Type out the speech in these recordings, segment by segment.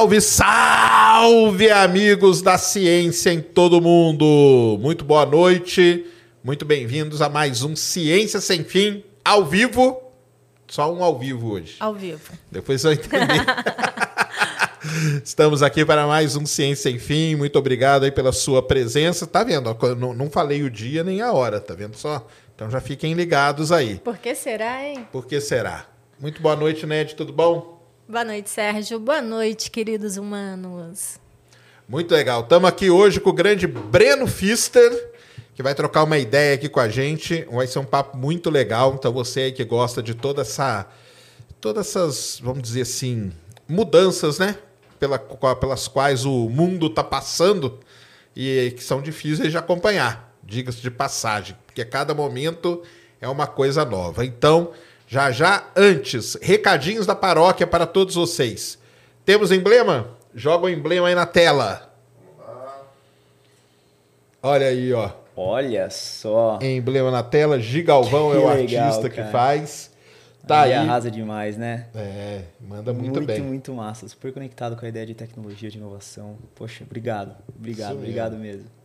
Salve, salve, amigos da ciência em todo mundo! Muito boa noite, muito bem-vindos a mais um Ciência Sem Fim, ao vivo. Só um ao vivo hoje. Ao vivo. Depois eu entender. Estamos aqui para mais um Ciência Sem Fim. Muito obrigado aí pela sua presença. Tá vendo? Não, não falei o dia nem a hora, tá vendo só? Então já fiquem ligados aí. Por que será, hein? Por que será? Muito boa noite, Ned. Tudo bom? Boa noite, Sérgio. Boa noite, queridos humanos. Muito legal. Estamos aqui hoje com o grande Breno Fister, que vai trocar uma ideia aqui com a gente. Vai ser um papo muito legal. Então você aí que gosta de toda essa, todas essas, vamos dizer assim, mudanças, né? Pela, pelas quais o mundo está passando e que são difíceis de acompanhar, diga-se de passagem, porque cada momento é uma coisa nova. Então, já já, antes, recadinhos da paróquia para todos vocês. Temos emblema? Joga o emblema aí na tela. Olha aí, ó. Olha só. Emblema na tela. Gigalvão é o legal, artista cara. que faz. Tá aí. arrasa demais, né? É, manda muito, muito bem. Muito, muito massa. Super conectado com a ideia de tecnologia, de inovação. Poxa, obrigado. Obrigado, Isso obrigado mesmo. mesmo.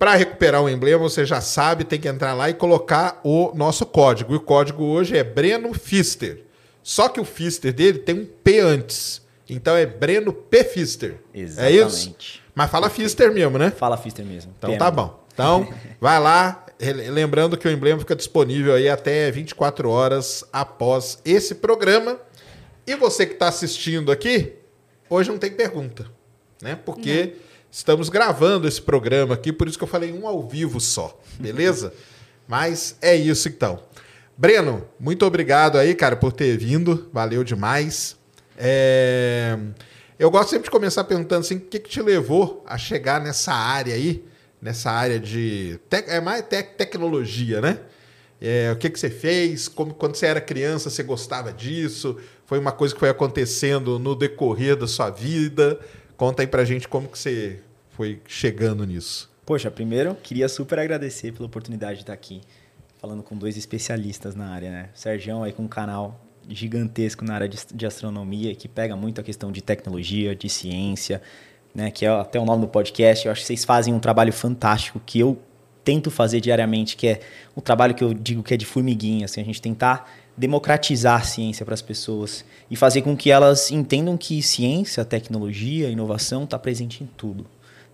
Para recuperar o emblema, você já sabe, tem que entrar lá e colocar o nosso código. E o código hoje é Breno Fister. Só que o Fister dele tem um P antes. Então é Breno P Fister. Exatamente. É isso? Mas fala Perfeito. Fister mesmo, né? Fala Fister mesmo. Então tá bom. Então, vai lá. Lembrando que o emblema fica disponível aí até 24 horas após esse programa. E você que está assistindo aqui, hoje não tem pergunta, né? Porque... Não Estamos gravando esse programa aqui, por isso que eu falei um ao vivo só, beleza? Mas é isso então. Breno, muito obrigado aí, cara, por ter vindo. Valeu demais. É... Eu gosto sempre de começar perguntando assim, o que, que te levou a chegar nessa área aí, nessa área de é mais te... tecnologia, né? É, o que, que você fez? Como, quando você era criança, você gostava disso? Foi uma coisa que foi acontecendo no decorrer da sua vida? Conta aí pra gente como que você foi chegando nisso. Poxa, primeiro, queria super agradecer pela oportunidade de estar aqui falando com dois especialistas na área, né? O Sergião aí com um canal gigantesco na área de, de astronomia, que pega muito a questão de tecnologia, de ciência, né? Que é até o nome do podcast. Eu acho que vocês fazem um trabalho fantástico que eu tento fazer diariamente, que é um trabalho que eu digo que é de formiguinha, assim, a gente tentar democratizar a ciência para as pessoas e fazer com que elas entendam que ciência, tecnologia, inovação está presente em tudo.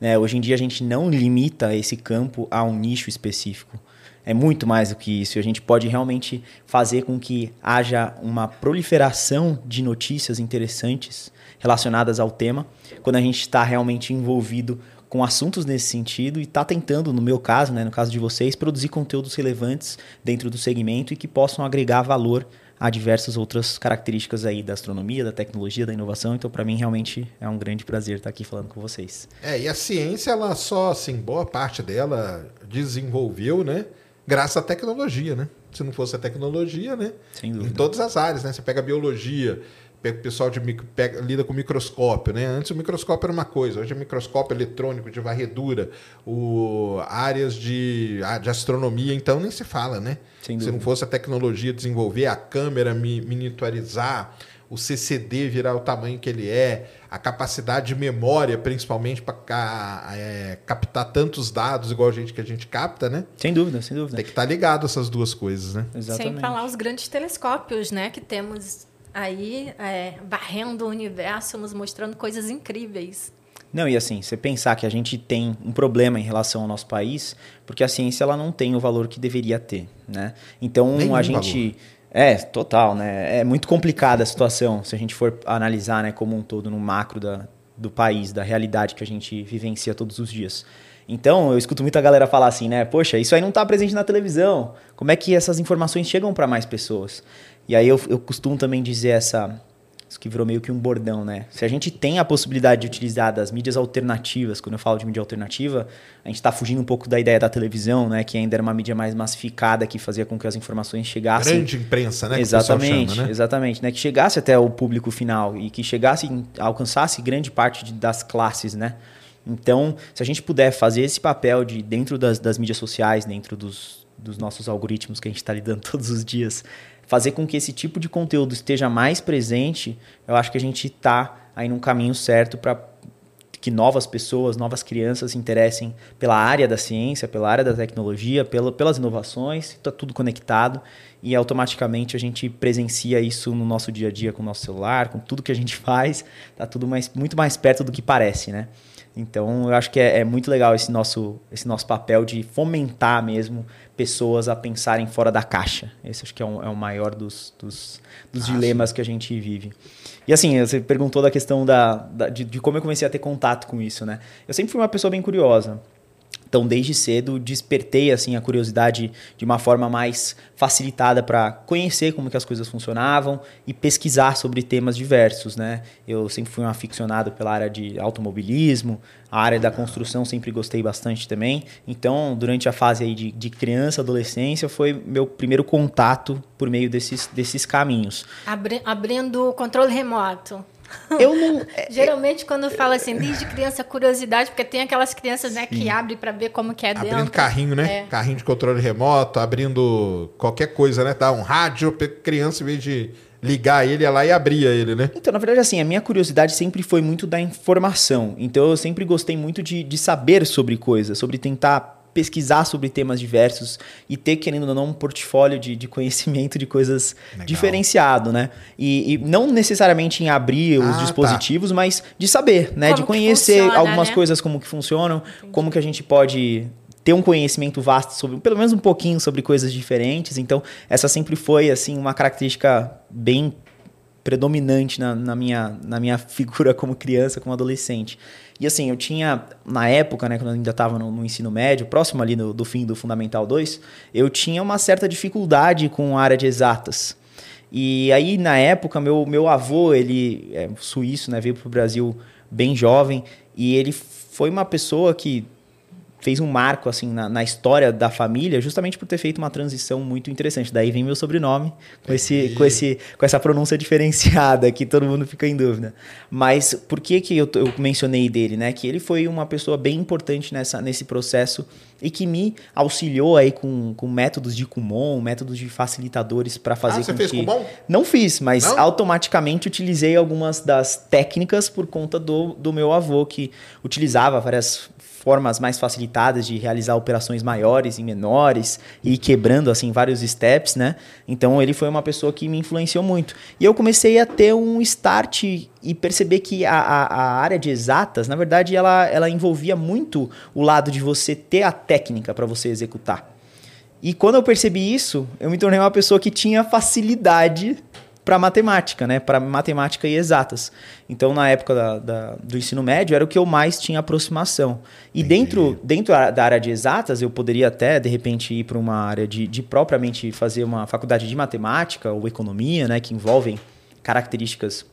Né? Hoje em dia a gente não limita esse campo a um nicho específico. É muito mais do que isso. A gente pode realmente fazer com que haja uma proliferação de notícias interessantes relacionadas ao tema quando a gente está realmente envolvido com assuntos nesse sentido e está tentando, no meu caso, né, no caso de vocês, produzir conteúdos relevantes dentro do segmento e que possam agregar valor a diversas outras características aí da astronomia, da tecnologia, da inovação. Então, para mim, realmente é um grande prazer estar aqui falando com vocês. É, e a ciência, ela só, assim, boa parte dela desenvolveu, né? Graças à tecnologia, né? Se não fosse a tecnologia, né? Sem dúvida. Em todas as áreas, né? Você pega a biologia, o pessoal de micro, pega, lida com microscópio, né? Antes o microscópio era uma coisa, hoje é microscópio eletrônico de varredura, o, áreas de, de astronomia, então nem se fala, né? Se não fosse a tecnologia desenvolver, a câmera miniaturizar, o CCD virar o tamanho que ele é, a capacidade de memória, principalmente para é, captar tantos dados igual a gente que a gente capta, né? Sem dúvida, sem dúvida. Tem que estar tá ligado essas duas coisas, né? Exatamente. Sem falar os grandes telescópios, né, que temos aí é, varrendo o universo, nos mostrando coisas incríveis. Não, e assim, você pensar que a gente tem um problema em relação ao nosso país, porque a ciência ela não tem o valor que deveria ter, né? Então Nenhum a gente valor. é total, né? É muito complicada a situação se a gente for analisar, né, como um todo no macro da, do país, da realidade que a gente vivencia todos os dias. Então, eu escuto muita galera falar assim, né? Poxa, isso aí não está presente na televisão. Como é que essas informações chegam para mais pessoas? E aí eu, eu costumo também dizer essa. Isso que virou meio que um bordão, né? Se a gente tem a possibilidade de utilizar das mídias alternativas, quando eu falo de mídia alternativa, a gente está fugindo um pouco da ideia da televisão, né? Que ainda era uma mídia mais massificada, que fazia com que as informações chegassem. Grande imprensa, né? Exatamente, chama, né? exatamente. Né? Que chegasse até o público final e que chegasse, alcançasse grande parte de, das classes, né? Então, se a gente puder fazer esse papel de dentro das, das mídias sociais, dentro dos, dos nossos algoritmos que a gente está lidando todos os dias, fazer com que esse tipo de conteúdo esteja mais presente, eu acho que a gente está aí num caminho certo para que novas pessoas, novas crianças se interessem pela área da ciência, pela área da tecnologia, pela, pelas inovações, está tudo conectado e automaticamente a gente presencia isso no nosso dia a dia com o nosso celular, com tudo que a gente faz, está tudo mais, muito mais perto do que parece, né? Então eu acho que é, é, muito legal esse nosso, esse nosso papel de fomentar mesmo pessoas a pensarem fora da caixa. Esse acho que é, um, é o maior dos, dos, dos ah, dilemas que a gente vive. E assim, você perguntou da questão da, da de, de, como eu comecei a ter contato com isso, né? Eu sempre fui uma pessoa bem curiosa. Então, desde cedo, despertei assim a curiosidade de uma forma mais facilitada para conhecer como que as coisas funcionavam e pesquisar sobre temas diversos, né? Eu sempre fui um aficionado pela área de automobilismo, a área da construção sempre gostei bastante também. Então, durante a fase aí de, de criança, adolescência, foi meu primeiro contato por meio desses, desses caminhos. Abri abrindo o controle remoto. Eu não. É, Geralmente, quando fala assim, desde criança, curiosidade, porque tem aquelas crianças né, que abrem para ver como que é abrindo dentro. Abrindo carrinho, né? É. Carrinho de controle remoto, abrindo qualquer coisa, né? Tá um rádio, criança, em vez de ligar ele, ia lá e abria ele, né? Então, na verdade, assim, a minha curiosidade sempre foi muito da informação. Então, eu sempre gostei muito de, de saber sobre coisas, sobre tentar pesquisar sobre temas diversos e ter, querendo ou não, um portfólio de, de conhecimento de coisas Legal. diferenciado, né? E, e, não necessariamente em abrir os ah, tá. dispositivos, tá. mas de saber, né? Como de conhecer funciona, algumas né? coisas, como que funcionam, Entendi. como que a gente pode ter um conhecimento vasto sobre, pelo menos um pouquinho sobre coisas diferentes. Então, essa sempre foi, assim, uma característica bem predominante na, na, minha, na minha figura como criança, como adolescente. E assim, eu tinha, na época, né, quando eu ainda estava no, no, ensino médio, próximo ali no, do fim do Fundamental 2, eu tinha uma certa dificuldade com a área de exatas. E aí, na época, meu, meu avô, ele é suíço, né, veio para o Brasil bem jovem, e ele foi uma pessoa que fez um marco assim na, na, história da família, justamente por ter feito uma transição muito interessante. Daí vem meu sobrenome com esse, com esse, com essa pronúncia diferenciada que todo mundo fica em dúvida. Mas por que que eu, eu mencionei dele, né? Que ele foi uma pessoa bem importante nessa, nesse processo e que me auxiliou aí com, com métodos de Kumon, métodos de facilitadores para fazer ah, você fez que... Kumon? Não fiz, mas Não? automaticamente utilizei algumas das técnicas por conta do, do meu avô que utilizava várias formas mais facilitadas de realizar operações maiores e menores e quebrando assim vários steps, né? Então ele foi uma pessoa que me influenciou muito. E eu comecei a ter um start e perceber que a, a, a área de exatas, na verdade, ela, ela envolvia muito o lado de você ter a técnica para você executar. E quando eu percebi isso, eu me tornei uma pessoa que tinha facilidade para matemática, né? Para matemática e exatas. Então, na época da, da, do ensino médio, era o que eu mais tinha aproximação. E dentro, dentro da área de exatas, eu poderia até, de repente, ir para uma área de, de propriamente fazer uma faculdade de matemática ou economia, né? Que envolvem características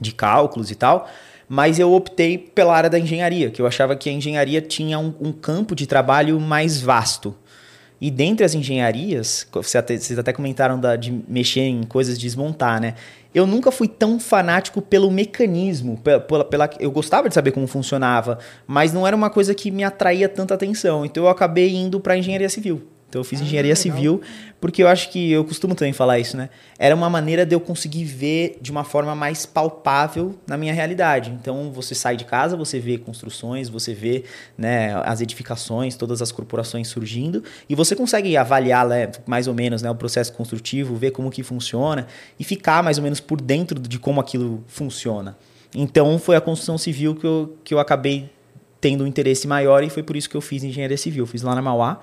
de cálculos e tal. Mas eu optei pela área da engenharia, que eu achava que a engenharia tinha um, um campo de trabalho mais vasto. E dentre as engenharias, vocês até, comentaram da, de mexer em coisas, desmontar, né? Eu nunca fui tão fanático pelo mecanismo, pela, pela, eu gostava de saber como funcionava, mas não era uma coisa que me atraía tanta atenção. Então eu acabei indo para engenharia civil. Então eu fiz ah, engenharia legal. civil, porque eu acho que eu costumo também falar isso, né? Era uma maneira de eu conseguir ver de uma forma mais palpável na minha realidade. Então você sai de casa, você vê construções, você vê né, as edificações, todas as corporações surgindo, e você consegue avaliar né, mais ou menos né, o processo construtivo, ver como que funciona e ficar mais ou menos por dentro de como aquilo funciona. Então foi a construção civil que eu, que eu acabei tendo um interesse maior e foi por isso que eu fiz engenharia civil. Fiz lá na Mauá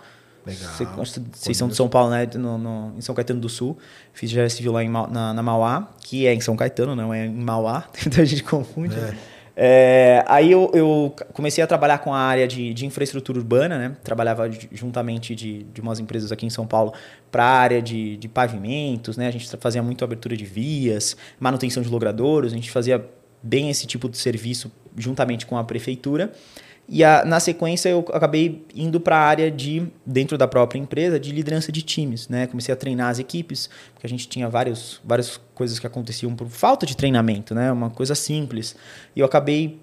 Legal. Vocês são de São Paulo, né? No, no, em São Caetano do Sul. Fiz já civil lá em, na, na Mauá, que é em São Caetano, não é em Mauá. Então a gente confunde. É. É, aí eu, eu, comecei a trabalhar com a área de, de infraestrutura urbana, né? Trabalhava juntamente de, de umas empresas aqui em São Paulo para a área de, de pavimentos, né? A gente fazia muito abertura de vias, manutenção de logradouros, a gente fazia bem esse tipo de serviço juntamente com a prefeitura. E a, na sequência eu acabei indo para a área de, dentro da própria empresa, de liderança de times. Né? Comecei a treinar as equipes, porque a gente tinha vários, várias coisas que aconteciam por falta de treinamento, né? uma coisa simples. E eu acabei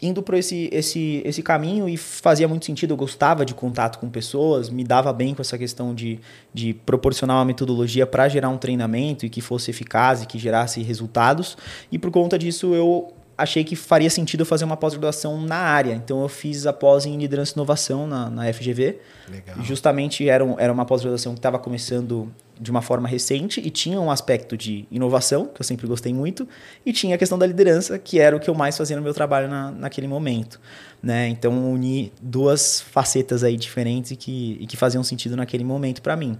indo por esse, esse, esse caminho e fazia muito sentido. Eu gostava de contato com pessoas, me dava bem com essa questão de, de proporcionar uma metodologia para gerar um treinamento e que fosse eficaz e que gerasse resultados. E por conta disso, eu achei que faria sentido fazer uma pós-graduação na área. Então eu fiz a pós em liderança e inovação na, na FGV. Legal. Justamente era, um, era uma pós-graduação que estava começando de uma forma recente e tinha um aspecto de inovação, que eu sempre gostei muito, e tinha a questão da liderança, que era o que eu mais fazia no meu trabalho na, naquele momento. Né? Então uni duas facetas aí diferentes e que, e que faziam sentido naquele momento para mim.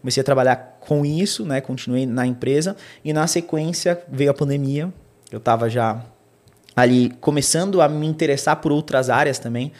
Comecei a trabalhar com isso, né? continuei na empresa, e na sequência veio a pandemia. Eu estava já ali começando a me interessar por outras áreas também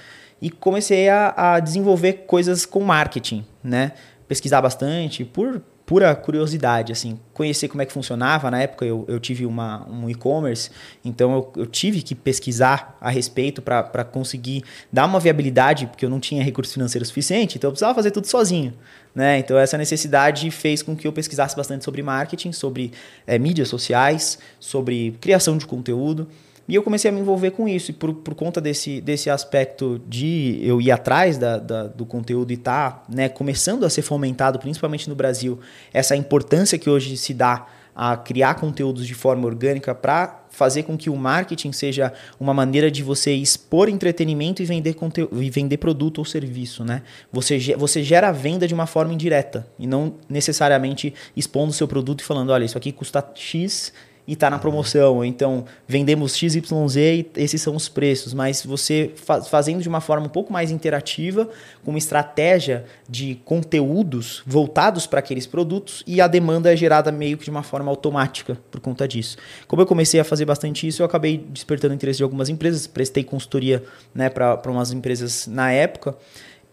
e comecei a, a desenvolver coisas com marketing, né? Pesquisar bastante por pura curiosidade, assim, conhecer como é que funcionava. Na época eu, eu tive uma, um e-commerce, então eu, eu, tive que pesquisar a respeito para conseguir dar uma viabilidade, porque eu não tinha recurso financeiro suficiente, então eu precisava fazer tudo sozinho. Né? Então essa necessidade fez com que eu pesquisasse bastante sobre marketing, sobre é, mídias sociais, sobre criação de conteúdo. E eu comecei a me envolver com isso. E por, por conta desse, desse aspecto de eu ir atrás da, da do conteúdo e tá, né, começando a ser fomentado, principalmente no Brasil, essa importância que hoje se dá a criar conteúdos de forma orgânica para fazer com que o marketing seja uma maneira de você expor entretenimento e vender conteúdo, e vender produto ou serviço, né? Você, você gera a venda de uma forma indireta e não necessariamente expondo o seu produto e falando, olha, isso aqui custa X e está na promoção. Então, vendemos XYZ e esses são os preços. Mas você fazendo de uma forma um pouco mais interativa, com uma estratégia de conteúdos voltados para aqueles produtos e a demanda é gerada meio que de uma forma automática por conta disso. Como eu comecei a fazer bastante isso, eu acabei despertando interesse de algumas empresas, prestei consultoria né, para umas empresas na época.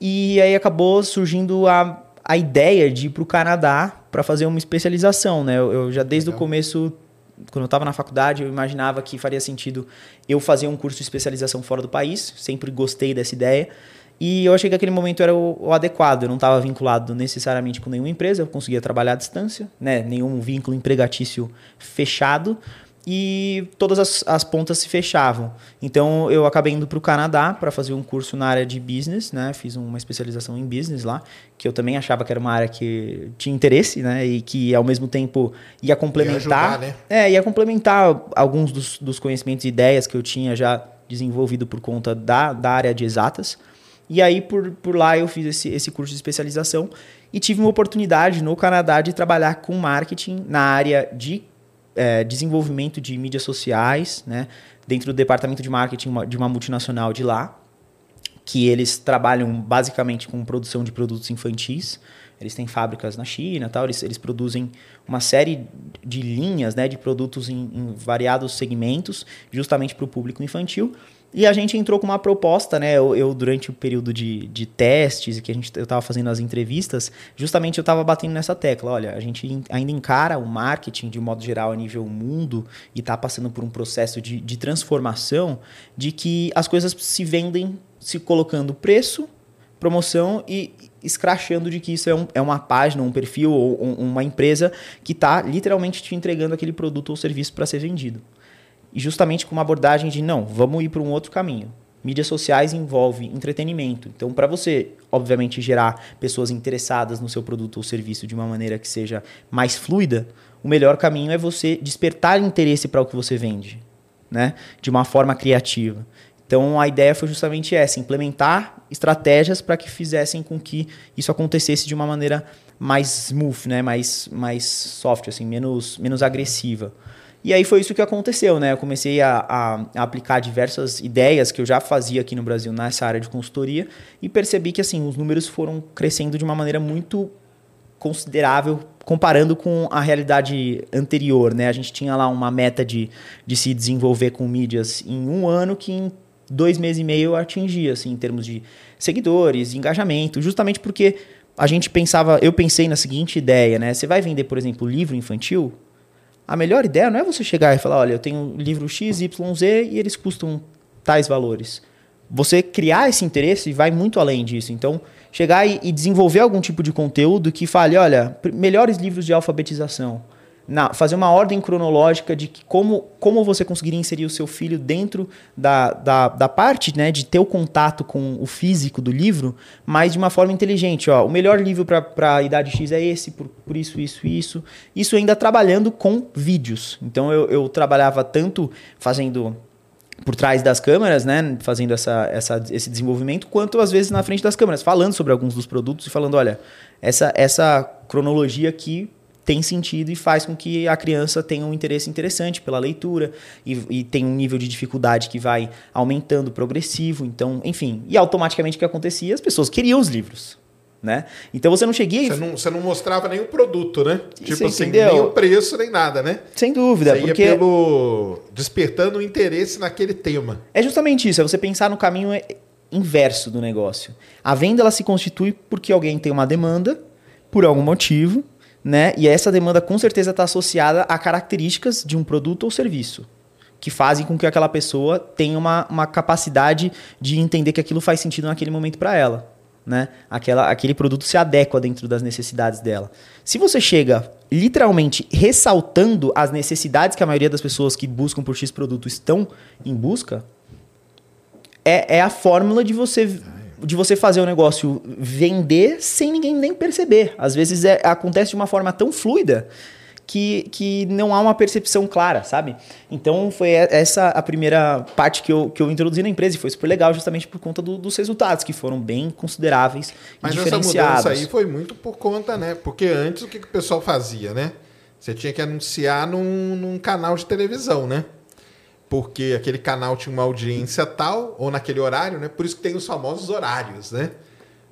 E aí acabou surgindo a, a ideia de ir para o Canadá para fazer uma especialização. Né? Eu, eu já desde Legal. o começo quando eu estava na faculdade, eu imaginava que faria sentido eu fazer um curso de especialização fora do país. Sempre gostei dessa ideia. E eu achei que aquele momento era o, o adequado. Eu não estava vinculado necessariamente com nenhuma empresa, eu conseguia trabalhar à distância, né? nenhum vínculo empregatício fechado e todas as, as pontas se fechavam. Então eu acabei indo para o Canadá para fazer um curso na área de business, né? Fiz uma especialização em business lá, que eu também achava que era uma área que tinha interesse, né? E que ao mesmo tempo ia complementar, ia ajudar, né? é, ia complementar alguns dos, dos conhecimentos e ideias que eu tinha já desenvolvido por conta da, da área de exatas. E aí por, por lá eu fiz esse, esse curso de especialização e tive uma oportunidade no Canadá de trabalhar com marketing na área de é, desenvolvimento de mídias sociais, né, dentro do departamento de marketing de uma multinacional de lá, que eles trabalham basicamente com produção de produtos infantis. Eles têm fábricas na China, tal. Eles, eles produzem uma série de linhas, né, de produtos em, em variados segmentos, justamente para o público infantil. E a gente entrou com uma proposta, né? Eu, eu durante o período de, de testes que a gente, eu estava fazendo as entrevistas, justamente eu estava batendo nessa tecla. Olha, a gente ainda encara o marketing de modo geral a nível mundo e está passando por um processo de, de transformação de que as coisas se vendem se colocando preço, promoção e escrachando de que isso é, um, é uma página, um perfil ou um, uma empresa que está literalmente te entregando aquele produto ou serviço para ser vendido e justamente com uma abordagem de não, vamos ir para um outro caminho. Mídias sociais envolve entretenimento. Então, para você, obviamente, gerar pessoas interessadas no seu produto ou serviço de uma maneira que seja mais fluida, o melhor caminho é você despertar interesse para o que você vende, né? De uma forma criativa. Então, a ideia foi justamente essa: implementar estratégias para que fizessem com que isso acontecesse de uma maneira mais smooth, né? mais, mais soft, assim, menos, menos agressiva. E aí foi isso que aconteceu, né? Eu comecei a, a, a, aplicar diversas ideias que eu já fazia aqui no Brasil nessa área de consultoria e percebi que assim os números foram crescendo de uma maneira muito considerável comparando com a realidade anterior, né? A gente tinha lá uma meta de, de se desenvolver com mídias em um ano que em dois meses e meio eu atingia, assim, em termos de seguidores, engajamento, justamente porque a gente pensava, eu pensei na seguinte ideia, né? Você vai vender, por exemplo, livro infantil, a melhor ideia não é você chegar e falar, olha, eu tenho livro X, Y, Z e eles custam tais valores. Você criar esse interesse vai muito além disso. Então, chegar e, e desenvolver algum tipo de conteúdo que fale, olha, melhores livros de alfabetização, na, fazer uma ordem cronológica de que como, como você conseguiria inserir o seu filho dentro da, da, da parte né, de ter o contato com o físico do livro, mas de uma forma inteligente. Ó, o melhor livro para a idade X é esse, por, por isso, isso, isso. Isso ainda trabalhando com vídeos. Então eu, eu trabalhava tanto fazendo por trás das câmeras, né, fazendo essa, essa, esse desenvolvimento, quanto às vezes na frente das câmeras, falando sobre alguns dos produtos e falando, olha, essa, essa cronologia aqui tem sentido e faz com que a criança tenha um interesse interessante pela leitura e, e tem um nível de dificuldade que vai aumentando progressivo. Então, enfim, e automaticamente o que acontecia? As pessoas queriam os livros. Né? Então você não cheguia você não, você não mostrava nenhum produto, né? Tipo assim, entendeu? nem o preço, nem nada, né? Sem dúvida, Você ia porque pelo despertando o interesse naquele tema. é justamente isso, é você pensar no caminho inverso do negócio. A venda ela se constitui porque alguém tem uma demanda por algum motivo, né? E essa demanda com certeza está associada a características de um produto ou serviço que fazem com que aquela pessoa tenha uma, uma capacidade de entender que aquilo faz sentido naquele momento para ela. Né? Aquela, aquele produto se adequa dentro das necessidades dela. Se você chega literalmente ressaltando as necessidades que a maioria das pessoas que buscam por X produto estão em busca, é, é a fórmula de você de você fazer o negócio vender sem ninguém nem perceber. Às vezes é, acontece de uma forma tão fluida que, que não há uma percepção clara, sabe? Então foi essa a primeira parte que eu, que eu introduzi na empresa e foi super legal justamente por conta do- dos resultados, que foram bem consideráveis Mas e essa diferenciados. mudança aí foi muito por conta, né? Porque antes o que, que o pessoal fazia, né? Você tinha que anunciar num, num canal de televisão, né? Porque aquele canal tinha uma audiência tal, ou naquele horário, né? Por isso que tem os famosos horários, né?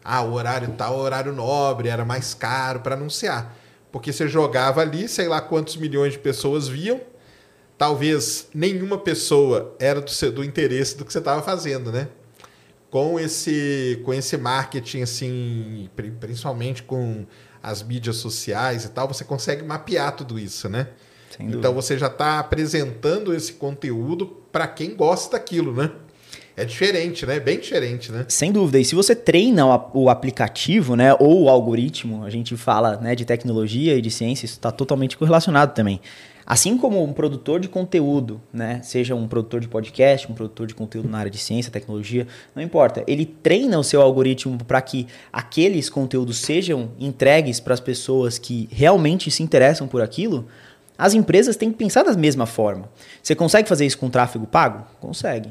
Ah, o horário tal, horário nobre, era mais caro para anunciar. Porque você jogava ali, sei lá quantos milhões de pessoas viam, talvez nenhuma pessoa era do, seu, do interesse do que você estava fazendo, né? Com esse, com esse marketing, assim, pri- principalmente com as mídias sociais e tal, você consegue mapear tudo isso, né? Então você já está apresentando esse conteúdo para quem gosta daquilo, né? É diferente, né? Bem diferente, né? Sem dúvida. E se você treina o aplicativo, né, ou o algoritmo, a gente fala né, de tecnologia e de ciência, isso está totalmente correlacionado também. Assim como um produtor de conteúdo, né, seja um produtor de podcast, um produtor de conteúdo na área de ciência, tecnologia, não importa. Ele treina o seu algoritmo para que aqueles conteúdos sejam entregues para as pessoas que realmente se interessam por aquilo. As empresas têm que pensar da mesma forma. Você consegue fazer isso com tráfego pago? Consegue.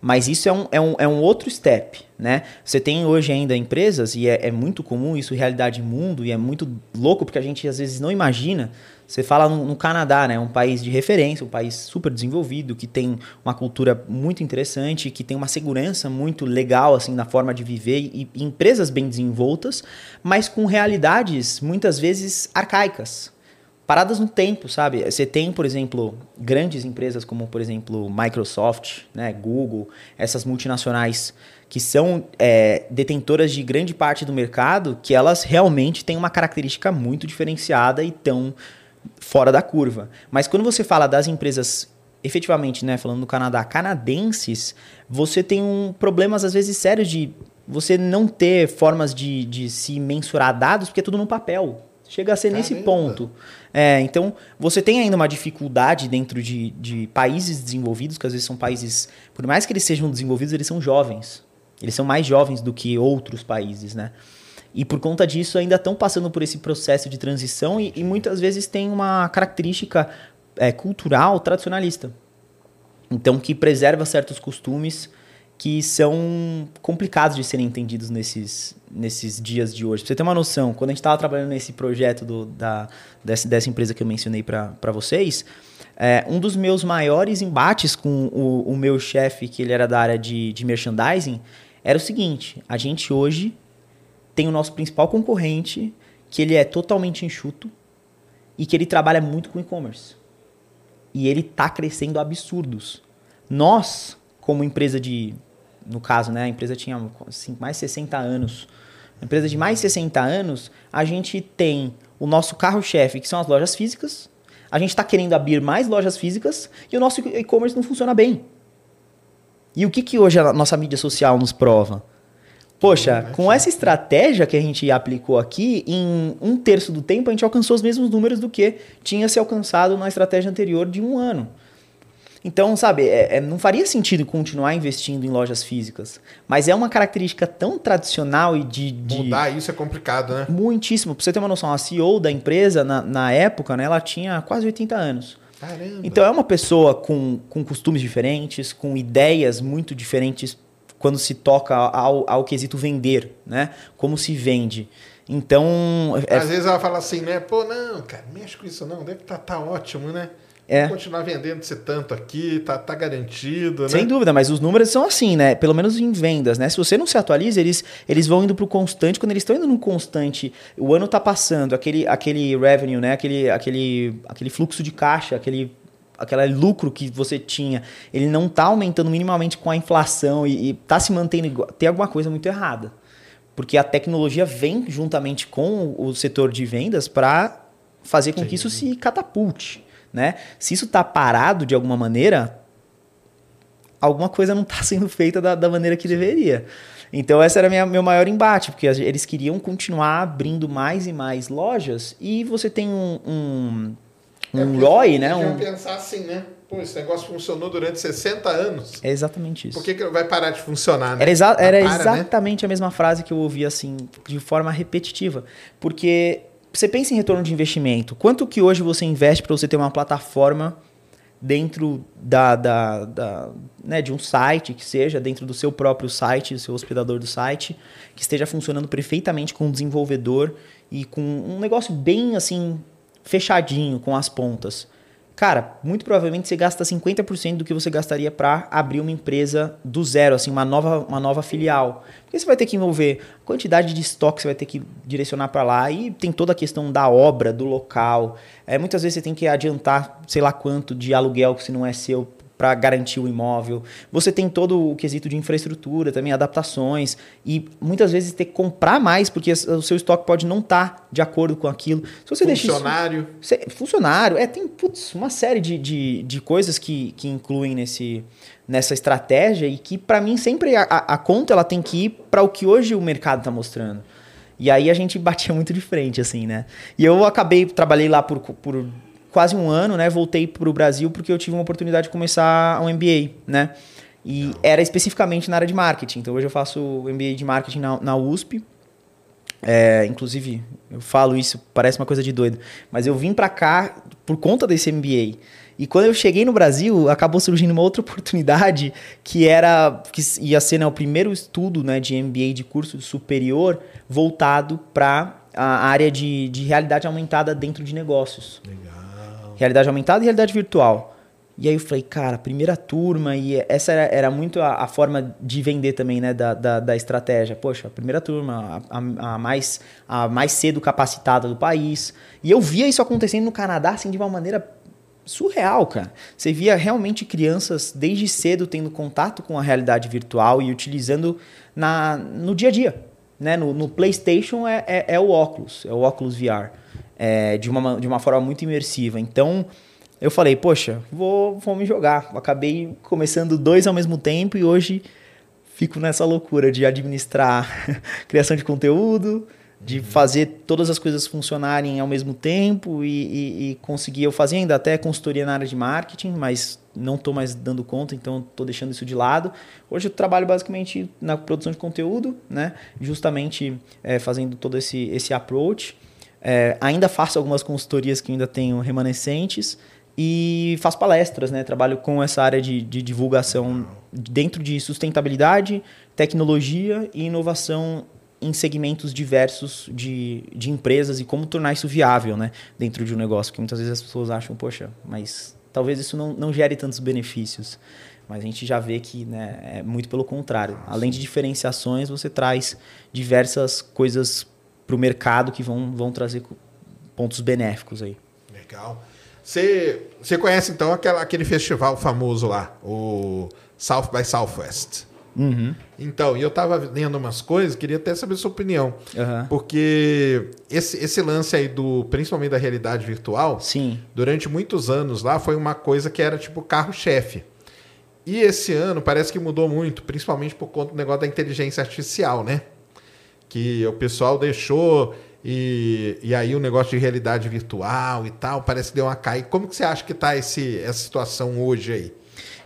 Mas isso é um, é um, é um outro step, né? Você tem hoje ainda empresas, e é, é muito comum isso, realidade mundo, e é muito louco porque a gente às vezes não imagina. Você fala no, no Canadá, né? Um país de referência, um país super desenvolvido, que tem uma cultura muito interessante, que tem uma segurança muito legal, assim, na forma de viver, e, e empresas bem desenvoltas, mas com realidades muitas vezes arcaicas paradas no tempo, sabe? Você tem, por exemplo, grandes empresas como, por exemplo, Microsoft, né, Google, essas multinacionais que são é, detentoras de grande parte do mercado, que elas realmente têm uma característica muito diferenciada e tão fora da curva. Mas quando você fala das empresas efetivamente, né, falando do Canadá, canadenses, você tem um problemas às vezes sérios de você não ter formas de, de se mensurar dados, porque é tudo no papel. Chega a ser nesse Caramba. ponto. É, então, você tem ainda uma dificuldade dentro de, de países desenvolvidos, que às vezes são países, por mais que eles sejam desenvolvidos, eles são jovens. Eles são mais jovens do que outros países, né? E por conta disso ainda estão passando por esse processo de transição e, e muitas vezes tem uma característica é, cultural tradicionalista. Então, que preserva certos costumes que são complicados de serem entendidos nesses, nesses dias de hoje. Pra você ter uma noção, quando a gente estava trabalhando nesse projeto do, da, dessa, dessa empresa que eu mencionei para vocês, é, um dos meus maiores embates com o, o meu chefe, que ele era da área de, de merchandising, era o seguinte: a gente hoje tem o nosso principal concorrente, que ele é totalmente enxuto e que ele trabalha muito com e-commerce. E ele está crescendo absurdos. Nós, como empresa de. No caso, né? A empresa tinha assim, mais de 60 anos. Empresa de mais de 60 anos, a gente tem o nosso carro-chefe, que são as lojas físicas. A gente está querendo abrir mais lojas físicas e o nosso e-commerce não funciona bem. E o que, que hoje a nossa mídia social nos prova? Poxa, Né? com essa estratégia que a gente aplicou aqui, em um terço do tempo a gente alcançou os mesmos números do que tinha se alcançado na estratégia anterior de um ano. Então, sabe, é- é- não faria sentido continuar investindo em lojas físicas. Mas é uma característica tão tradicional e de. de Mudar isso é complicado, né? Muitíssimo. Pra você ter uma noção, a CEO da empresa, na, na época, né, ela tinha quase 80 anos. Caramba. Então é uma pessoa com, com costumes diferentes, com ideias muito diferentes quando se toca ao, ao quesito vender, né? Como se vende. Então, é- Às vezes ela fala assim, né? Pô, não, cara, mexe com isso não. Deve estar tá, ótimo, né? É. Vou continuar vendendo esse tanto aqui, tá, tá garantido, né? sem dúvida, mas os números são assim, né? Pelo menos em vendas, né? Se você não se atualiza, eles, eles vão indo pro constante. Quando eles estão indo no constante, o ano tá passando, aquele, aquele revenue, né? Aquele, aquele, aquele fluxo de caixa, aquele aquele lucro que você tinha, ele não tá aumentando minimamente com a inflação e, e tá se mantendo igual, tem alguma coisa muito errada. Porque a tecnologia vem juntamente com o setor de vendas para fazer com que isso se catapulte, né? Se isso tá parado de alguma maneira, alguma coisa não está sendo feita da, da maneira que deveria. Então, esse era minha, meu maior embate, porque eles queriam continuar abrindo mais e mais lojas e você tem um, um, É um porque ROI, né? Um, pensar assim, né? Pô, esse negócio funcionou durante 60 anos. é exatamente isso. Por que, que vai parar de funcionar, né? Era, exa- era para, né? exatamente a mesma frase que eu ouvi assim, de forma repetitiva. Porque você pensa em retorno de investimento. Quanto que hoje você investe para você ter uma plataforma dentro da, da, da- né, de um site, que seja dentro do seu próprio site, do seu hospedador do site, que esteja funcionando perfeitamente com o desenvolvedor e com um negócio bem assim fechadinho com as pontas. Cara, muito provavelmente você gasta 50% do que você gastaria para abrir uma empresa do zero, assim, uma nova, uma nova filial. Porque você vai ter que envolver a quantidade de estoque, você vai ter que direcionar para lá e tem toda a questão da obra, do local. É, muitas vezes você tem que adiantar, sei lá quanto de aluguel que se não é seu para garantir o imóvel. Você tem todo o quesito de infraestrutura, também adaptações e muitas vezes ter que comprar mais porque o seu estoque pode não estar de acordo com aquilo. Se você deixa isso- Funcionário. Funcionário, é, tem putz, uma série de, de, de coisas que, que incluem nesse, nessa estratégia e que, para mim, sempre a, a a conta ela tem que ir para o que hoje o mercado está mostrando. E aí a gente batia muito de frente, assim, né? E eu acabei, trabalhei lá por, por quase um ano, né? Voltei para o Brasil porque eu tive uma oportunidade de começar um MBA, né? E era especificamente na área de marketing. Então hoje eu faço MBA de marketing na, na USP. É, inclusive, eu falo isso, parece uma coisa de doido, mas eu vim pra cá por conta desse MBA. E quando eu cheguei no Brasil, acabou surgindo uma outra oportunidade que era que ia ser né, o primeiro estudo né, de MBA de curso superior voltado para a área de, de realidade aumentada dentro de negócios Legal. Realidade aumentada e realidade virtual. E aí eu falei, cara, primeira turma, e essa era, era muito a, a forma de vender também, né, da, da, da estratégia. Poxa, primeira turma, a, a- a mais, a mais cedo capacitada do país. E eu via isso acontecendo no Canadá, assim, de uma maneira surreal, cara. Você via realmente crianças desde cedo tendo contato com a realidade virtual e utilizando na, no dia a dia. Né? No, no PlayStation é, é, é o óculos, é o óculos VR, é, de, uma, de uma forma muito imersiva. Então eu falei, poxa, vou, vou me jogar. Acabei começando dois ao mesmo tempo e hoje fico nessa loucura de administrar criação de conteúdo, de fazer todas as coisas funcionarem ao mesmo tempo e, e- e conseguir. Eu fazia ainda até consultoria na área de marketing, mas não estou mais dando conta, então estou deixando isso de lado. Hoje eu trabalho basicamente na produção de conteúdo, né? justamente eh, fazendo todo esse, esse approach. É, ainda faço algumas consultorias que ainda tenho remanescentes e faço palestras, né? Trabalho com essa área de, de divulgação dentro de sustentabilidade, tecnologia e inovação em segmentos diversos de, de empresas e como tornar isso viável, né? Dentro de um negócio. Que muitas vezes as pessoas acham, poxa, mas talvez isso não, não gere tantos benefícios. Mas a gente já vê que né, é muito pelo contrário. Além de diferenciações, você traz diversas coisas para o mercado que vão, vão trazer pontos benéficos aí. Legal. Você você conhece então aquela, aquele festival famoso lá, o South by Southwest? Uhum. Então, e eu tava lendo umas coisas, queria até saber sua opinião. Aham. Porque esse, esse lance aí do, principalmente da realidade virtual, Sim. durante muitos anos lá foi uma coisa que era tipo carro-chefe. E esse ano parece que mudou muito, principalmente por conta do negócio da inteligência artificial, né? Que o pessoal deixou e, e aí o negócio de realidade virtual e tal, parece que deu uma caída. Como que você acha que está essa situação hoje aí?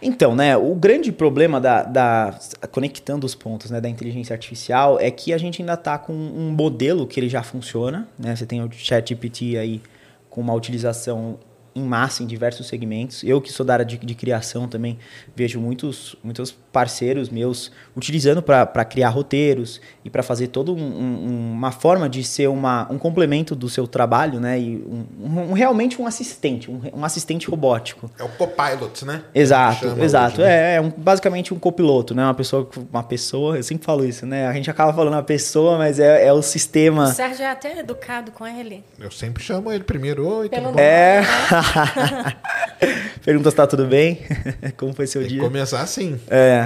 Então, né, o grande problema da, da, conectando os pontos né, da inteligência artificial é que a gente ainda está com um modelo que ele já funciona, né? Você tem o ChatGPT aí com uma utilização em massa em diversos segmentos. Eu que sou da área de, de criação também vejo muitos, muitos parceiros meus utilizando para criar roteiros e para fazer toda um, um, uma forma de ser uma, um complemento do seu trabalho, né? E um, realmente um assistente, um, assistente robótico. É o copilot, né? Exato, exato. Hoje, né? É, é basicamente um copiloto, né? Uma pessoa, uma pessoa, eu sempre falo isso, né? A gente acaba falando a pessoa, mas é, é o sistema. O Sérgio é até educado com ele. Eu sempre chamo ele primeiro, oi, tudo bom? É. Né? Pergunta se tá tudo bem. Como foi seu Tem dia? começar assim. É.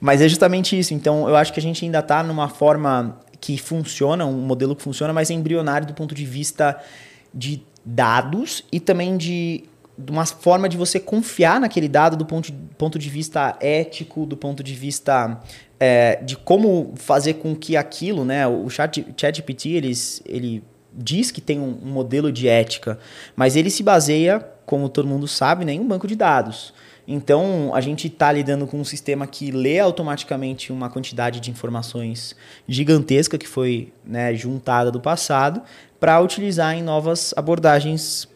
Mas é justamente isso. Então, eu acho que a gente ainda está numa forma que funciona, um modelo que funciona, mas é embrionário do ponto de vista de dados e também de, de uma forma de você confiar naquele dado do ponto de, ponto de vista ético, do ponto de vista é, de como fazer com que aquilo, né? O chat, ChatGPT, eles, ele diz que tem um, um modelo de ética, mas ele se baseia, como todo mundo sabe, né, em um banco de dados. Então, a gente está lidando com um sistema que lê automaticamente uma quantidade de informações gigantesca que foi né, juntada do passado para utilizar em novas abordagens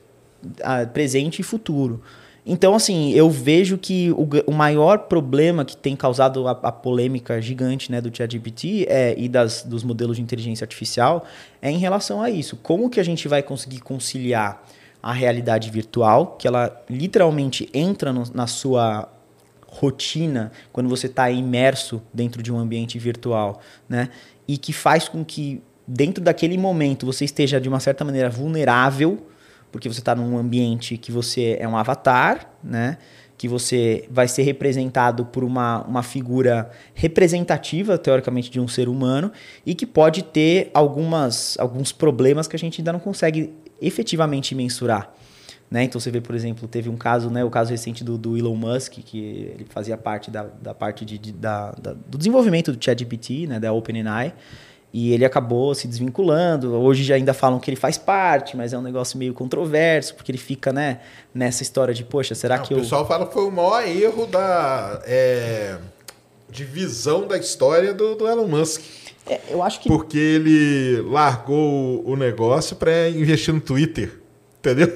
a, presente e futuro. Então, assim, eu vejo que o, o maior problema que tem causado a, a polêmica gigante né, do ChatGPT é, e das, dos modelos de inteligência artificial é em relação a isso. Como que a gente vai conseguir conciliar a realidade virtual, que ela literalmente entra no, na sua rotina quando você está imerso dentro de um ambiente virtual, né? E que faz com que dentro daquele momento você esteja de uma certa maneira vulnerável, porque você está num ambiente que você é um avatar, né? Que você vai ser representado por uma, uma figura representativa, teoricamente, de um ser humano e que pode ter algumas, alguns problemas que a gente ainda não consegue efetivamente mensurar. Né? Então você vê, por exemplo, teve um caso, né, o caso recente do, do Elon Musk, que ele fazia parte da, da parte de, de da, da, do desenvolvimento do ChatGPT, né, da OpenAI, e ele acabou se desvinculando. Hoje já ainda falam que ele faz parte, mas é um negócio meio controverso, porque ele fica né, nessa história de, poxa, será Não, que o eu... Pessoal fala que foi o maior erro da é, divisão da história do, do Elon Musk. É, eu acho que. Porque ele largou o negócio para investir no Twitter. Entendeu?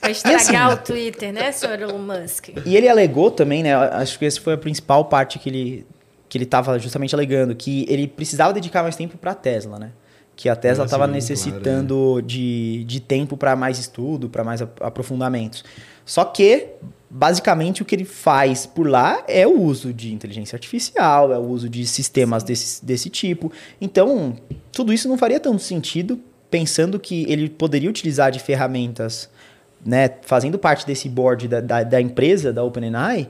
Pra estragar assim, o Twitter, né, senhor Elon Musk? E ele alegou também, né? Acho que essa foi a principal parte que ele que ele estava justamente alegando, que ele precisava dedicar mais tempo para a Tesla, né? Que a Tesla estava necessitando claro, é. de, de tempo para mais estudo, para mais aprofundamentos. Só que basicamente o que ele faz por lá é o uso de inteligência artificial, é o uso de sistemas desse, desse tipo. Então, tudo isso não faria tanto sentido pensando que ele poderia utilizar de ferramentas, né, fazendo parte desse board da, da, da empresa, da OpenAI,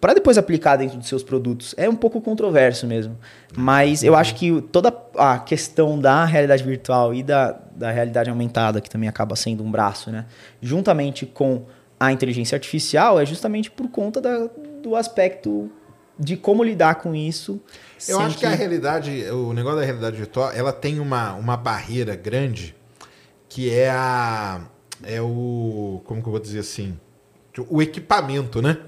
para depois aplicar dentro dos seus produtos. É um pouco controverso mesmo. Mas eu acho que toda a questão da realidade virtual e da, da realidade aumentada, que também acaba sendo um braço, né, juntamente com a inteligência artificial é justamente por conta da, do aspecto de como lidar com isso. Eu acho que... que... a realidade, o negócio da realidade virtual, ela tem uma, uma barreira grande que é a é o como que eu vou dizer assim, o equipamento, né?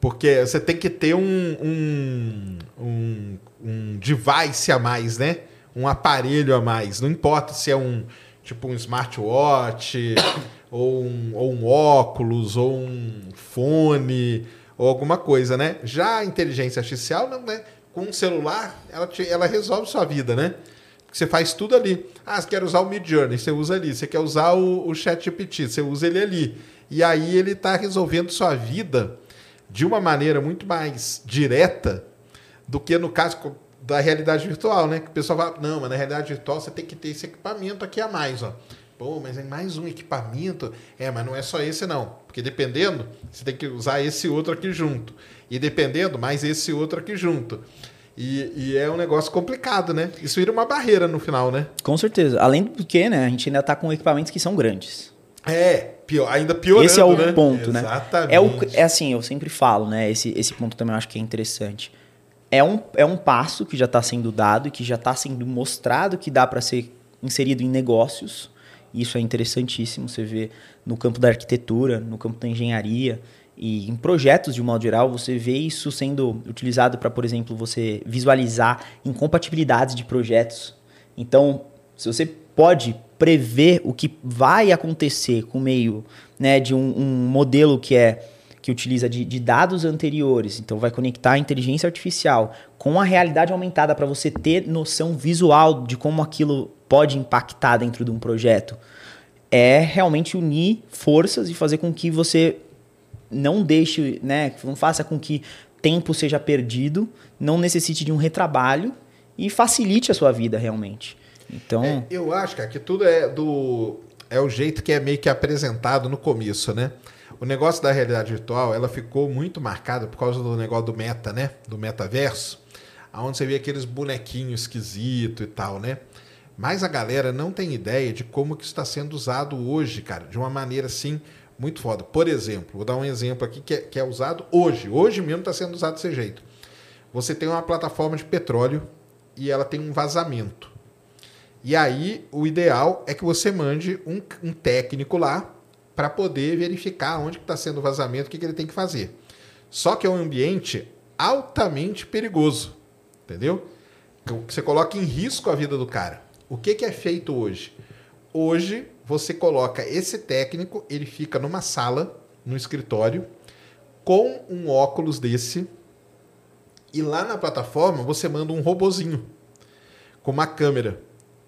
Porque você tem que ter um, um, um, um device a mais, né? Um aparelho a mais. Não importa se é um tipo um smartwatch ou um, ou um óculos, ou um fone, ou alguma coisa, né? Já a inteligência artificial, não, né? com um celular, ela, te, ela resolve sua vida, né? Você faz tudo ali. Ah, você quer usar o Midjourney, você usa ali. Você quer usar o, o você usa ele ali. E aí ele está resolvendo sua vida de uma maneira muito mais direta do que no caso da realidade virtual, né? Que o pessoal fala, não, mas na realidade virtual você tem que ter esse equipamento aqui a mais, ó. Pô, mas é mais um equipamento. É, mas não é só esse não. Porque dependendo, você tem que usar esse outro aqui junto. E dependendo, mais esse outro aqui junto. E, e, é um negócio complicado, né? Isso vira uma barreira no final, né? Com certeza. Além do que, né? A gente ainda está com equipamentos que são grandes. É. Pior, ainda piorando, Esse é o né? ponto, né? Exatamente. É, o, é assim, eu sempre falo, né? Esse, esse ponto também eu acho que é interessante. É um, é um passo que já está sendo dado que já está sendo mostrado que dá para ser inserido em negócios. Isso é interessantíssimo. Você vê no campo da arquitetura, no campo da engenharia e em projetos de um modo geral, você vê isso sendo utilizado para, por exemplo, você visualizar incompatibilidades de projetos. Então, se você pode prever o que vai acontecer com o meio né, de um, um modelo que é que utiliza de, de, dados anteriores, então vai conectar a inteligência artificial com a realidade aumentada para você ter noção visual de como aquilo pode impactar dentro de um projeto. É realmente unir forças e fazer com que você não deixe, né, não faça com que tempo seja perdido, não necessite de um retrabalho e facilite a sua vida realmente. Então, é, eu acho cara, que tudo é do é o jeito que é meio que apresentado no começo, né? O negócio da realidade virtual, ela ficou muito marcada por causa do negócio do meta, né? Do metaverso, aonde você vê aqueles bonequinhos esquisito e tal, né? Mas a galera não tem ideia de como que está sendo usado hoje, cara, de uma maneira assim muito foda. Por exemplo, vou dar um exemplo aqui que é, que é usado hoje. Hoje mesmo está sendo usado desse jeito. Você tem uma plataforma de petróleo e ela tem um vazamento. E aí, o ideal é que você mande um, um técnico lá para poder verificar onde está sendo o vazamento, o que, que ele tem que fazer. Só que é um ambiente altamente perigoso, entendeu? Você coloca em risco a vida do cara. O que, que é feito hoje? Hoje, você coloca esse técnico, ele fica numa sala, no escritório, com um óculos desse, e lá na plataforma você manda um robozinho com uma câmera.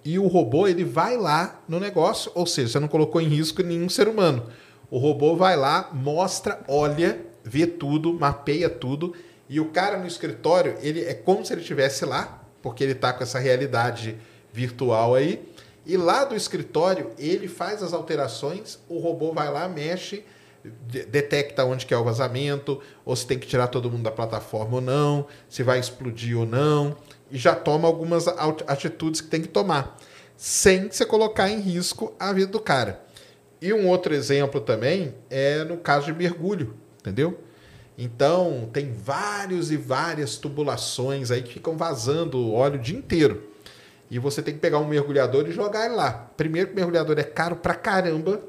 E o robô ele vai lá no negócio, ou seja, você não colocou em risco nenhum ser humano. O robô vai lá, mostra, olha, vê tudo, mapeia tudo, e o cara no escritório, ele é como se ele estivesse lá, porque ele está com essa realidade virtual aí. E lá do escritório, ele faz as alterações, o robô vai lá, mexe, detecta onde que é o vazamento, ou se tem que tirar todo mundo da plataforma ou não, se vai explodir ou não, já toma algumas atitudes que tem que tomar, sem você colocar em risco a vida do cara. E um outro exemplo também é no caso de mergulho, entendeu? Então, tem vários e várias tubulações aí que ficam vazando óleo o dia inteiro. E você tem que pegar um mergulhador e jogar ele lá. Primeiro, que o mergulhador é caro pra caramba.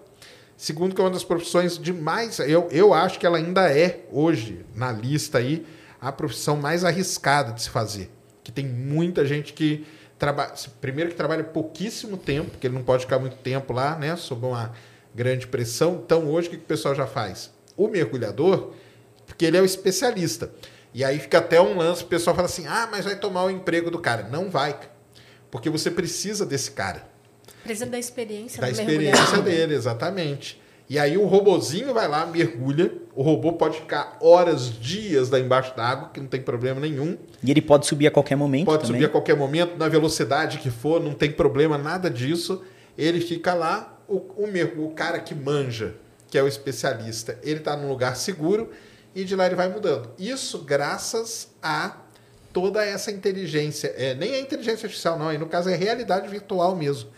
Segundo, que é uma das profissões de mais. Eu, eu acho que ela ainda é, hoje, na lista aí, a profissão mais arriscada de se fazer. Que tem muita gente que trabalha. Primeiro, que trabalha pouquíssimo tempo, porque ele não pode ficar muito tempo lá, né? Sob uma grande pressão. Então, hoje, o que, que o pessoal já faz? O mergulhador, porque ele é o especialista. E aí fica até um lance, o pessoal fala assim: ah, mas vai tomar o emprego do cara. Não vai, porque você precisa desse cara. Precisa da experiência Da do experiência dele, exatamente. E aí o robozinho vai lá, mergulha. O robô pode ficar horas, dias lá embaixo d'água, que não tem problema nenhum. e ele pode subir a qualquer momento Pode também. subir a qualquer momento, na velocidade que for, não tem problema, nada disso. Ele fica lá, o, o, o cara que manja, que é o especialista, ele está num lugar seguro e de lá ele vai mudando. Isso graças a toda essa inteligência. É, nem é inteligência artificial, não, aí no caso é realidade virtual mesmo.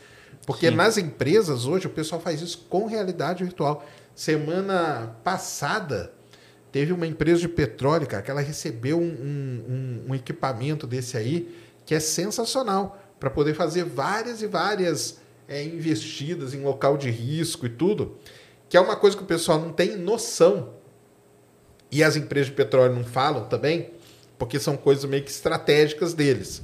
Porque Sim. nas empresas hoje o pessoal faz isso com realidade virtual. Semana passada teve uma empresa de petróleo, cara, que ela recebeu um, um- um- equipamento desse aí que é sensacional para poder fazer várias e várias é, investidas em local de risco e tudo, que é uma coisa que o pessoal não tem noção e as empresas de petróleo não falam também, porque são coisas meio que estratégicas deles.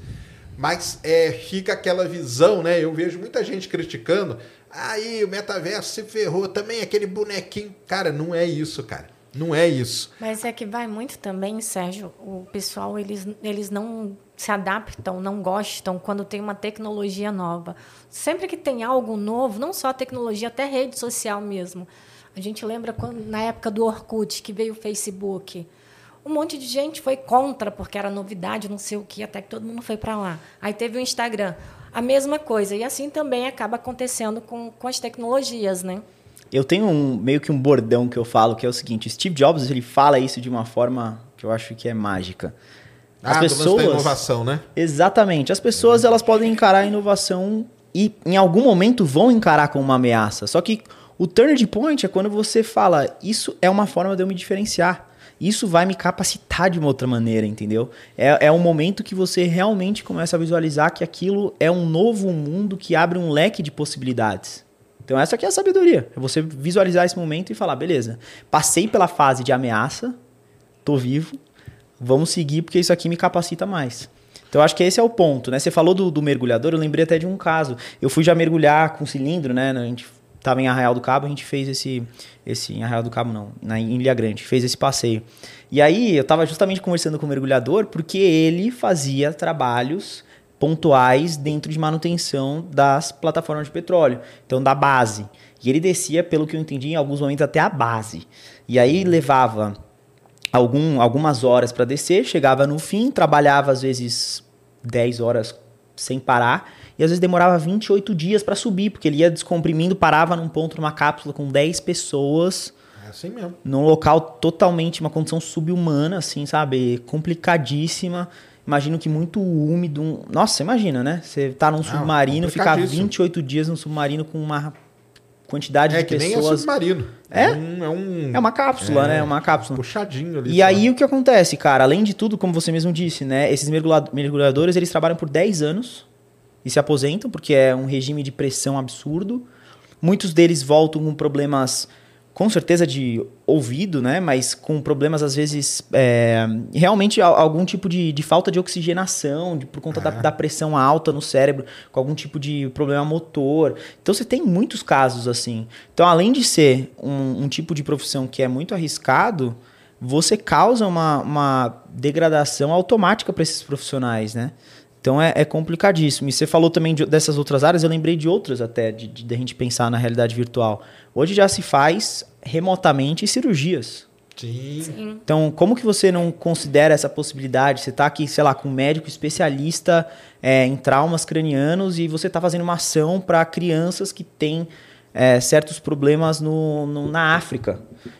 Mas é, fica aquela visão, né? Eu vejo muita gente criticando. Aí o metaverso se ferrou também, aquele bonequinho. Cara, não é isso, cara. Não é isso. Mas é que vai muito também, Sérgio. O pessoal, eles, eles não se adaptam, não gostam quando tem uma tecnologia nova. Sempre que tem algo novo, não só tecnologia, até rede social mesmo. A gente lembra quando, na época do Orkut, que veio o Facebook. Um monte de gente foi contra, porque era novidade, não sei o que, até que todo mundo foi para lá. Aí teve o Instagram. A mesma coisa. E assim também acaba acontecendo com, com as tecnologias, né? Eu tenho um, meio que um bordão que eu falo, que é o seguinte: Steve Jobs ele fala isso de uma forma que eu acho que é mágica. As ah, pessoas, da inovação, né? exatamente, as pessoas elas podem encarar a inovação e em algum momento vão encarar como uma ameaça. Só que O turning point é quando você fala, isso é uma forma de eu me diferenciar. Isso vai me capacitar de uma outra maneira, entendeu? É, é um momento que você realmente começa a visualizar que aquilo é um novo mundo que abre um leque de possibilidades. Então essa aqui é a sabedoria. É você visualizar esse momento e falar, beleza, passei pela fase de ameaça, tô vivo, vamos seguir porque isso aqui me capacita mais. Então acho que esse é o ponto, né? Você falou do, do mergulhador, eu lembrei até de um caso. Eu fui já mergulhar com cilindro, né? A gente estava em Arraial do Cabo, a gente fez esse, esse em Arraial do Cabo não, na, em Ilha Grande, fez esse passeio. E aí eu estava justamente conversando com o mergulhador porque ele fazia trabalhos pontuais dentro de manutenção das plataformas de petróleo, então da base. E ele descia, pelo que eu entendi, em alguns momentos até a base. E aí levava algum, algumas horas para descer, chegava no fim, trabalhava às vezes 10 horas sem parar e às vezes demorava 28 dias para subir, porque ele ia descomprimindo, parava num ponto numa cápsula com 10 pessoas. É assim mesmo. Num local totalmente, uma condição subhumana, assim, sabe? Complicadíssima. Imagino que muito úmido. Nossa, imagina, né? Você tá num submarino, ficar 28 dias num submarino com uma quantidade é, de que pessoas. Nem é submarino. É? É, um, é, um... é uma cápsula, é, né? É uma cápsula. Puxadinho ali. E aí o que acontece, cara? Além de tudo, como você mesmo disse, né? Esses mergulhadores, eles trabalham por 10 anos e se aposentam, porque é um regime de pressão absurdo. Muitos deles voltam com problemas, com certeza, de ouvido, né? Mas com problemas, às vezes, é, realmente algum tipo de, de, falta de oxigenação, de, por conta da, da, pressão alta no cérebro, com algum tipo de problema motor. Então, você tem muitos casos assim. Então, além de ser um, um tipo de profissão que é muito arriscado, você causa uma, uma degradação automática para esses profissionais, né? Então é, é, complicadíssimo. E você falou também de, dessas outras áreas, eu lembrei de outras até, de, de, de, a gente pensar na realidade virtual. Hoje já se faz remotamente cirurgias. Sim. Sim. Então, como que você não considera essa possibilidade? Você está aqui, sei lá, com um médico especialista é, em traumas cranianos e você está fazendo uma ação para crianças que têm é, certos problemas no, no, na África.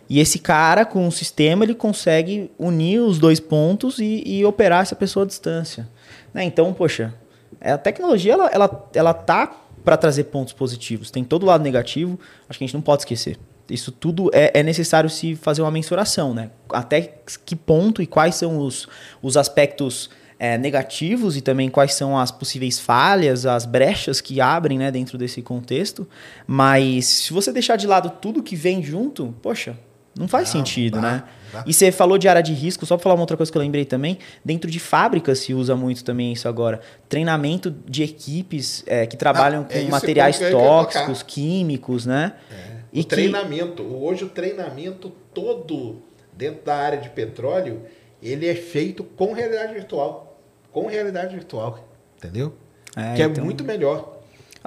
E esse cara, com o sistema, ele consegue unir os dois pontos e, e operar essa pessoa à distância. Né? Então, poxa, é, a tecnologia ela, ela, ela tá para trazer pontos positivos. Tem todo o lado negativo, acho que a gente não pode esquecer. Isso tudo é, é necessário se fazer uma mensuração, né? Até que ponto e quais são os, os aspectos é, negativos e também quais são as possíveis falhas, as brechas que abrem né, dentro desse contexto. Mas se você deixar de lado tudo que vem junto, poxa, não faz não, sentido, né? E você falou de área de risco, só para falar uma outra coisa que eu lembrei também, dentro de fábricas se usa muito também isso agora. Treinamento de equipes é, que trabalham não, é com materiais tóxicos, químicos, né? É. E o que... treinamento, hoje o treinamento todo dentro da área de petróleo, ele é feito com realidade virtual. Com realidade virtual, entendeu? É, que é então... muito melhor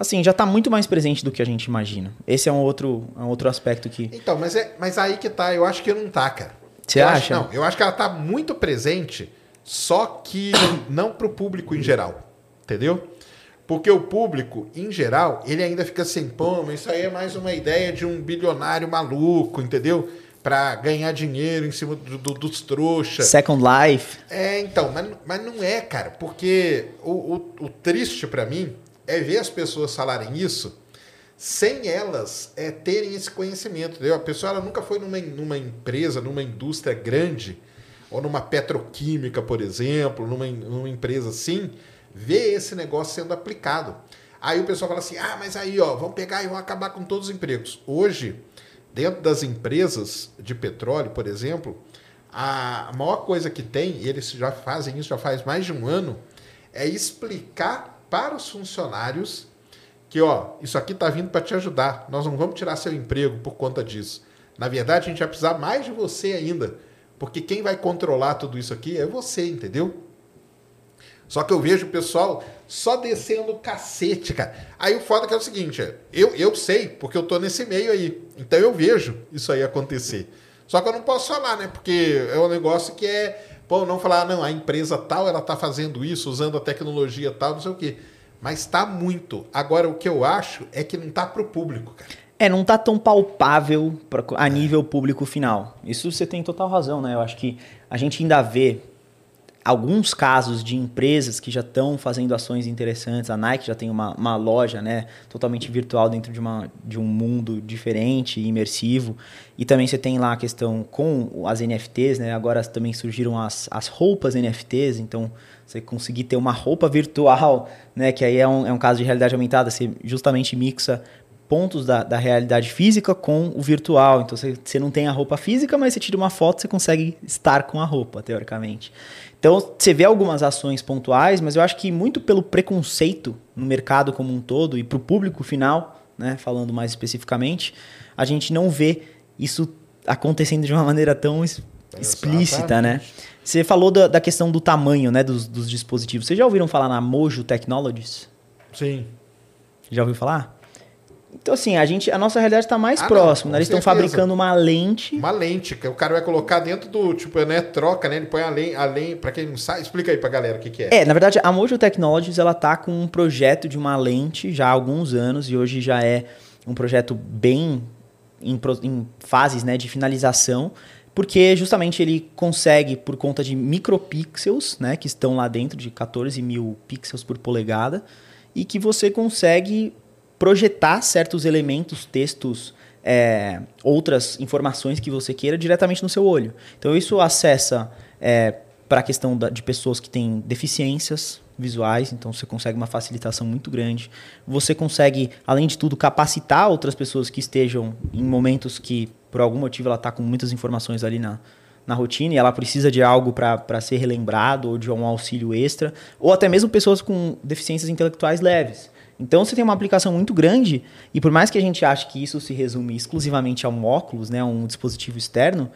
assim, já está muito mais presente do que a gente imagina. Esse é um outro, é um outro aspecto que. Então, mas, é, mas aí que tá, eu acho que não tá, cara. Você acha? Acho, não, eu acho que ela está muito presente, só que não para o público em geral. Entendeu? Porque o público, em geral, ele ainda fica assim, pô, mas isso aí é mais uma ideia de um bilionário maluco, entendeu? Para ganhar dinheiro em cima do, do, dos trouxas. Second Life. É, então, mas, mas não é, cara, porque o, o, o triste para mim é ver as pessoas falarem isso sem elas é, terem esse conhecimento. Entendeu? A pessoa ela nunca foi numa, numa empresa, numa indústria grande, ou numa petroquímica, por exemplo, numa, numa empresa assim, ver esse negócio sendo aplicado. Aí o pessoal fala assim: ah, mas aí, ó, vamos pegar e vão acabar com todos os empregos. Hoje, dentro das empresas de petróleo, por exemplo, a maior coisa que tem, e eles já fazem isso já faz mais de um ano, é explicar para os funcionários que ó, isso aqui está vindo para te ajudar. Nós não vamos tirar seu emprego por conta disso. Na verdade, a gente vai precisar mais de você ainda, porque quem vai controlar tudo isso aqui é você, entendeu? Só que eu vejo o pessoal só descendo cacete, cara. Aí o foda é que é o seguinte, eu, eu sei, porque eu tô nesse meio aí. Então eu vejo isso aí acontecer. Só que eu não posso falar, né? Porque é um negócio que é, pô, não falar, não, a empresa tal, ela tá fazendo isso, usando a tecnologia tal, não sei o quê. Mas está muito. Agora, o que eu acho é que não está para o público, cara. É, não está tão palpável pra, a nível público final. Isso você tem total razão, né? Eu acho que a gente ainda vê alguns casos de empresas que já estão fazendo ações interessantes. A Nike já tem uma, uma loja né, totalmente virtual dentro de, uma, de um mundo diferente, imersivo. E também você tem lá a questão com as NFTs, né? Agora também surgiram as, as roupas NFTs, então você conseguir ter uma roupa virtual, né? Que aí é um, é um caso de realidade aumentada, você justamente mixa pontos da, da realidade física com o virtual. Então você, você não tem a roupa física, mas você tira uma foto, você consegue estar com a roupa, teoricamente. Então, você vê algumas ações pontuais, mas eu acho que muito pelo preconceito no mercado como um todo e para o público final, né, falando mais especificamente, a gente não vê isso acontecendo de uma maneira tão explícita, né? Você falou da, da, questão do tamanho né, dos, dos dispositivos. Vocês já ouviram falar na Mojo Technologies? Sim. Já ouviu falar? Então, assim, a, gente, a nossa realidade está mais ah, próxima. Né? Eles estão fabricando uma lente. Uma lente, que o cara vai colocar dentro do. Tipo, né? Troca, né? Ele põe a lente. A lente pra quem não sabe, explica aí pra galera o que, que é. É, na verdade, a Mojo Technologies ela tá com um projeto de uma lente já há alguns anos e hoje já é um projeto bem em, em fases né, de finalização. Porque justamente ele consegue, por conta de micropixels, né, que estão lá dentro de 14 mil pixels por polegada, e que você consegue projetar certos elementos, textos, é, outras informações que você queira diretamente no seu olho. Então isso acessa é, para a questão da, de pessoas que têm deficiências visuais, então você consegue uma facilitação muito grande. Você consegue, além de tudo, capacitar outras pessoas que estejam em momentos que, por algum motivo, ela está com muitas informações ali na, na rotina e ela precisa de algo para ser relembrado ou de um auxílio extra, ou até mesmo pessoas com deficiências intelectuais leves. Então você tem uma aplicação muito grande e por mais que a gente ache que isso se resume exclusivamente a um óculos, né, a um dispositivo externo,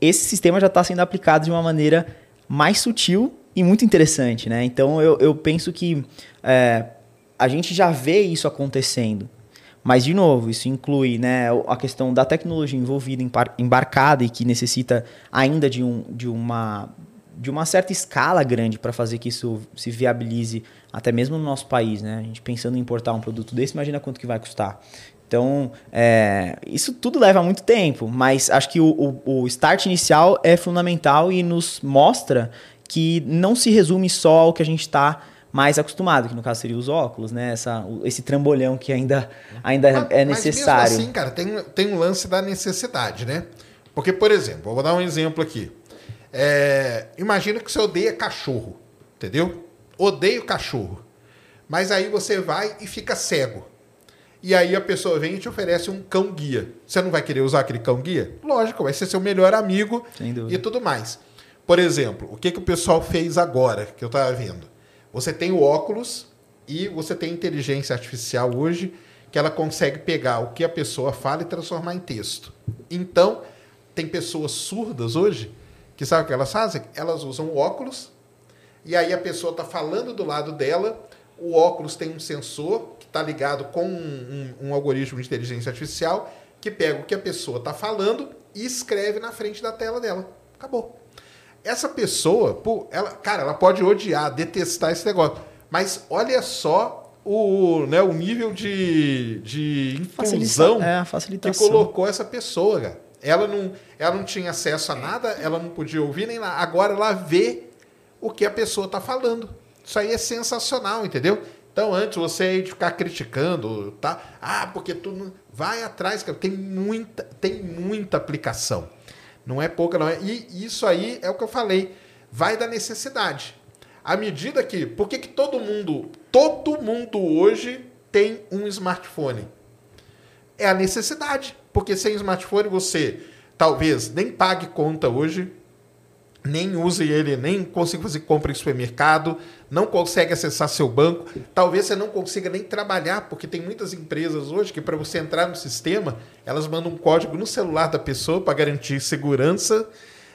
esse sistema já está sendo aplicado de uma maneira mais sutil e muito interessante, né? Então eu, eu penso que é, a gente já vê isso acontecendo. Mas, de novo, isso inclui né, a questão da tecnologia envolvida, embarcada e que necessita ainda de, um, de, uma, de uma certa escala grande para fazer que isso se viabilize até mesmo no nosso país, né? A gente pensando em importar um produto desse, imagina quanto que vai custar. Então, é, isso tudo leva muito tempo, mas acho que o, o, o, start inicial é fundamental e nos mostra que não se resume só ao que a gente está mais acostumado, que no caso seria os óculos, né? Essa, esse trambolhão que ainda, ainda mas, é necessário. Mas mesmo assim, cara, tem, tem um lance da necessidade, né? Porque, por exemplo, vou dar um exemplo aqui. É, imagina que você odeia cachorro, entendeu? Odeio cachorro. Mas aí você vai e fica cego. E aí a pessoa vem e te oferece um cão guia. Você não vai querer usar aquele cão guia? Lógico, vai ser seu melhor amigo e tudo mais. Por exemplo, o que, que o pessoal fez agora, que eu estava vendo? Você tem o óculos e você tem inteligência artificial hoje que ela consegue pegar o que a pessoa fala e transformar em texto. Então, tem pessoas surdas hoje que sabe o que elas fazem? Elas usam o óculos e aí a pessoa está falando do lado dela, o óculos tem um sensor que está ligado com um, um, um, algoritmo de inteligência artificial que pega o que a pessoa está falando e escreve na frente da tela dela. Acabou. Essa pessoa, pô, ela, cara, ela pode odiar, detestar esse negócio, mas olha só o, né, o nível de, de inclusão é, que colocou essa pessoa, cara. Ela não, ela não tinha acesso a nada, ela não podia ouvir nem nada. Agora ela vê o que a pessoa está falando. Isso aí é sensacional, entendeu? Então, antes você de ficar criticando, tá? Ah, porque tu não... vai atrás, cara. Tem muita, tem muita aplicação. Não é pouca, não é. E isso aí é o que eu falei. Vai da necessidade. À medida que. Por que, que todo mundo, todo mundo hoje tem um smartphone? É a necessidade. Porque sem smartphone você talvez nem pague conta hoje, nem use ele, nem consiga fazer compra em supermercado, não consegue acessar seu banco, talvez você não consiga nem trabalhar, porque tem muitas empresas hoje que para você entrar no sistema, elas mandam um código no celular da pessoa para garantir segurança.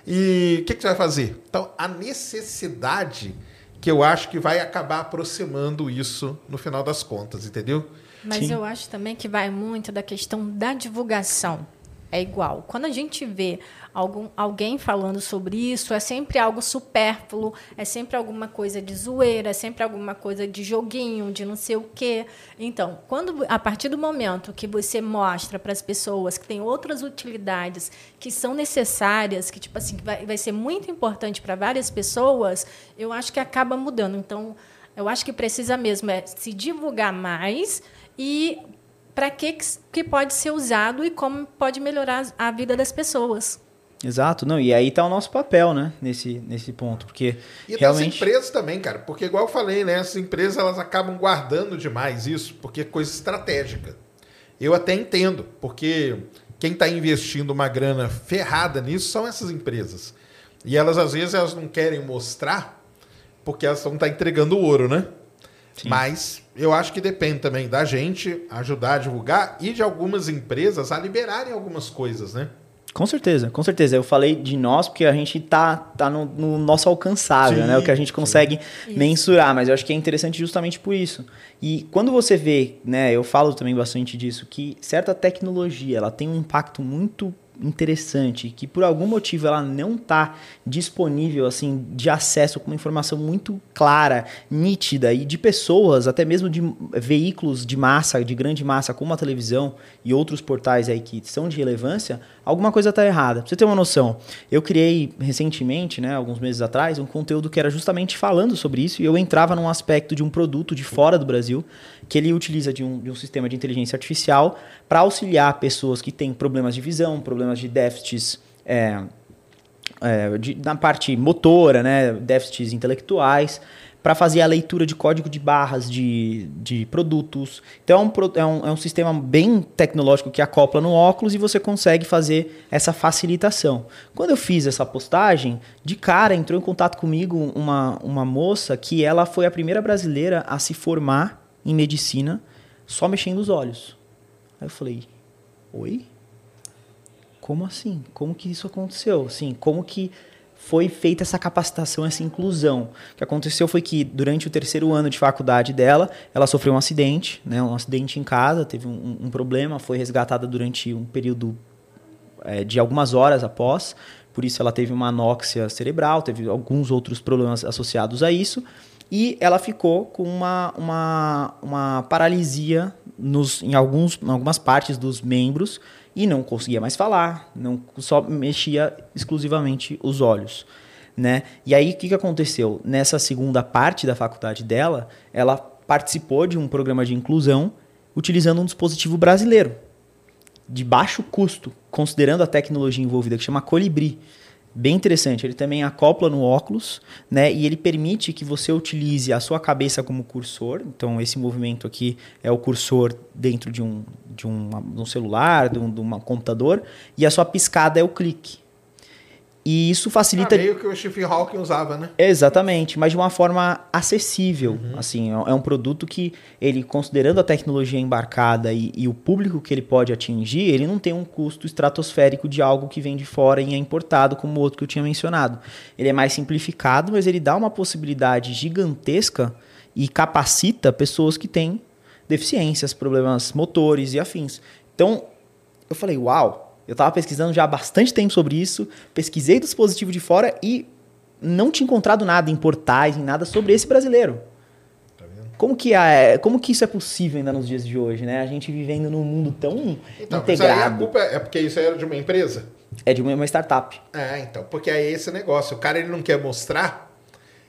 E o que, que você vai fazer? Então, a necessidade que eu acho que vai acabar aproximando isso no final das contas, entendeu? Mas Sim. eu acho também que vai muito da questão da divulgação. é igual. Quando a gente vê algum, alguém falando sobre isso, é sempre algo supérfluo, é sempre alguma coisa de zoeira, é sempre alguma coisa de joguinho, de não sei o quê. Então, quando a partir do momento que você mostra para as pessoas que tem outras utilidades que são necessárias, que tipo assim, vai, vai ser muito importante para várias pessoas, eu acho que acaba mudando. Então, eu acho que precisa mesmo é se divulgar mais e para que, que pode ser usado e como pode melhorar a vida das pessoas. Exato, não, e aí está o nosso papel, né, nesse, nesse ponto, porque e realmente... das empresas também, cara, porque igual eu falei, né, as empresas elas acabam guardando demais isso, porque é coisa estratégica. Eu até entendo, porque quem está investindo uma grana ferrada nisso são essas empresas. E elas, às vezes, elas não querem mostrar, porque elas estar tá entregando ouro, né? Sim. Mas eu acho que depende também da gente ajudar a divulgar e de algumas empresas a liberarem algumas coisas, né? Com certeza, com certeza. Eu falei de nós porque a gente tá, tá no, no nosso alcançável, sim, né? O que a gente consegue sim. mensurar, mas eu acho que é interessante justamente por isso. E quando você vê, né, eu falo também bastante disso, que certa tecnologia, ela tem um impacto muito interessante que por algum motivo ela não está disponível assim de acesso com uma informação muito clara, nítida e de pessoas, até mesmo de veículos de massa, de grande massa, como a televisão e outros portais aí que são de relevância, alguma coisa está errada. Pra você ter uma noção, eu criei recentemente, né, alguns meses atrás, um conteúdo que era justamente falando sobre isso e eu entrava num aspecto de um produto de fora do Brasil que ele utiliza de um, de um sistema de inteligência artificial para auxiliar pessoas que têm problemas de visão, problemas de déficits é, é, de, na parte motora, né, déficits intelectuais, para fazer a leitura de código de barras de, de produtos. Então é, é um, é um sistema bem tecnológico que acopla no óculos e você consegue fazer essa facilitação. Quando eu fiz essa postagem, de cara entrou em contato comigo uma, uma moça que ela foi a primeira brasileira a se formar em medicina só mexendo os olhos. Aí eu falei, oi? Como assim? Como que isso aconteceu? Assim, como que foi feita essa capacitação, essa inclusão? O que aconteceu foi que durante o terceiro ano de faculdade dela, ela sofreu um acidente, né? Um acidente em casa, teve um, um problema, foi resgatada durante um período é, de algumas horas após. Por isso ela teve uma anóxia cerebral, teve alguns outros problemas associados a isso e ela ficou com uma, uma, uma paralisia nos, em, alguns, em algumas partes dos membros e não conseguia mais falar, não só mexia exclusivamente os olhos. Né? E aí o que, que aconteceu? Nessa segunda parte da faculdade dela, ela participou de um programa de inclusão utilizando um dispositivo brasileiro de baixo custo, considerando a tecnologia envolvida, que chama Colibri bem interessante. Ele também acopla no óculos, né? E ele permite que você utilize a sua cabeça como cursor. Então, esse movimento aqui é o cursor dentro de um, de de um celular, de um, de um computador, e a sua piscada é o clique. E isso facilita. Ah, meio que o Stephen Hawking usava, né? Exatamente, mas de uma forma acessível. Uhum. Assim, é um produto que ele, considerando a tecnologia embarcada e, e, o público que ele pode atingir, ele não tem um custo estratosférico de algo que vem de fora e é importado, como o outro que eu tinha mencionado. Ele é mais simplificado, mas ele dá uma possibilidade gigantesca e capacita pessoas que têm deficiências, problemas motores e afins. Então, eu falei, uau, eu estava pesquisando já há bastante tempo sobre isso, pesquisei dispositivo de fora e não tinha encontrado nada em portais, em nada sobre esse brasileiro. Tá como que, é, como que isso é possível ainda nos dias de hoje, né? A gente vivendo num mundo tão então, integrado. Mas aí a culpa é porque isso era de uma empresa? É de uma startup. É, então, porque é esse negócio. O cara ele não quer mostrar,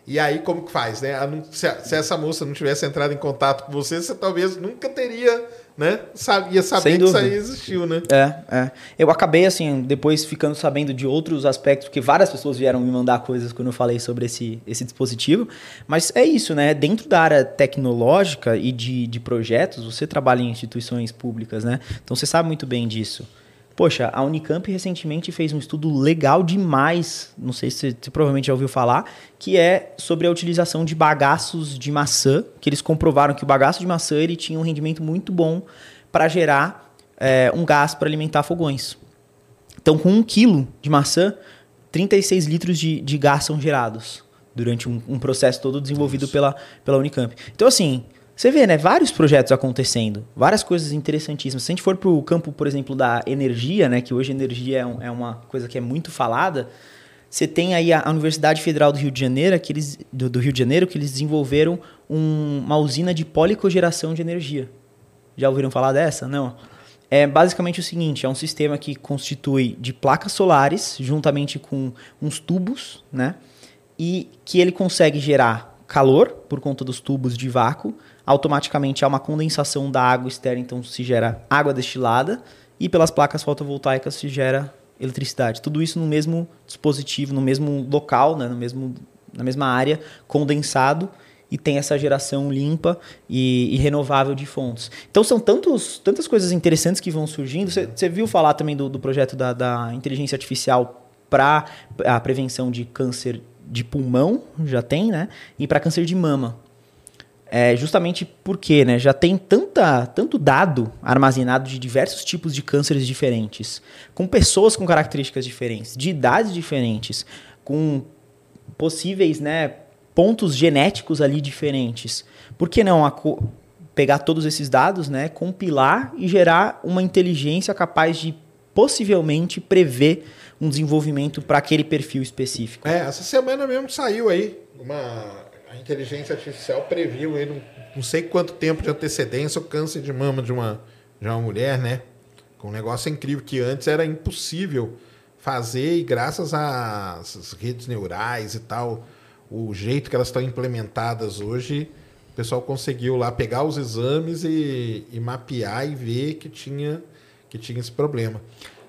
e aí como que faz, né? Se essa moça não tivesse entrado em contato com você, você talvez nunca teria né? Sabia saber que isso aí existiu, né? É, é. Eu acabei, assim, depois ficando sabendo de outros aspectos, porque várias pessoas vieram me mandar coisas quando eu falei sobre esse, esse dispositivo. Mas é isso, né? Dentro da área tecnológica e de, de projetos, você trabalha em instituições públicas, né? Então você sabe muito bem disso. Poxa, a Unicamp recentemente fez um estudo legal demais, não sei se você provavelmente já ouviu falar, que é sobre a utilização de bagaços de maçã, que eles comprovaram que o bagaço de maçã ele tinha um rendimento muito bom para gerar é, um gás para alimentar fogões. Então, com um quilo de maçã, 36 litros de, de gás são gerados durante um, um processo todo desenvolvido pela, pela Unicamp. Então, assim, Você vê, né? Vários projetos acontecendo, várias coisas interessantíssimas. Se a gente for para o campo, por exemplo, da energia, né? Que hoje energia é, um, é, uma coisa que é muito falada. Você tem aí a Universidade Federal do Rio de Janeiro, que eles, do, do Rio de Janeiro, que eles desenvolveram um, uma usina de policogeração de energia. Já ouviram falar dessa? Não. É basicamente o seguinte: é um sistema que constitui de placas solares, juntamente com uns tubos, né? E que ele consegue gerar calor por conta dos tubos de vácuo automaticamente há uma condensação da água externa, então se gera água destilada, e pelas placas fotovoltaicas se gera eletricidade. Tudo isso no mesmo dispositivo, no mesmo local, né, no mesmo, na mesma área, condensado, e tem essa geração limpa e, e renovável de fontes. Então são tantos, tantas coisas interessantes que vão surgindo. Você viu falar também do, do projeto da, da inteligência artificial para a prevenção de câncer de pulmão, já tem, né? E para câncer de mama. É justamente porque né, já tem tanta, tanto dado armazenado de diversos tipos de cânceres diferentes, com pessoas com características diferentes, de idades diferentes, com possíveis né, pontos genéticos ali diferentes. Por que não pegar todos esses dados, né, compilar e gerar uma inteligência capaz de possivelmente prever um desenvolvimento para aquele perfil específico? É, essa semana mesmo saiu aí uma a inteligência artificial previu não, não sei quanto tempo de antecedência o câncer de mama de uma, de uma mulher, né? Com um negócio incrível que antes era impossível fazer e graças às redes neurais e tal, o jeito que elas estão implementadas hoje, o pessoal conseguiu lá pegar os exames e, e mapear e ver que tinha, que tinha esse problema.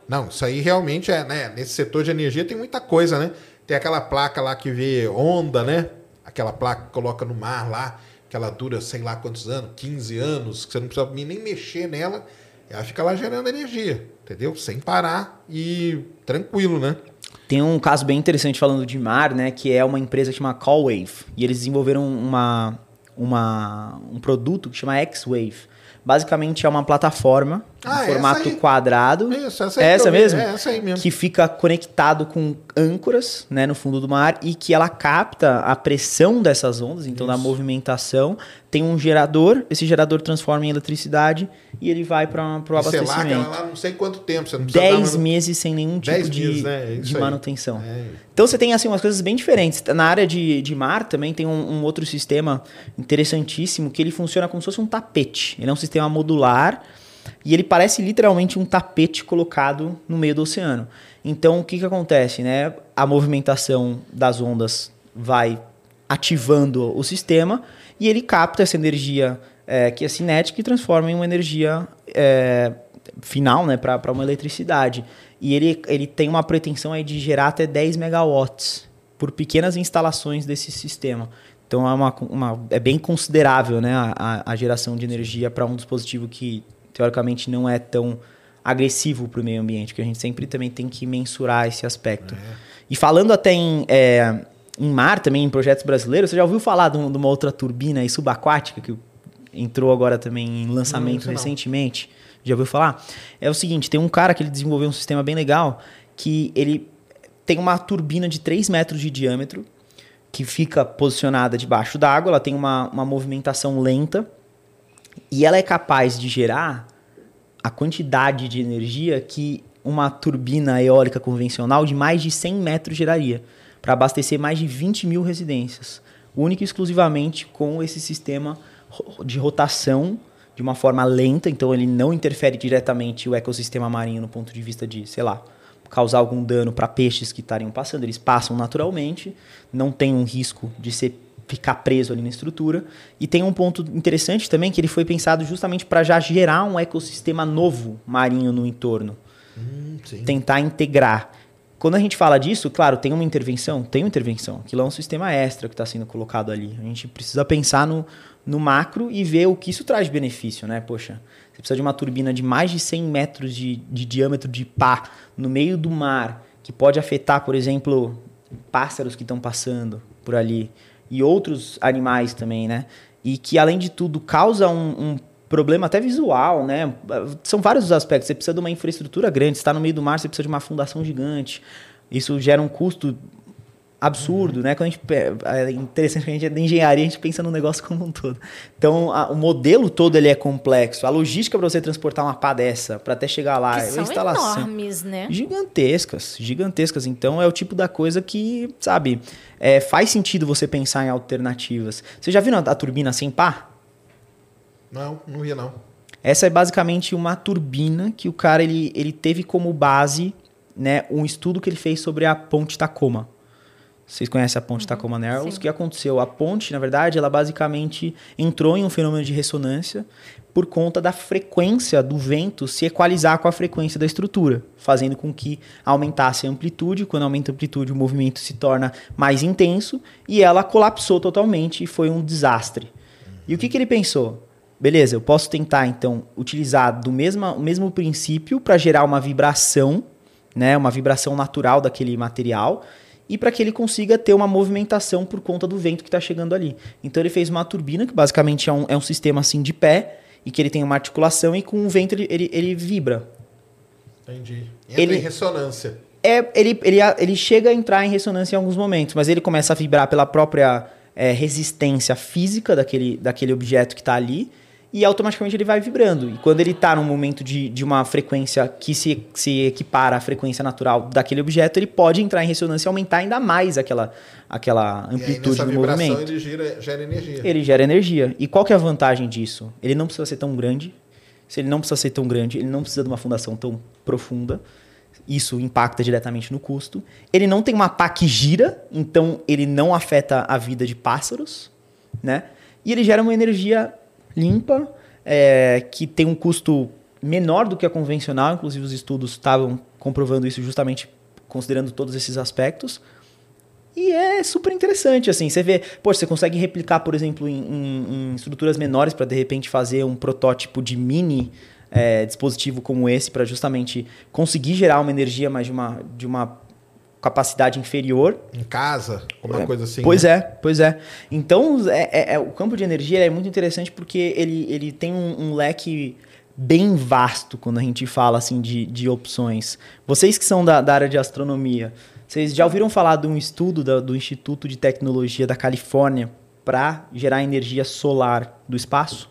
Não, isso aí realmente é, né? Nesse setor de energia tem muita coisa, né? Tem aquela placa lá que vê onda, né? Aquela placa que coloca no mar lá, que ela dura sei lá quantos anos, 15 anos, que você não precisa nem mexer nela, ela fica lá gerando energia, entendeu? Sem parar e tranquilo, né? Tem um caso bem interessante falando de mar, né? Que é uma empresa que chama Callwave. E eles desenvolveram uma, uma, um produto que chama X-Wave Basicamente é uma plataforma ah, em formato quadrado. Isso, essa, é essa mesmo? É essa aí mesmo. Que fica conectado com âncoras né, no fundo do mar e que ela capta a pressão dessas ondas, então Isso. da movimentação. Tem um gerador, esse gerador transforma em eletricidade e ele vai para o abastecimento. Sei lá, lá, não sei quanto tempo. Você não 10 meses sem nenhum tipo de, meses, né? de manutenção. É. Então você tem assim umas coisas bem diferentes. Na área de, de mar também tem um, um outro sistema interessantíssimo que ele funciona como se fosse um tapete. Ele é um sistema modular e ele parece literalmente um tapete colocado no meio do oceano. Então, o que, que acontece? Né? A movimentação das ondas vai ativando o sistema e ele capta essa energia é, que é cinética e transforma em uma energia é, final né, para uma eletricidade. E ele, ele tem uma pretensão aí de gerar até 10 megawatts por pequenas instalações desse sistema. Então é, uma, uma, é bem considerável né, a, a geração de energia para um dispositivo que teoricamente não é tão agressivo para o meio ambiente, que a gente sempre também tem que mensurar esse aspecto. É. E falando até em, é, em mar, também em projetos brasileiros, você já ouviu falar de, uma outra turbina subaquática que entrou agora também em lançamento não, recentemente? Já ouviu falar? É o seguinte, tem um cara que ele desenvolveu um sistema bem legal que ele tem uma turbina de 3 metros de diâmetro que fica posicionada debaixo d'água, ela tem uma, uma movimentação lenta e ela é capaz de gerar a quantidade de energia que uma turbina eólica convencional de mais de 100 metros geraria, para abastecer mais de 20 mil residências, única e exclusivamente com esse sistema de rotação de uma forma lenta, então ele não interfere diretamente o ecossistema marinho no ponto de vista de, sei lá, causar algum dano para peixes que estariam passando, eles passam naturalmente, não tem um risco de ser ficar preso ali na estrutura. E tem um ponto interessante também que ele foi pensado justamente para já gerar um ecossistema novo marinho no entorno. Hum, Tentar integrar. Quando a gente fala disso, claro, tem uma intervenção, tem uma intervenção. Aquilo é um sistema extra que está sendo colocado ali. A gente precisa pensar no, no macro e ver o que isso traz de benefício, né? Poxa, você precisa de uma turbina de mais de 100 metros de, de diâmetro de pá no meio do mar, que pode afetar, por exemplo, pássaros que estão passando por ali e outros animais também, né? E que, além de tudo, causa um, um problema até visual, né? São vários os aspectos. Você precisa de uma infraestrutura grande, está no meio do mar, você precisa de uma fundação gigante. Isso gera um custo absurdo, né? Quando a gente é interessante que a gente é de engenharia, a gente pensa no negócio como um todo. Então, a, o modelo todo ele é complexo. A logística para você transportar uma pá dessa, para até chegar lá, Que a são instalação enormes, né? gigantescas, gigantescas. Então, é o tipo da coisa que, sabe, é, faz sentido você pensar em alternativas. Você já viu a, a turbina sem pá? Não, não via não. Essa é basicamente uma turbina que o cara ele, ele teve como base, né, um estudo que ele fez sobre a ponte Tacoma. Vocês conhecem a ponte Tacoma Narrows? O que aconteceu? A ponte, na verdade, ela basicamente entrou em um fenômeno de ressonância por conta da frequência do vento se equalizar com a frequência da estrutura, fazendo com que aumentasse a amplitude. Quando aumenta a amplitude, o movimento se torna mais intenso e ela colapsou totalmente e foi um desastre. E o que, que ele pensou? Beleza, eu posso tentar então utilizar do mesmo, o mesmo princípio para gerar uma vibração, né, uma vibração natural daquele material e para que ele consiga ter uma movimentação por conta do vento que está chegando ali. Então ele fez uma turbina que basicamente é um, é um sistema assim de pé e que ele tem uma articulação e com o vento ele, ele, ele vibra. Entendi. Entra Ele- em ressonância. É, ele, ele, ele chega a entrar em ressonância em alguns momentos, mas ele começa a vibrar pela própria é, resistência física daquele, daquele objeto que está ali e automaticamente ele vai vibrando. E quando ele está num momento de, de uma frequência que se, se equipara à frequência natural daquele objeto, ele pode entrar em ressonância e aumentar ainda mais aquela, aquela amplitude do movimento. ele gira, gera energia. Ele gera energia. E qual que é a vantagem disso? Ele não precisa ser tão grande. Se ele não precisa ser tão grande, ele não precisa de uma fundação tão profunda. Isso impacta diretamente no custo. Ele não tem uma pá que gira, então ele não afeta a vida de pássaros, né? E ele gera uma energia limpa, é, que tem um custo menor do que a convencional. Inclusive os estudos estavam comprovando isso justamente considerando todos esses aspectos. E é super interessante, assim. Você vê, pô, você consegue replicar, por exemplo, em, em- em estruturas menores para de repente fazer um protótipo de mini é, dispositivo como esse para justamente conseguir gerar uma energia, mas de uma, de uma capacidade inferior. Em casa, alguma coisa assim. Pois né? é, pois é. Então, é, é- é- o campo de energia é muito interessante porque ele, ele tem um, um leque bem vasto quando a gente fala assim de, de opções. Vocês que são da, da área de astronomia, vocês já ouviram falar de um estudo da- do Instituto de Tecnologia da Califórnia para gerar energia solar do espaço?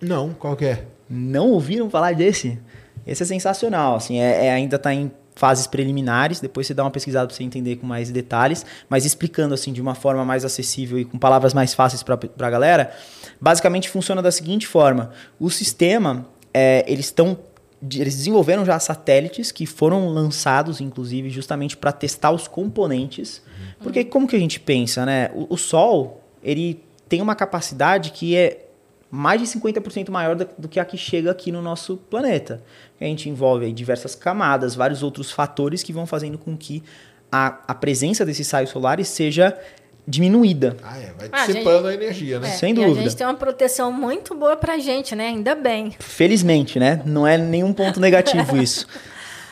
Não, qual que é? Não ouviram falar desse? Esse é sensacional, assim, é, é- ainda está em fases preliminares, depois você dá uma pesquisada para você entender com mais detalhes, mas explicando assim de uma forma mais acessível e com palavras mais fáceis para a galera, basicamente funciona da seguinte forma: o sistema, é, eles estão eles desenvolveram já satélites que foram lançados, inclusive, justamente para testar os componentes. Porque como que a gente pensa, né? O, o Sol, ele tem uma capacidade que é mais de 50% maior do que a que chega aqui no nosso planeta. A gente envolve aí diversas camadas, vários outros fatores que vão fazendo com que a, a presença desses raios solares seja diminuída. Ah, é. Vai Ah, dissipando a energia, né? É, Sem e dúvida. a gente tem uma proteção muito boa pra gente, né? Ainda bem. Felizmente, né? Não é nenhum ponto negativo isso.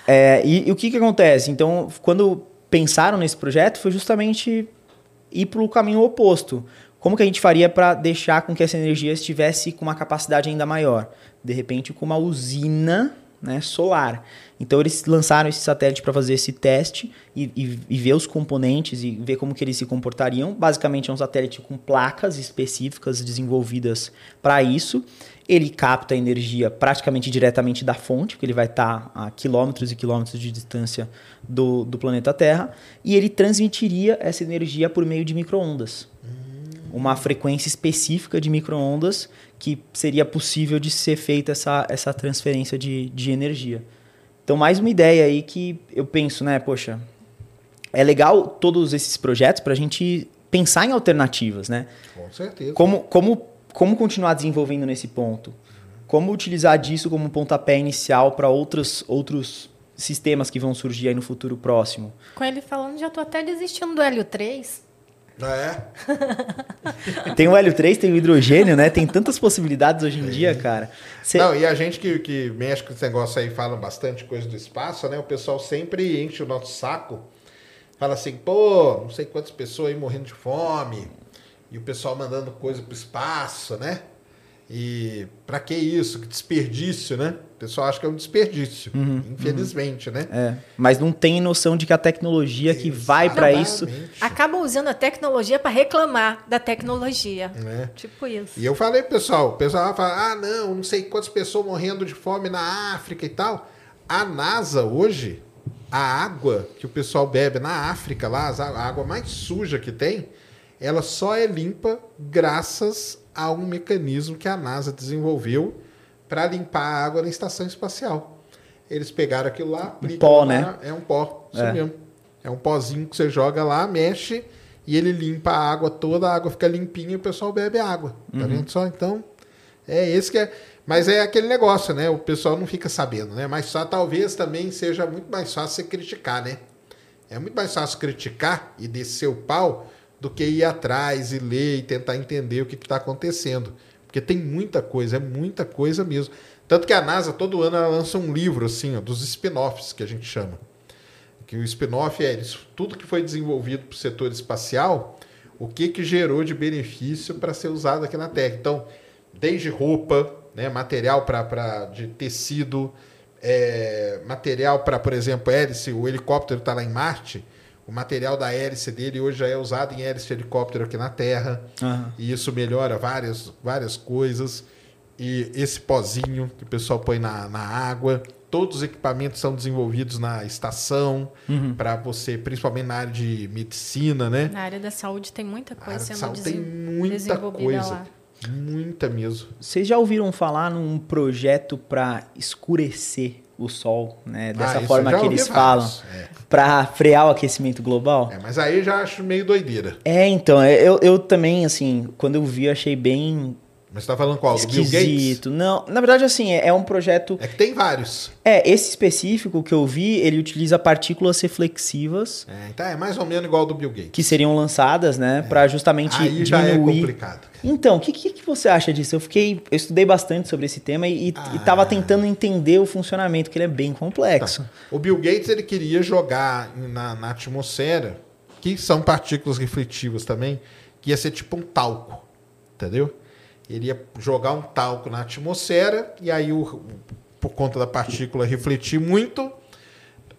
É, e, e o que, que acontece? Então, quando pensaram nesse projeto, foi justamente ir para o caminho oposto. Como que a gente faria para deixar com que essa energia estivesse com uma capacidade ainda maior? De repente, com uma usina né, solar. Então, eles lançaram esse satélite para fazer esse teste e, e- e ver os componentes e ver como que eles se comportariam. Basicamente, é um satélite com placas específicas desenvolvidas para isso. Ele capta a energia praticamente diretamente da fonte, porque ele vai estar a quilômetros e quilômetros de distância do, do planeta Terra, e ele transmitiria essa energia por meio de microondas. Uma frequência específica de microondas que seria possível de ser feita essa, essa transferência de, de energia. Então, mais uma ideia aí que eu penso, né? Poxa, é legal todos esses projetos para a gente pensar em alternativas, né? Com certeza. Como, como, como continuar desenvolvendo nesse ponto? Como utilizar disso como um pontapé inicial para outros, outros sistemas que vão surgir aí no futuro próximo? Com ele falando, já tô até desistindo do Hélio 3. Ah, é? Tem o hélio 3, tem o hidrogênio, né? Tem tantas possibilidades hoje em dia, cara. Cê- Não, e a gente que, que mexe com esse negócio aí, fala bastante coisa do espaço, né? O pessoal sempre enche o nosso saco. Fala assim, pô, não sei quantas pessoas aí morrendo de fome. E o pessoal mandando coisa pro espaço, né? E para que isso? Que desperdício, né? O pessoal acha que é um desperdício, Uhum, infelizmente, né? É, mas não tem noção de que a tecnologia que vai para isso. Exatamente. Acabam usando a tecnologia para reclamar da tecnologia. É. Tipo isso. E eu falei, pessoal, o pessoal fala, ah, não, não sei quantas pessoas morrendo de fome na África e tal. A NASA hoje, a água que o pessoal bebe na África, lá, a água mais suja que tem, ela só é limpa graças a um mecanismo que a NASA desenvolveu para limpar a água na estação espacial. Eles pegaram aquilo lá, aplicam pó, lá, né? É um pó, isso É. mesmo. É um pozinho que você joga lá, mexe e ele limpa a água toda, a água fica limpinha e o pessoal bebe água. Tá Uhum. vendo só? Então, é esse que é. Mas é aquele negócio, né? O pessoal não fica sabendo, né? Mas só talvez também seja muito mais fácil você criticar, né? É muito mais fácil criticar e descer o pau do que ir atrás e ler e tentar entender o que está acontecendo. Porque tem muita coisa, é muita coisa mesmo. Tanto que a NASA, todo ano, ela lança um livro, assim, ó, dos spin-offs, que a gente chama. Que o spin-off é isso, tudo que foi desenvolvido para o setor espacial, o que, que gerou de benefício para ser usado aqui na Terra. Então, desde roupa, né, material pra, pra, de tecido, é, material para, por exemplo, hélice, o helicóptero está lá em Marte, o material da hélice dele hoje já é usado em hélice de helicóptero aqui na Terra. Aham. E isso melhora várias, várias coisas. E esse pozinho que o pessoal põe na, na água. Todos os equipamentos são desenvolvidos na estação para você, principalmente na área de medicina, né? Na área da saúde tem muita coisa sendo saúde tem muita desenvolvida coisa. lá. Muita mesmo. Vocês já ouviram falar num projeto para escurecer o sol, né? Dessa Ah, forma eu que eles falam. É. para frear o aquecimento global? É, mas aí já acho meio doideira. É, então, eu, eu também, assim, quando eu vi, achei bem Mas você tá falando qual? Do Bill Gates? esquisito. Não, na verdade, assim, é, é um projeto. É que tem vários. É, esse específico que eu vi, ele utiliza partículas reflexivas É, então é mais ou menos igual ao do Bill Gates. que seriam lançadas, né, para justamente Aí já é diminuir. complicado. Então, o que, que, que você acha disso? Eu fiquei, eu estudei bastante sobre esse tema e, Ah. estava tentando entender o funcionamento, que ele é bem complexo. O Bill Gates ele queria jogar na, na atmosfera, que são partículas refletivas também, que ia ser tipo um talco, entendeu? Ele ia jogar um talco na atmosfera e aí, o, por conta da partícula refletir muito,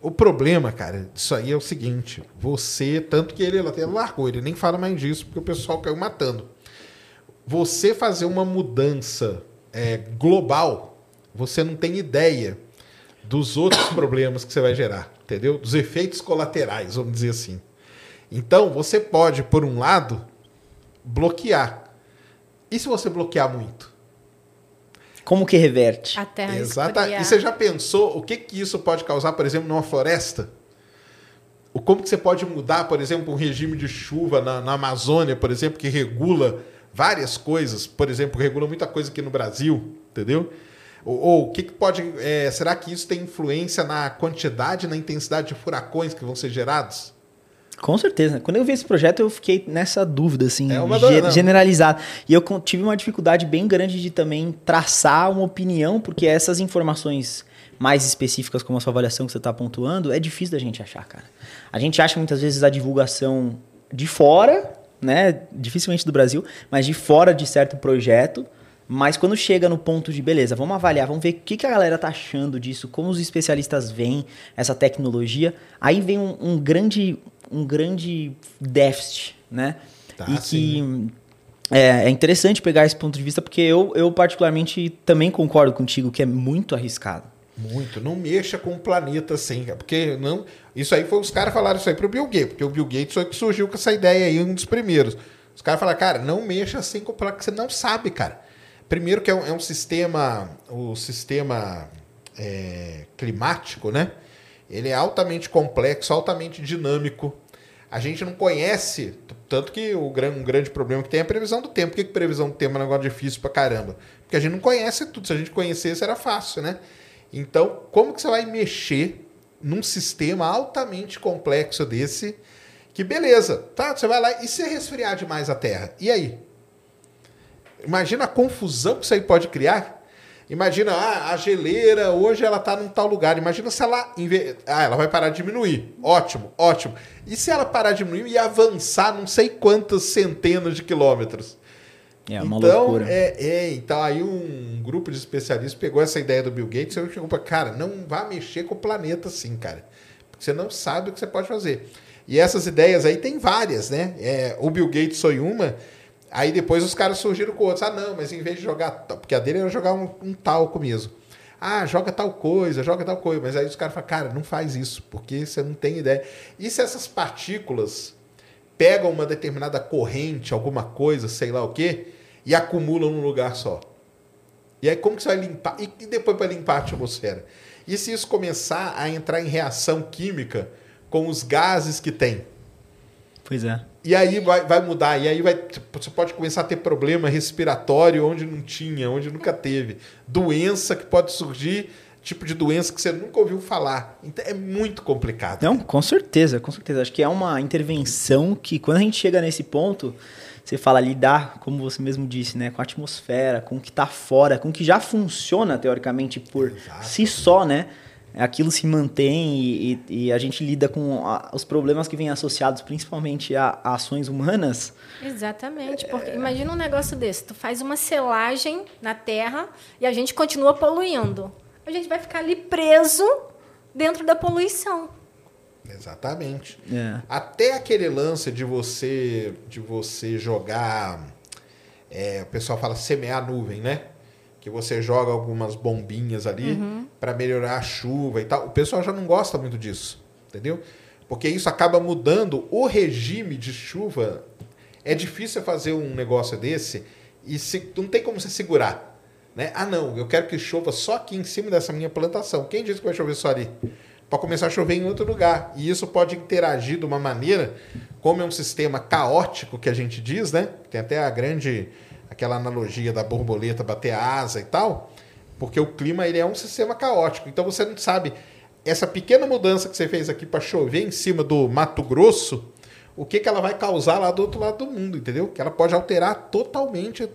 o problema, cara, disso aí é o seguinte: você, tanto que ele até largou, ele nem fala mais disso porque o pessoal caiu matando. Você fazer uma mudança é, global, você não tem ideia dos outros problemas que você vai gerar, entendeu? Dos efeitos colaterais, vamos dizer assim. Então, você pode, por um lado, bloquear. E se você bloquear muito? Como que reverte? A terra Exata. esfriar. E você já pensou o que, que isso pode causar, por exemplo, numa floresta? O como que você pode mudar, por exemplo, um regime de chuva na, na Amazônia, por exemplo, que regula várias coisas, por exemplo, regula muita coisa aqui no Brasil, entendeu? Ou, ou o que, que pode. é, será que isso tem influência na quantidade, na intensidade de furacões que vão ser gerados? Com certeza. Quando eu vi esse projeto, eu fiquei nessa dúvida, assim, É uma ge- não. generalizada. E eu tive uma dificuldade bem grande de também traçar uma opinião, porque essas informações mais específicas, como a sua avaliação que você está pontuando, é difícil da gente achar, cara. A gente acha muitas vezes a divulgação de fora, né? Dificilmente do Brasil, mas de fora de certo projeto. Mas quando chega no ponto de, beleza, vamos avaliar, vamos ver o que, que a galera tá achando disso, como os especialistas veem essa tecnologia, aí vem um, um grande, um grande déficit, né? Tá, e que é, é interessante pegar esse ponto de vista, porque eu, eu particularmente também concordo contigo que é muito arriscado. Muito. Não mexa com o planeta assim, porque não. Isso aí foi os caras falaram isso aí pro Bill Gates, porque o Bill Gates foi que surgiu com essa ideia aí, um dos primeiros. Os caras falaram, cara, não mexa assim com o planeta, que você não sabe, cara. Primeiro que é um, é um sistema, o sistema é, climático, né? Ele é altamente complexo, altamente dinâmico. A gente não conhece, tanto que o um grande problema que tem é a previsão do tempo. Por que, que previsão do tempo é um negócio difícil pra caramba? Porque a gente não conhece tudo. Se a gente conhecesse, era fácil, né? Então, como que você vai mexer num sistema altamente complexo desse? Que beleza, tá? Você vai lá e se resfriar demais a Terra? E aí? Imagina a confusão que isso aí pode criar. Imagina, ah, a geleira hoje ela tá num tal lugar. Imagina se ela. Ah, ela vai parar de diminuir. Ótimo, ótimo. E se ela parar de diminuir e avançar não sei quantas centenas de quilômetros? É uma então, loucura. É, é, então aí um grupo de especialistas pegou essa ideia do Bill Gates e chegou para cara, não vá mexer com o planeta assim, cara. Porque você não sabe o que você pode fazer. E essas ideias aí tem várias, né? É, o Bill Gates foi uma, aí depois os caras surgiram com outros. Ah, não, mas em vez de jogar. Porque a dele era jogar um, um talco mesmo. Ah, joga tal coisa, joga tal coisa. Mas aí os caras falam, cara, não faz isso, porque você não tem ideia. E se essas partículas pegam uma determinada corrente, alguma coisa, sei lá o quê, e acumulam num lugar só? E aí como que você vai limpar? E depois para limpar a atmosfera? E se isso começar a entrar em reação química com os gases que tem? Pois é. E aí vai, vai mudar, e aí vai, você pode começar a ter problema respiratório onde não tinha, onde nunca teve. Doença que pode surgir, tipo de doença que você nunca ouviu falar. Então é muito complicado. Não, com certeza, com certeza. Acho que é uma intervenção que quando a gente chega nesse ponto, você fala lidar, como você mesmo disse, né, com a atmosfera, com o que está fora, com o que já funciona teoricamente por Exato. si só, né? Aquilo se mantém e, e, a gente lida com a, os problemas que vêm associados principalmente a, a ações humanas. Exatamente, porque é... imagina um negócio desse, tu faz uma selagem na terra e a gente continua poluindo. A gente vai ficar ali preso dentro da poluição. Exatamente. É. Até aquele lance de você de você jogar, é, o pessoal fala semear nuvem, né? que você joga algumas bombinhas ali uhum. Para melhorar a chuva e tal. O pessoal já não gosta muito disso, entendeu? Porque isso acaba mudando o regime de chuva. É difícil fazer um negócio desse e se, não tem como você segurar. Né? Ah, não, eu quero que chova só aqui em cima dessa minha plantação. Quem disse que vai chover só ali? Para começar a chover em outro lugar. E isso pode interagir de uma maneira, como é um sistema caótico que a gente diz, né? Tem até a grande aquela analogia da borboleta bater a asa e tal, porque o clima ele é um sistema caótico. Então você não sabe essa pequena mudança que você fez aqui para chover em cima do Mato Grosso, o que, que ela vai causar lá do outro lado do mundo, entendeu? Que ela pode alterar totalmente.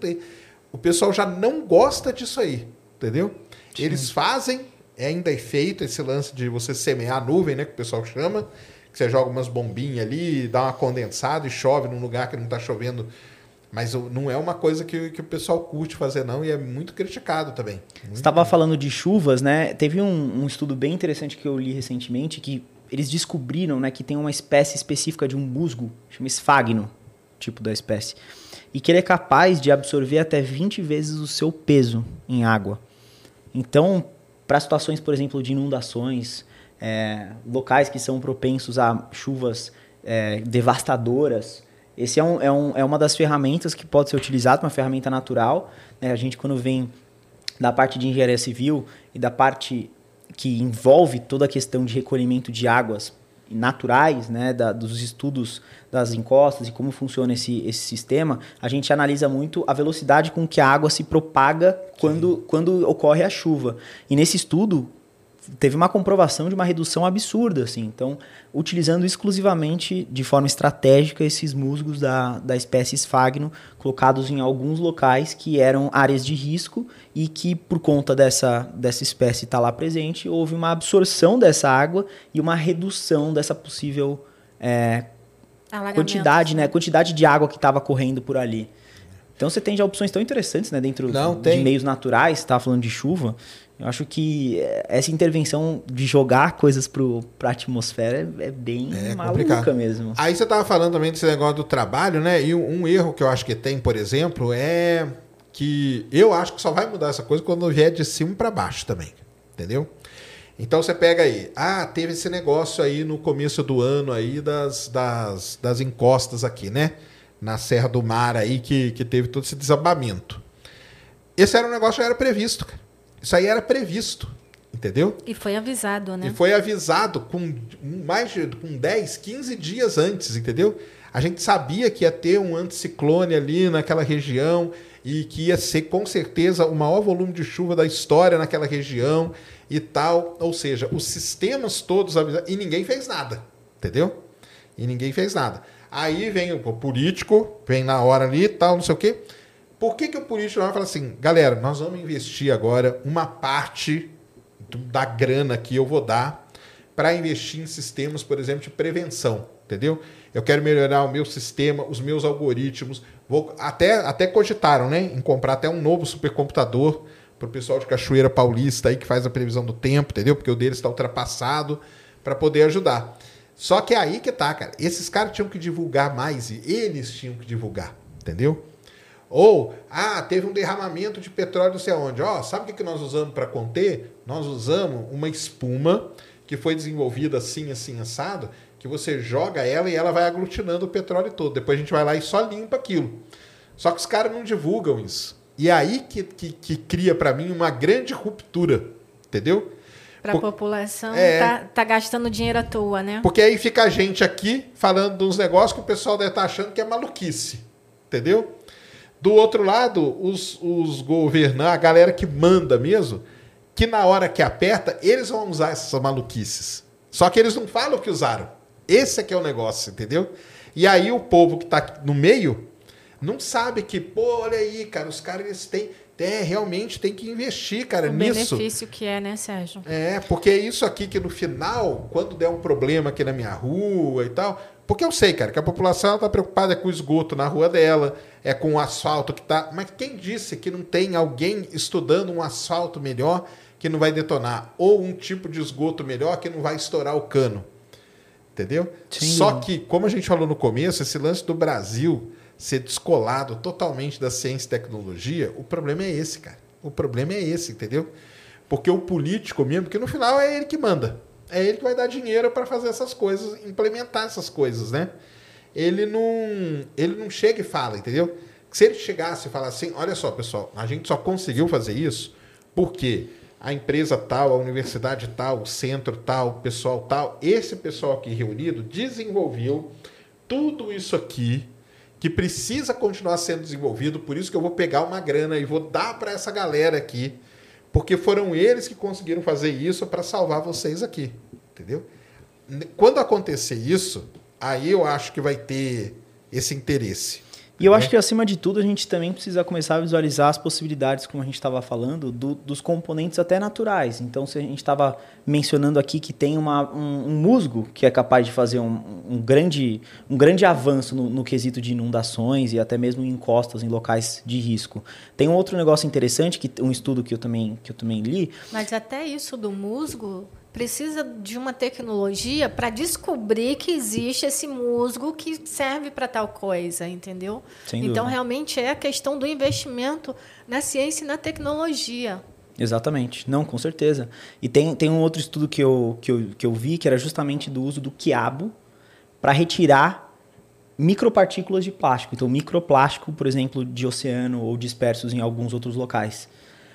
O pessoal já não gosta disso aí, entendeu? Sim. Eles fazem, é ainda é feito esse lance de você semear a nuvem, né? Que o pessoal chama, que você joga umas bombinhas ali, dá uma condensada e chove num lugar que não está chovendo mas não é uma coisa que, que o pessoal curte fazer, não, e é muito criticado também. Muito Você estava falando de chuvas, né? Teve um, um, estudo bem interessante que eu li recentemente que eles descobriram né, que tem uma espécie específica de um musgo, chama esfagno, tipo da espécie, e que ele é capaz de absorver até 20 vezes o seu peso em água. Então, para situações, por exemplo, de inundações, é, locais que são propensos a chuvas é, devastadoras, esse é, um, é, um, é uma das ferramentas que pode ser utilizada, uma ferramenta natural. Né? A gente, quando vem da parte de engenharia civil e da parte que envolve toda a questão de recolhimento de águas naturais, né, da, dos estudos das encostas e como funciona esse, esse sistema, a gente analisa muito a velocidade com que a água se propaga quando, quando ocorre a chuva. E nesse estudo, teve uma comprovação de uma redução absurda, assim. Então, utilizando exclusivamente de forma estratégica esses musgos da, da espécie esfagno, colocados em alguns locais que eram áreas de risco e que, por conta dessa, dessa espécie estar tá lá presente, houve uma absorção dessa água e uma redução dessa possível é, quantidade, né? Quantidade de água que estava correndo por ali. Então você tem já opções tão interessantes, né? Dentro Não, de meios naturais, estava falando de chuva. Eu acho que essa intervenção de jogar coisas para a atmosfera é, é bem é maluca complicado. mesmo. Aí você estava falando também desse negócio do trabalho, né? E um, um, erro que eu acho que tem, por exemplo, é que eu acho que só vai mudar essa coisa quando vier de cima para baixo também. Entendeu? Então você pega aí, ah, teve esse negócio aí no começo do ano aí das, das, das encostas aqui, né? Na Serra do Mar aí que, que teve todo esse desabamento. Esse era um negócio que já era previsto, cara. Isso aí era previsto, entendeu? E foi avisado, né? E foi avisado com mais de com 10, 15 dias antes, entendeu? A gente sabia que ia ter um anticiclone ali naquela região e que ia ser com certeza o maior volume de chuva da história naquela região e tal. Ou seja, os sistemas todos avisados e ninguém fez nada, entendeu? E ninguém fez nada. Aí vem o político, vem na hora ali e tal, não sei o quê. Por que, que o político vai falar assim, galera, nós vamos investir agora uma parte da grana que eu vou dar para investir em sistemas, por exemplo, de prevenção, entendeu? Eu quero melhorar o meu sistema, os meus algoritmos. Vou até até cogitaram, né, em comprar até um novo supercomputador para o pessoal de Cachoeira Paulista aí que faz a previsão do tempo, entendeu? Porque o deles está ultrapassado para poder ajudar. Só que é aí que tá, cara. Esses caras tinham que divulgar mais e eles tinham que divulgar, entendeu? Ou, ah, teve um derramamento de petróleo não sei aonde. Ó, oh, sabe o que, nós usamos para conter? Nós usamos uma espuma que foi desenvolvida assim, assim, assado, que você joga ela e ela vai aglutinando o petróleo todo. Depois a gente vai lá e só limpa aquilo. Só que os caras não divulgam isso. E aí que, que, que cria para mim uma grande ruptura, entendeu? Para a população é, tá, tá, gastando dinheiro à toa, né? Porque aí fica a gente aqui falando de uns negócios que o pessoal deve estar tá achando que é maluquice, entendeu? Do outro lado, os, os governantes, a galera que manda mesmo, que na hora que aperta, eles vão usar essas maluquices. Só que eles não falam que usaram. Esse é que é o negócio, entendeu? E aí o povo que está no meio não sabe que, pô, olha aí, cara, os caras eles têm, é, realmente tem que investir, cara, o nisso. O benefício que é, né, Sérgio? É, porque é isso aqui que no final, quando der um problema aqui na minha rua e tal, porque eu sei, cara, que a população está preocupada com o esgoto na rua dela, é com o asfalto que está. Mas quem disse que não tem alguém estudando um asfalto melhor que não vai detonar? Ou um tipo de esgoto melhor que não vai estourar o cano? Entendeu? Sim. Só que, como a gente falou no começo, esse lance do Brasil ser descolado totalmente da ciência e tecnologia, o problema é esse, cara. O problema é esse, entendeu? Porque o político mesmo, que no final é ele que manda. É ele que vai dar dinheiro para fazer essas coisas, implementar essas coisas, né? Ele não, ele não chega e fala, entendeu? Se ele chegasse e falasse assim, olha só, pessoal, a gente só conseguiu fazer isso porque a empresa tal, a universidade tal, o centro tal, o pessoal tal, esse pessoal aqui reunido desenvolveu tudo isso aqui que precisa continuar sendo desenvolvido, por isso que eu vou pegar uma grana e vou dar para essa galera aqui porque foram eles que conseguiram fazer isso para salvar vocês aqui. Entendeu? Quando acontecer isso, aí eu acho que vai ter esse interesse. E eu acho que, acima de tudo, a gente também precisa começar a visualizar as possibilidades, como a gente estava falando, do, dos componentes até naturais. Então, se a gente estava mencionando aqui que tem uma, um, um, musgo que é capaz de fazer um, um grande, um grande avanço no, no, quesito de inundações e até mesmo em encostas em locais de risco. Tem um outro negócio interessante, que um estudo que eu também, que eu também li. Mas até isso do musgo precisa de uma tecnologia para descobrir que existe esse musgo que serve para tal coisa, entendeu? Então, realmente é a questão do investimento na ciência e na tecnologia. Exatamente. Não, com certeza. E tem, tem um outro estudo que eu, que, eu, que eu vi que era justamente do uso do quiabo para retirar micropartículas de plástico. Então, microplástico, por exemplo, de oceano ou dispersos em alguns outros locais.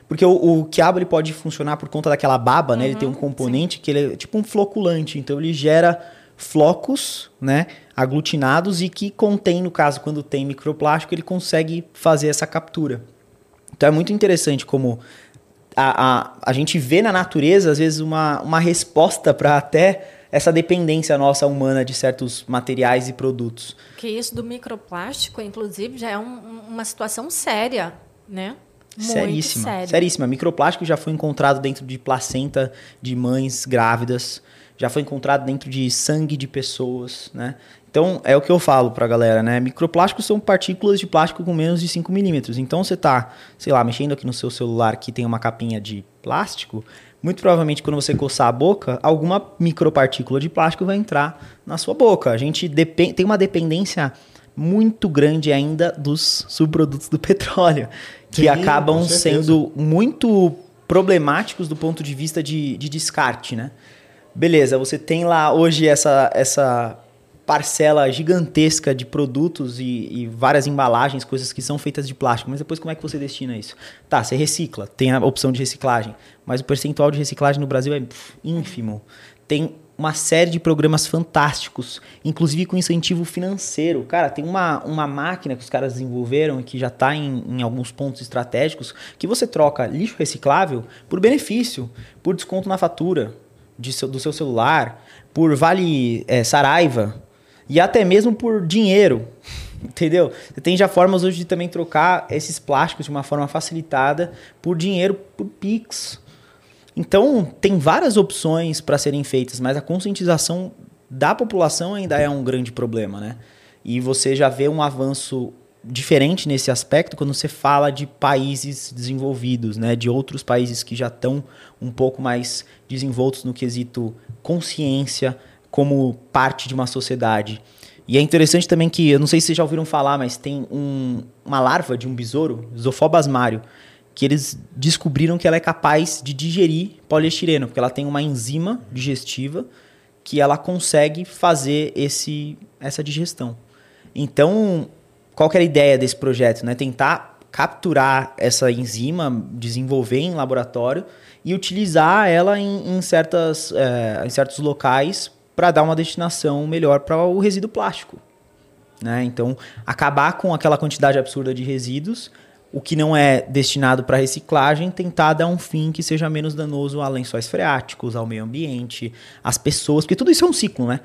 Porque o, o quiabo ele pode funcionar por conta daquela baba, uhum, né? Ele tem um uhum, componente sim. que ele é tipo um floculante. Então ele gera flocos, né? Aglutinados e que contém, no caso, quando tem microplástico, ele consegue fazer essa captura. Então é muito interessante como a, a, a gente vê na natureza, às vezes, uma, uma resposta para até essa dependência nossa humana de certos materiais e produtos. Que isso do microplástico, inclusive, já é um, uma situação séria, né? Muito seríssima. Sério. Seríssima. Microplástico já foi encontrado dentro de placenta de mães grávidas, já foi encontrado dentro de sangue de pessoas, né? Então, é o que eu falo pra galera, né? Microplásticos são partículas de plástico com menos de 5 milímetros. Então, você tá, sei lá, mexendo aqui no seu celular que tem uma capinha de plástico, muito provavelmente quando você coçar a boca, alguma micropartícula de plástico vai entrar na sua boca. A gente tem uma dependência muito grande ainda dos subprodutos do petróleo, que Sim, acabam sendo muito problemáticos do ponto de vista de, de descarte, né? Beleza, você tem lá hoje essa, essa parcela gigantesca de produtos e, e, várias embalagens, coisas que são feitas de plástico, mas depois como é que você destina isso? Tá, você recicla, tem a opção de reciclagem, mas o percentual de reciclagem no Brasil é ínfimo. Tem uma série de programas fantásticos, inclusive com incentivo financeiro. Cara, tem uma, uma máquina que os caras desenvolveram e que já está em, em alguns pontos estratégicos, que você troca lixo reciclável por benefício, por desconto na fatura de seu, do seu celular, por vale é, Saraiva e até mesmo por dinheiro. Entendeu? Você tem já formas hoje de também trocar esses plásticos de uma forma facilitada por dinheiro, por Pix. Então, tem várias opções para serem feitas, mas a conscientização da população ainda é um grande problema, né? E você já vê um avanço diferente nesse aspecto quando você fala de países desenvolvidos, né? De outros países que já estão um pouco mais desenvoltos no quesito consciência como parte de uma sociedade. E é interessante também que, eu não sei se vocês já ouviram falar, mas tem um, uma larva de um besouro, Zophobas mario, que eles descobriram que ela é capaz de digerir poliestireno, porque ela tem uma enzima digestiva que ela consegue fazer esse, essa digestão. Então, qual que era a ideia desse projeto? Né? Tentar capturar essa enzima, desenvolver em laboratório e utilizar ela em, em certas, é, em certos locais para dar uma destinação melhor para o resíduo plástico. Né? Então, acabar com aquela quantidade absurda de resíduos o que não é destinado para reciclagem, tentar dar um fim que seja menos danoso a lençóis freáticos, ao meio ambiente, às pessoas, porque tudo isso é um ciclo, né?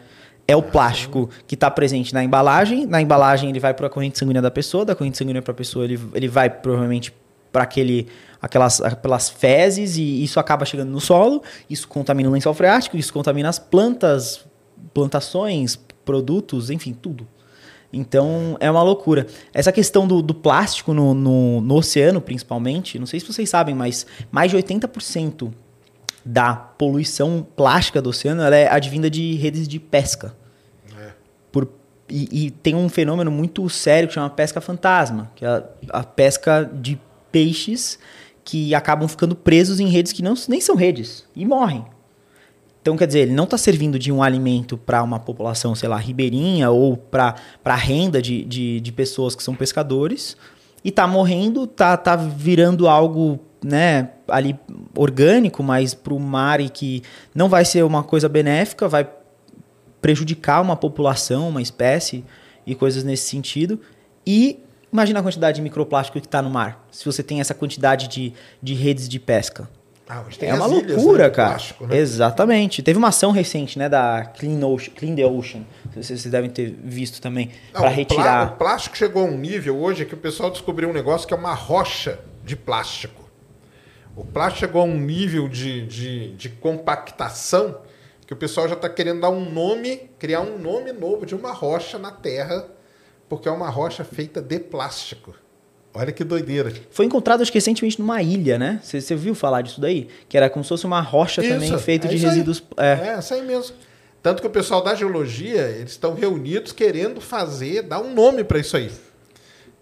É o plástico que está presente na embalagem, na embalagem ele vai para a corrente sanguínea da pessoa, da corrente sanguínea para a pessoa ele, ele vai provavelmente para aquele aquelas aquelas fezes e isso acaba chegando no solo, isso contamina o lençol freático, isso contamina as plantas, plantações, produtos, enfim, tudo. Então é uma loucura. Essa questão do, do plástico no, no, no, oceano, principalmente, não sei se vocês sabem, mas mais de 80% da poluição plástica do oceano é advinda de redes de pesca. É. Por, e, e, tem um fenômeno muito sério que chama pesca fantasma, que é a, a pesca de peixes que acabam ficando presos em redes que não, nem são redes e morrem. Então, quer dizer, ele não está servindo de um alimento para uma população, sei lá, ribeirinha ou para a renda de, de, de, pessoas que são pescadores e está morrendo, está tá virando algo né, ali orgânico, mas para o mar e que não vai ser uma coisa benéfica, vai prejudicar uma população, uma espécie e coisas nesse sentido. E imagina a quantidade de microplástico que está no mar, se você tem essa quantidade de, de redes de pesca. Ah, é uma ilhas, loucura, né, cara. Plástico, né? Exatamente. Teve uma ação recente, né, da Clean, Ocean, Clean the Ocean. Vocês devem ter visto também para retirar. O plástico chegou a um nível hoje que o pessoal descobriu um negócio que é uma rocha de plástico. O plástico chegou a um nível de, de, de compactação que o pessoal já está querendo dar um nome, criar um nome novo de uma rocha na Terra, porque é uma rocha feita de plástico. Olha que doideira. Foi encontrado, acho que recentemente, numa ilha, né? Você, você viu falar disso daí? Que era como se fosse uma rocha isso, também feita é de resíduos. Aí. É. é, isso aí mesmo. Tanto que o pessoal da geologia, eles estão reunidos querendo fazer, dar um nome para isso aí.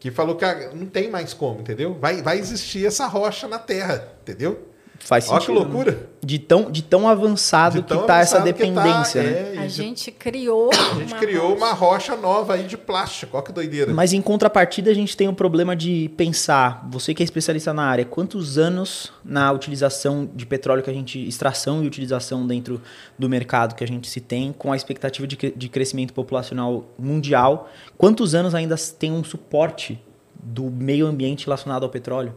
Que falou que ah, não tem mais como, entendeu? Vai, vai existir essa rocha na Terra, entendeu? Faz sentido. Olha que loucura. Né? De tão, de tão avançado de tão que está essa dependência, tá, né? É, a gente criou. A gente uma criou rocha. uma rocha nova aí de plástico. Olha que doideira. Mas em contrapartida, a gente tem o um problema de pensar, você que é especialista na área, quantos anos na utilização de petróleo que a gente. extração e utilização dentro do mercado que a gente se tem, com a expectativa de, de crescimento populacional mundial, quantos anos ainda tem um suporte do meio ambiente relacionado ao petróleo?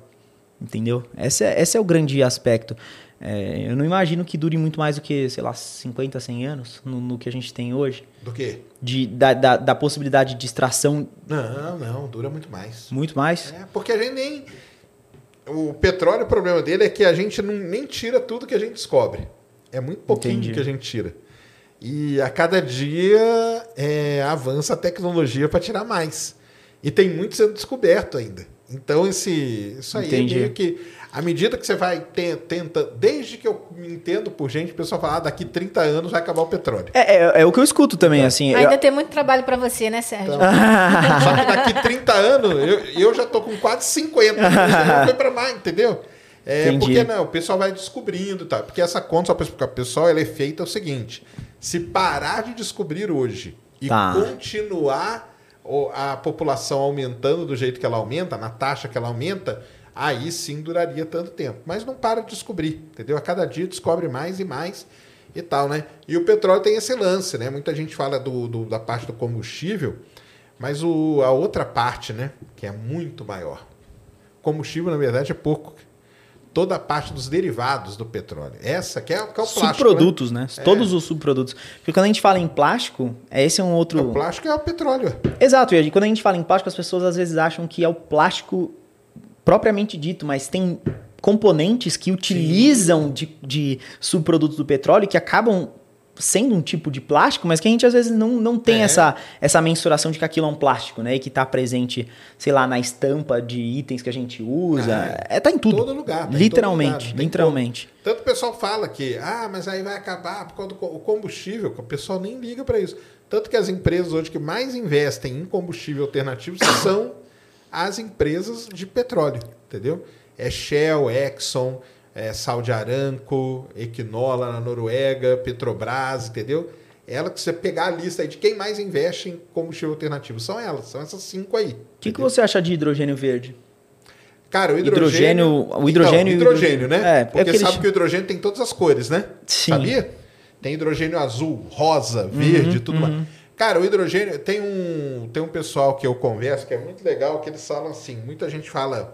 Entendeu? Esse é, esse é o grande aspecto. É, eu não imagino que dure muito mais do que, sei lá, 50, 100 anos no, no que a gente tem hoje. Do quê? De, da, da, da, possibilidade de extração. Não, não, dura muito mais. Muito mais? É, porque a gente nem. O petróleo, o problema dele é que a gente não, nem tira tudo que a gente descobre. É muito pouquinho Entendi. que a gente tira. E a cada dia é, avança a tecnologia para tirar mais. E tem muito sendo descoberto ainda. Então, esse, isso aí é Entendi. é meio que. À medida que você vai te, tenta, desde que eu me entendo por gente, o pessoal fala, ah, daqui 30 anos vai acabar o petróleo. É, é, é o que eu escuto também, então, assim. Ainda eu... tem muito trabalho para você, né, Sérgio? Então, só que daqui 30 anos, eu, eu já tô com quase 50, não foi para mais, entendeu? É, Entendi. porque não, o pessoal vai descobrindo, tá? Porque essa conta, só para explicar pro pessoal, ela é feita o seguinte: se parar de descobrir hoje e tá. continuar a população aumentando do jeito que ela aumenta, na taxa que ela aumenta, aí sim duraria tanto tempo. Mas não para de descobrir, entendeu? A cada dia descobre mais e mais e tal, né? E o petróleo tem esse lance, né? Muita gente fala do, do da parte do combustível, mas o, a outra parte, né? Que é muito maior. Combustível, na verdade, é pouco toda a parte dos derivados do petróleo. Essa que é, que é o plástico. Subprodutos, né? né? Todos os subprodutos. Porque quando a gente fala em plástico, é esse é um outro. O plástico é o petróleo. Exato. E quando a gente fala em plástico, as pessoas às vezes acham que é o plástico propriamente dito, mas tem componentes que utilizam de, de subprodutos do petróleo que acabam sendo um tipo de plástico, mas que a gente às vezes não, não tem É. essa, essa mensuração de que aquilo é um plástico, né? E que está presente, sei lá, na estampa de itens que a gente usa. É, tá em tudo. Todo lugar. tá em literalmente, todo lugar, literalmente. como. Tanto o pessoal fala que, ah, mas aí vai acabar por causa do combustível. O pessoal nem liga para isso. Tanto que as empresas hoje que mais investem em combustível alternativo são as empresas de petróleo, entendeu? É Shell, Exxon, é Saudi Aramco, Equinor lá na Noruega, Petrobras, entendeu? Ela que você pegar a lista aí de quem mais investe em combustível alternativo, são elas, são essas cinco aí. O que, que você acha de hidrogênio verde? Cara, o Hidrogênio- hidrogênio. o hidrogênio e o Então, hidrogênio, né? É, é porque porque sabe eles- que o hidrogênio tem todas as cores, né? Sim. Sabia? Tem hidrogênio azul, rosa, verde, tudo mais. Cara, o hidrogênio tem um tem um pessoal que eu converso que é muito legal que eles falam assim, muita gente fala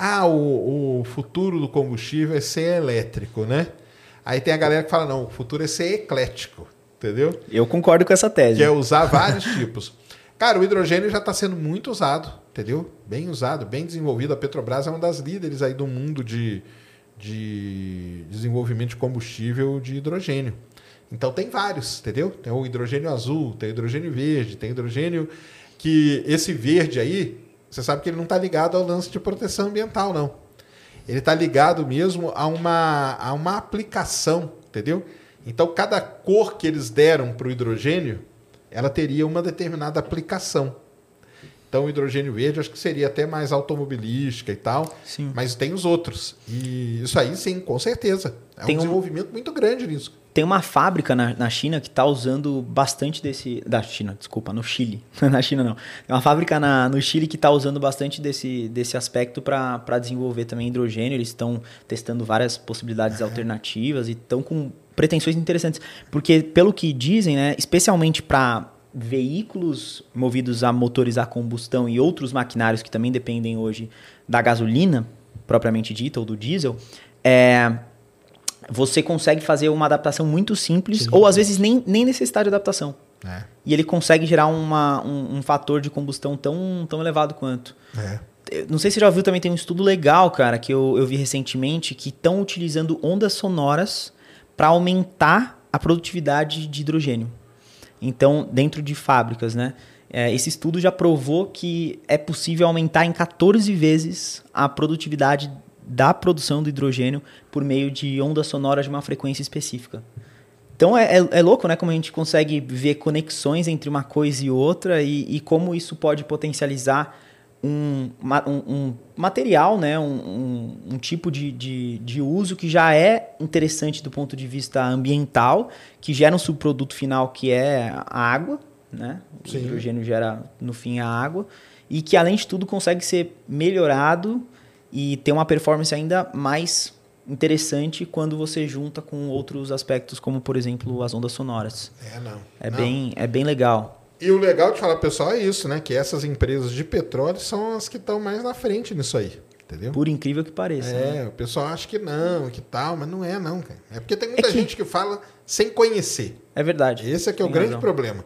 ah, o, o futuro do combustível é ser elétrico, né? Aí tem a galera que fala não, o futuro é ser eclético, entendeu? Eu concordo com essa tese. que é usar vários tipos. Cara, o hidrogênio já está sendo muito usado, entendeu? Bem usado, bem desenvolvido. A Petrobras é uma das líderes aí do mundo de, de desenvolvimento de combustível de hidrogênio. Então tem vários, entendeu? Tem o hidrogênio azul, tem o hidrogênio verde, tem hidrogênio que esse verde aí, você sabe que ele não está ligado ao lance de proteção ambiental, não. Ele está ligado mesmo a uma, a uma aplicação, entendeu? Então, cada cor que eles deram para o hidrogênio, ela teria uma determinada aplicação. Então, o hidrogênio verde, acho que seria até mais automobilística e tal, Sim. mas tem os outros. E isso aí, sim, com certeza. É Tem um um- desenvolvimento muito grande nisso. Tem uma fábrica na, na China que está usando bastante desse. Da China, desculpa, no Chile. na China não. Tem uma fábrica na, no Chile que está usando bastante desse, desse aspecto para desenvolver também hidrogênio. Eles estão testando várias possibilidades alternativas e estão com pretensões interessantes. Porque, pelo que dizem, né, especialmente para veículos movidos a motores a combustão e outros maquinários que também dependem hoje da gasolina, propriamente dita, ou do diesel, é, você consegue fazer uma adaptação muito simples, ou às vezes nem, nem necessitar de adaptação. É, E ele consegue gerar uma, um, um fator de combustão tão, tão elevado quanto. é. Não sei se você já viu, também tem um estudo legal, cara, que eu, eu vi recentemente, que estão utilizando ondas sonoras para aumentar a produtividade de hidrogênio. Então, dentro de fábricas, né? É, esse estudo já provou que é possível aumentar em 14 vezes a produtividade da produção do hidrogênio por meio de ondas sonoras de uma frequência específica. Então é, é- é louco, né? Como a gente consegue ver conexões entre uma coisa e outra e, e como isso pode potencializar um, um- um material, né? Um, um- um tipo de, de, de uso que já é interessante do ponto de vista ambiental, que gera um subproduto final que é a água, né? O Sim. hidrogênio gera, no fim, a água. E que, além de tudo, consegue ser melhorado e ter uma performance ainda mais interessante quando você junta com outros aspectos, como, por exemplo, as ondas sonoras. É, não. É, Não. bem, é bem legal. E o legal de falar, pessoal, é isso, né? Que essas empresas de petróleo são as que estão mais na frente nisso aí. Entendeu? Por incrível que pareça. né? É, o pessoal acha que não, que tal, mas não é não, cara. É porque tem muita É que- gente que fala sem conhecer. É verdade. Esse é que é o grande razão. problema.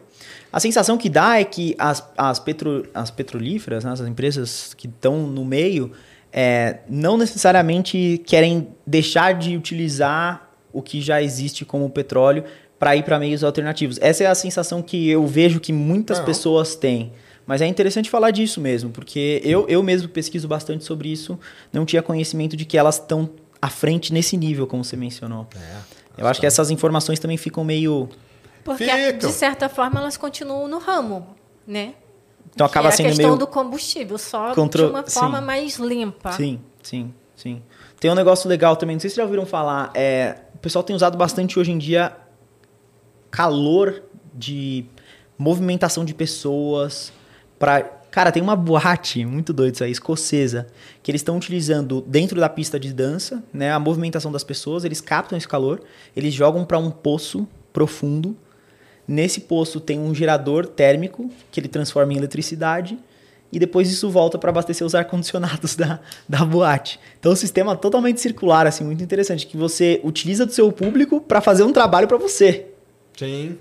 A sensação que dá é que as, as, petro, as petrolíferas, né, as empresas que estão no meio, é, não necessariamente querem deixar de utilizar o que já existe como petróleo para ir para meios alternativos. Essa é a sensação que eu vejo que muitas Não. pessoas têm. Mas é interessante falar disso mesmo, porque eu, eu mesmo pesquiso bastante sobre isso, não tinha conhecimento de que elas estão à frente nesse nível, como você mencionou. É. Eu acho que essas informações também ficam meio. Porque, Ficam. de certa forma, elas continuam no ramo, né? Então acaba que é sendo a questão meio. do combustível, só Contro- de uma forma sim. mais limpa. Sim, sim, sim. Tem um negócio legal também, não sei se vocês já ouviram falar. É, o pessoal tem usado bastante hoje em dia calor de movimentação de pessoas para Cara, tem uma boate, muito doido isso aí, escocesa, que eles estão utilizando dentro da pista de dança, né, a movimentação das pessoas, eles captam esse calor, eles jogam para um poço profundo. Nesse poço tem um gerador térmico que ele transforma em eletricidade e depois isso volta para abastecer os ar-condicionados da, da boate. Então, um sistema totalmente circular, assim, muito interessante, que você utiliza do seu público para fazer um trabalho para você. Sim.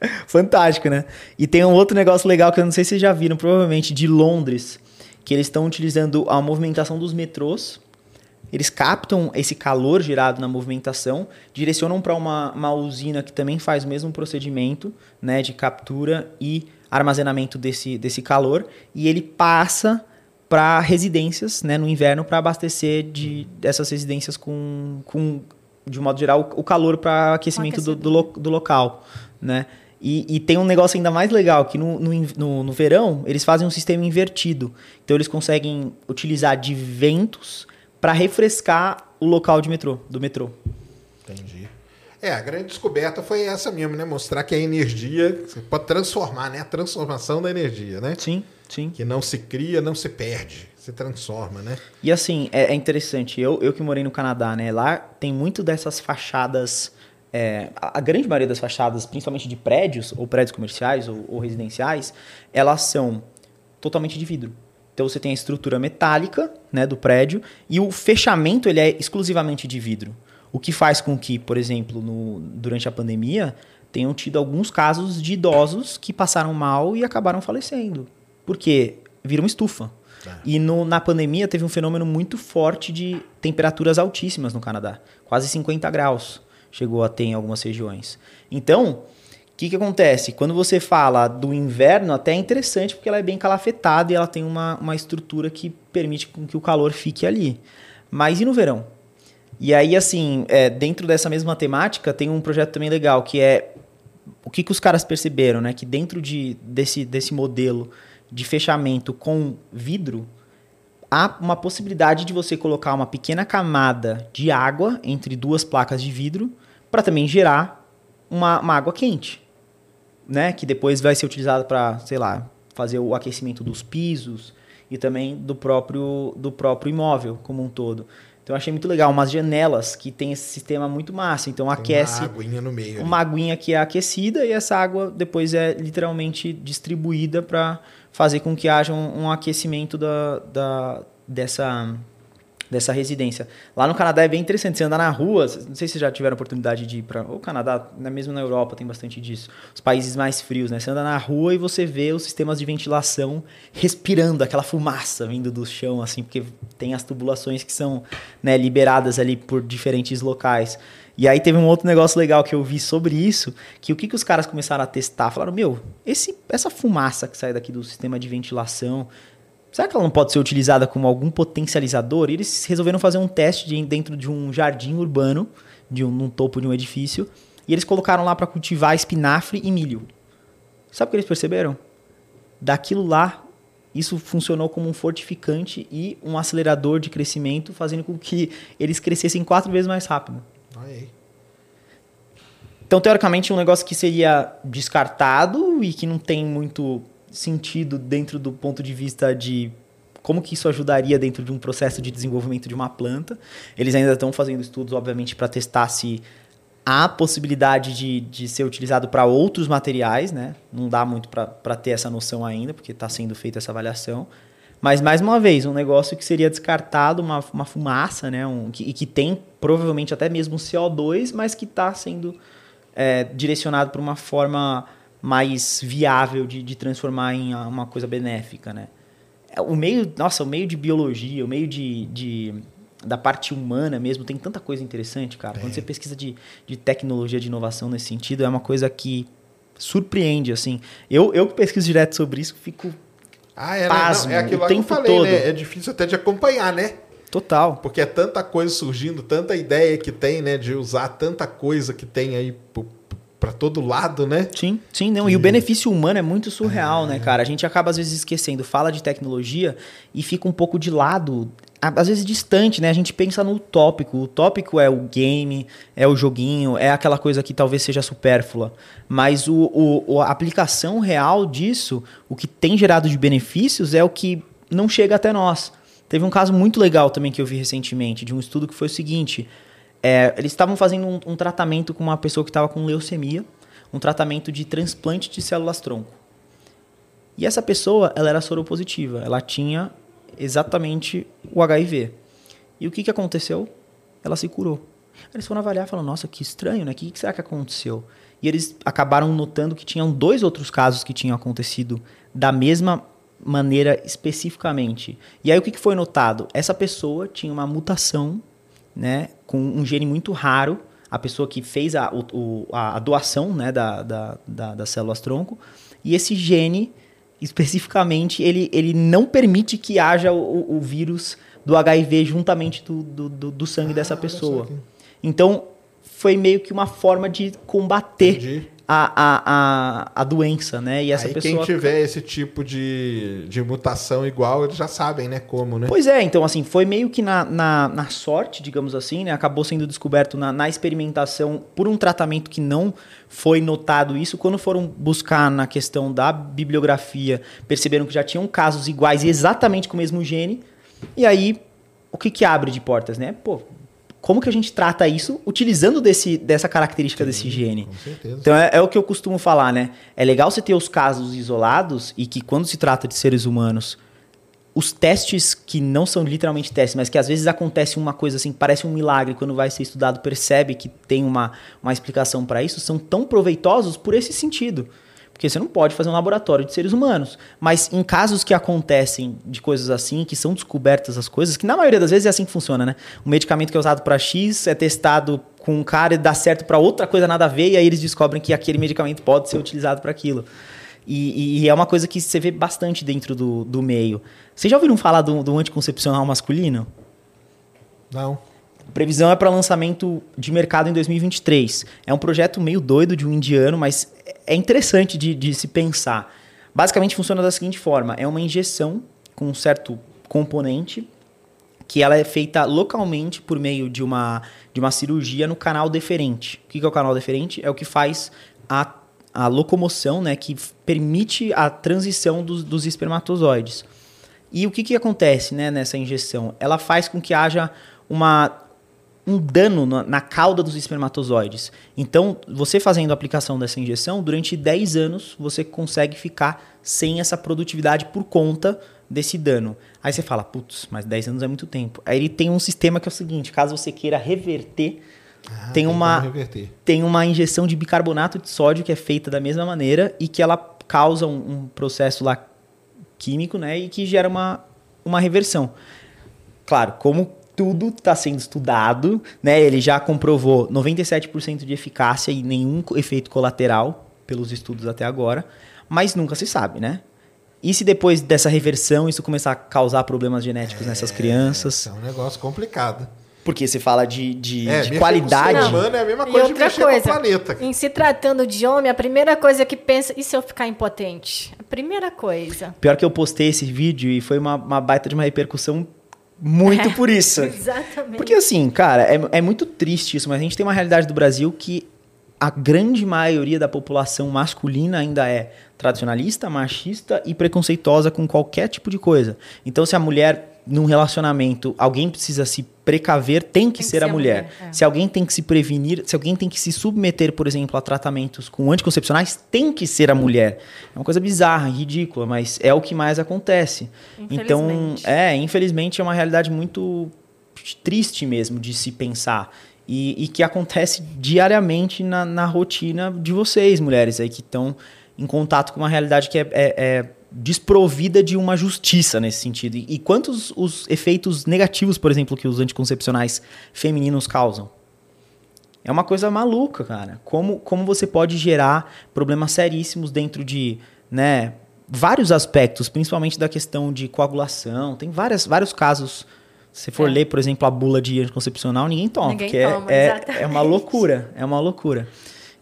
Fantástico, né? E tem um outro negócio legal que eu não sei se vocês já viram, provavelmente, de Londres, que eles estão utilizando a movimentação dos metrôs eles captam esse calor gerado na movimentação, direcionam para uma, uma usina que também faz o mesmo procedimento né, de captura e armazenamento desse, desse calor, e ele passa para residências né, no inverno para abastecer de, dessas residências com, com, de um modo geral, o calor para aquecimento do, do, do, local. Né? E, e, tem um negócio ainda mais legal, que no, no, no verão eles fazem um sistema invertido. Então eles conseguem utilizar de ventos para refrescar o local de metrô, do metrô. Entendi. É, a grande descoberta foi essa mesmo, né? Mostrar que a energia você pode transformar, né? A transformação da energia, né? Sim, sim. Que não se cria, não se perde, se transforma, né? E assim, é, é interessante. Eu, eu que morei no Canadá, né? Lá tem muito dessas fachadas. É, a grande maioria das fachadas, principalmente de prédios, ou prédios comerciais ou, ou residenciais, elas são totalmente de vidro. Então você tem a estrutura metálica né, do prédio e o fechamento ele é exclusivamente de vidro. O que faz com que, por exemplo, no, durante a pandemia, tenham tido alguns casos de idosos que passaram mal e acabaram falecendo. Porque viram estufa. É. E no, na pandemia teve um fenômeno muito forte de temperaturas altíssimas no Canadá. Quase 50 graus chegou a ter em algumas regiões. Então, que, que acontece? Quando você fala do inverno, até é interessante porque ela é bem calafetada e ela tem uma, uma estrutura que permite que o calor fique ali. Mas e no verão? E aí, assim, é, dentro dessa mesma temática, tem um projeto também legal, que é o que, que os caras perceberam, né? Que dentro de, desse, desse modelo de fechamento com vidro, há uma possibilidade de você colocar uma pequena camada de água entre duas placas de vidro para também gerar uma, uma água quente né, que depois vai ser utilizado para, sei lá, fazer o aquecimento dos pisos e também do próprio do próprio imóvel como um todo. Então eu achei muito legal umas janelas que tem esse sistema muito massa, então tem aquece uma aguinha no meio. Uma ali. aguinha que é aquecida e essa água depois é literalmente distribuída para fazer com que haja um, um aquecimento da, da dessa dessa residência. Lá no Canadá é bem interessante. Você andar na rua, não sei se já tiveram oportunidade de ir para o Canadá, né, mesmo na Europa tem bastante disso. Os países mais frios, né? Você anda na rua e você vê os sistemas de ventilação respirando aquela fumaça vindo do chão, assim, porque tem as tubulações que são né, liberadas ali por diferentes locais. E aí teve um outro negócio legal que eu vi sobre isso, que o que, que os caras começaram a testar? Falaram, meu, esse, essa fumaça que sai daqui do sistema de ventilação, Será que ela não pode ser utilizada como algum potencializador? E eles resolveram fazer um teste de, dentro de um jardim urbano, de um, num topo de um edifício, e eles colocaram lá para cultivar espinafre e milho. Sabe o que eles perceberam? Daquilo lá, isso funcionou como um fortificante e um acelerador de crescimento, fazendo com que eles crescessem quatro vezes mais rápido. Aí. Então, teoricamente, um negócio que seria descartado e que não tem muito sentido dentro do ponto de vista de como que isso ajudaria dentro de um processo de desenvolvimento de uma planta. Eles ainda estão fazendo estudos, obviamente, para testar se há possibilidade de, de ser utilizado para outros materiais, né? Não dá muito para ter essa noção ainda, porque está sendo feita essa avaliação. Mas, mais uma vez, um negócio que seria descartado, uma, uma fumaça, né? Um, que, e que tem provavelmente até mesmo CO2, mas que está sendo é, direcionado para uma forma mais viável de, de transformar em uma coisa benéfica, né? É, o meio, nossa, o meio de biologia, o meio de, de da parte humana mesmo, tem tanta coisa interessante, cara. É. Quando você pesquisa de, de tecnologia, de inovação nesse sentido, é uma coisa que surpreende, assim. Eu, eu que pesquiso direto sobre isso, fico ah, é, pasmo, não, é aquilo o tempo que eu falei, todo. Né? É difícil até de acompanhar, né? Total. Porque é tanta coisa surgindo, tanta ideia que tem, né? De usar tanta coisa que tem aí para todo lado, né? Sim, sim, não. E o benefício humano é muito surreal, né, é. né, cara? A gente acaba às vezes esquecendo, fala de tecnologia e fica um pouco de lado, às vezes distante, né? A gente pensa no tópico. O tópico é o game, é o joguinho, é aquela coisa que talvez seja supérflua. Mas o, o, a aplicação real disso, o que tem gerado de benefícios é o que não chega até nós. Teve um caso muito legal também que eu vi recentemente, de um estudo que foi o seguinte: é, eles estavam fazendo um, um, tratamento com uma pessoa que estava com leucemia, um tratamento de transplante de células-tronco. E essa pessoa, ela era soropositiva, ela tinha exatamente o HIV. E o que, que aconteceu? Ela se curou. Eles foram avaliar e falaram, nossa, que estranho, né? O que, que será que aconteceu? E eles acabaram notando que tinham dois outros casos que tinham acontecido da mesma maneira especificamente. E aí o que que foi notado? Essa pessoa tinha uma mutação, né, com um gene muito raro, a pessoa que fez a, o- a, doação né, da, da, da- das células tronco, e esse gene, especificamente, ele, ele não permite que haja o, o vírus do HIV juntamente do, do, do- do sangue dessa Ah, só pessoa. Então, foi meio que uma forma de combater Entendi. A, a, a, doença, né? E essa Aí pessoa. quem tiver esse tipo de, de mutação igual, eles já sabem, né? Como, né? Pois é, então assim, foi meio que na, na, na sorte, digamos assim, né? Acabou sendo descoberto na, na experimentação por um tratamento que não foi notado isso. Quando foram buscar na questão da bibliografia, perceberam que já tinham casos iguais exatamente com o mesmo gene. E aí, o que que abre de portas, né? Pô, como que a gente trata isso utilizando desse, dessa característica desse gene? Com certeza. Então é, é o que eu costumo falar, né? É legal você ter os casos isolados e que quando se trata de seres humanos, os testes que não são literalmente testes, mas que às vezes acontece uma coisa assim, parece um milagre, quando vai ser estudado, percebe que tem uma, uma explicação para isso, são tão proveitosos por esse sentido. Porque você não pode fazer um laboratório de seres humanos. Mas em casos que acontecem de coisas assim, que são descobertas as coisas, que na maioria das vezes é assim que funciona, né? Um medicamento que é usado para X é testado com um cara e dá certo para outra coisa nada a ver, e aí eles descobrem que aquele medicamento pode ser utilizado para aquilo. E, e- e é uma coisa que você vê bastante dentro do, do meio. Vocês já ouviram falar do, do anticoncepcional masculino? Não. Previsão é para lançamento de mercado em 2023. É um projeto meio doido de um indiano, mas é interessante de, de se pensar. Basicamente funciona da seguinte forma: é uma injeção com um certo componente que ela é feita localmente por meio de uma, de uma cirurgia no canal deferente. O que é o canal deferente? É o que faz a, a locomoção, né, que permite a transição dos, dos espermatozoides. E o que, que acontece né, nessa injeção? Ela faz com que haja uma, um dano na, na cauda dos espermatozoides. Então, você fazendo a aplicação dessa injeção, durante 10 anos você consegue ficar sem essa produtividade por conta desse dano. Aí você fala, putz, mas 10 anos é muito tempo. Aí ele tem um sistema que é o seguinte: caso você queira reverter, Ah, tem uma tem uma injeção de bicarbonato de sódio que é feita da mesma maneira e que ela causa um, um processo lá químico, né, e que gera uma, uma reversão. Claro, como tudo está sendo estudado, né, ele já comprovou 97% de eficácia e nenhum efeito colateral pelos estudos até agora, mas nunca se sabe, né? E se depois dessa reversão isso começar a causar problemas genéticos nessas crianças? É um negócio complicado. Porque se fala de, de, É, de qualidade. humano é a mesma E coisa de outra mexer coisa, com o planeta. em se tratando de homem, a primeira coisa que pensa, e se eu ficar impotente? A primeira coisa. Pior que eu postei esse vídeo e foi uma, uma baita de uma repercussão muito por isso. Exatamente. Porque assim, cara, é, é muito triste isso, mas a gente tem uma realidade do Brasil que a grande maioria da população masculina ainda é tradicionalista, machista e preconceituosa com qualquer tipo de coisa. Então, se a mulher num relacionamento, alguém precisa se precaver, tem que, ser, a mulher. mulher, é. Se alguém tem que se prevenir, se alguém tem que se submeter, por exemplo, a tratamentos com anticoncepcionais, tem que ser a mulher. É uma coisa bizarra, ridícula, mas é o que mais acontece. Então, é, infelizmente é uma realidade muito triste mesmo de se pensar. E, e que acontece diariamente na, na rotina de vocês, mulheres aí que estão em contato com uma realidade que é, é- é desprovida de uma justiça nesse sentido. E, quantos os efeitos negativos, por exemplo, que os anticoncepcionais femininos causam? É uma coisa maluca, cara. Como, como você pode gerar problemas seríssimos dentro de, né, vários aspectos, principalmente da questão de coagulação. Tem várias, vários casos. Se você for É. ler, por exemplo, a bula de anticoncepcional, ninguém toma, Ninguém porque toma, é, é, é uma loucura, é uma loucura.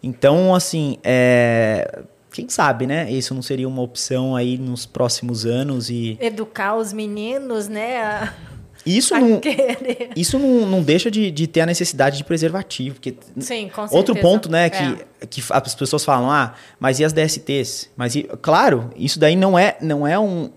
Então, assim, é, quem sabe, né? Isso não seria uma opção aí nos próximos anos e Educar os meninos, né? A, isso a não, querer. isso não, não deixa de, de ter a necessidade de preservativo, porque Sim, com certeza. Outro ponto, né, É. que, que as pessoas falam, ah, mas e as DSTs? Mas, e- claro, isso daí não é, não é um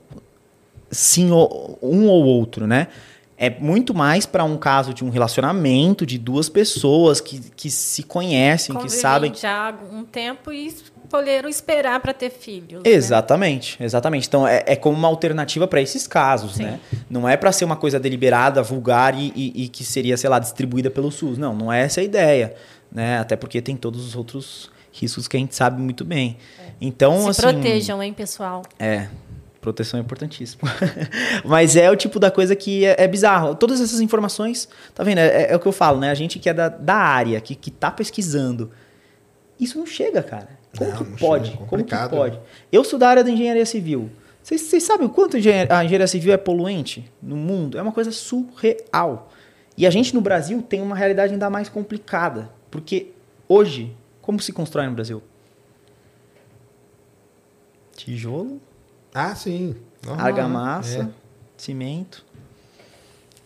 sim ou um ou outro, né? É muito mais para um caso de um relacionamento de duas pessoas que, que se conhecem, que Convivem sabem. já há um tempo e escolheram esperar para ter filhos. né? Exatamente, exatamente. Então é, é como uma alternativa para esses casos, Sim. né? Não é para ser uma coisa deliberada, vulgar e, e- e que seria, sei lá, distribuída pelo SUS. Não, não é essa a ideia, né? Até porque tem todos os outros riscos que a gente sabe muito bem. Então, Se assim, protejam, hein, pessoal? é. Proteção é importantíssimo. Mas é o tipo da coisa que é, é bizarro. Todas essas informações, tá vendo? É, é, o que eu falo, né? A gente que é da, da área, que, que tá pesquisando. Isso não chega, cara. Como Não, que não pode? chega, é Como que pode? Eu sou da área da engenharia civil. Vocês, vocês sabem o quanto a engenharia civil é poluente no mundo? É uma coisa surreal. E a gente no Brasil tem uma realidade ainda mais complicada. Porque hoje, como se constrói no Brasil? Tijolo, Ah, sim. Normal, argamassa, é. cimento.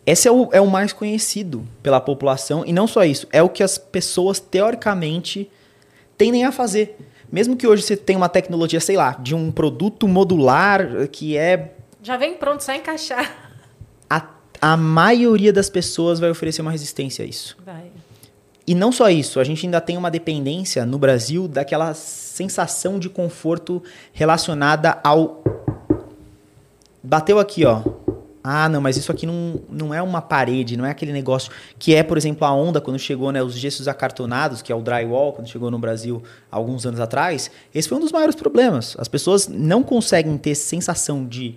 Esse é o, é o mais conhecido pela população. E não só isso, é o que as pessoas, teoricamente, tendem a fazer. Mesmo que hoje você tenha uma tecnologia, sei lá, de um produto modular que é. Já vem pronto, só encaixar. A, a maioria das pessoas vai oferecer uma resistência a isso. Vai. E não só isso, a gente ainda tem uma dependência no Brasil daquela sensação de conforto relacionada ao. Bateu aqui, ó. Ah, não, mas isso aqui não, não é uma parede, não é aquele negócio que é, por exemplo, a onda quando chegou, né, os gessos acartonados, que é o drywall, quando chegou no Brasil alguns anos atrás. Esse foi um dos maiores problemas. As pessoas não conseguem ter sensação de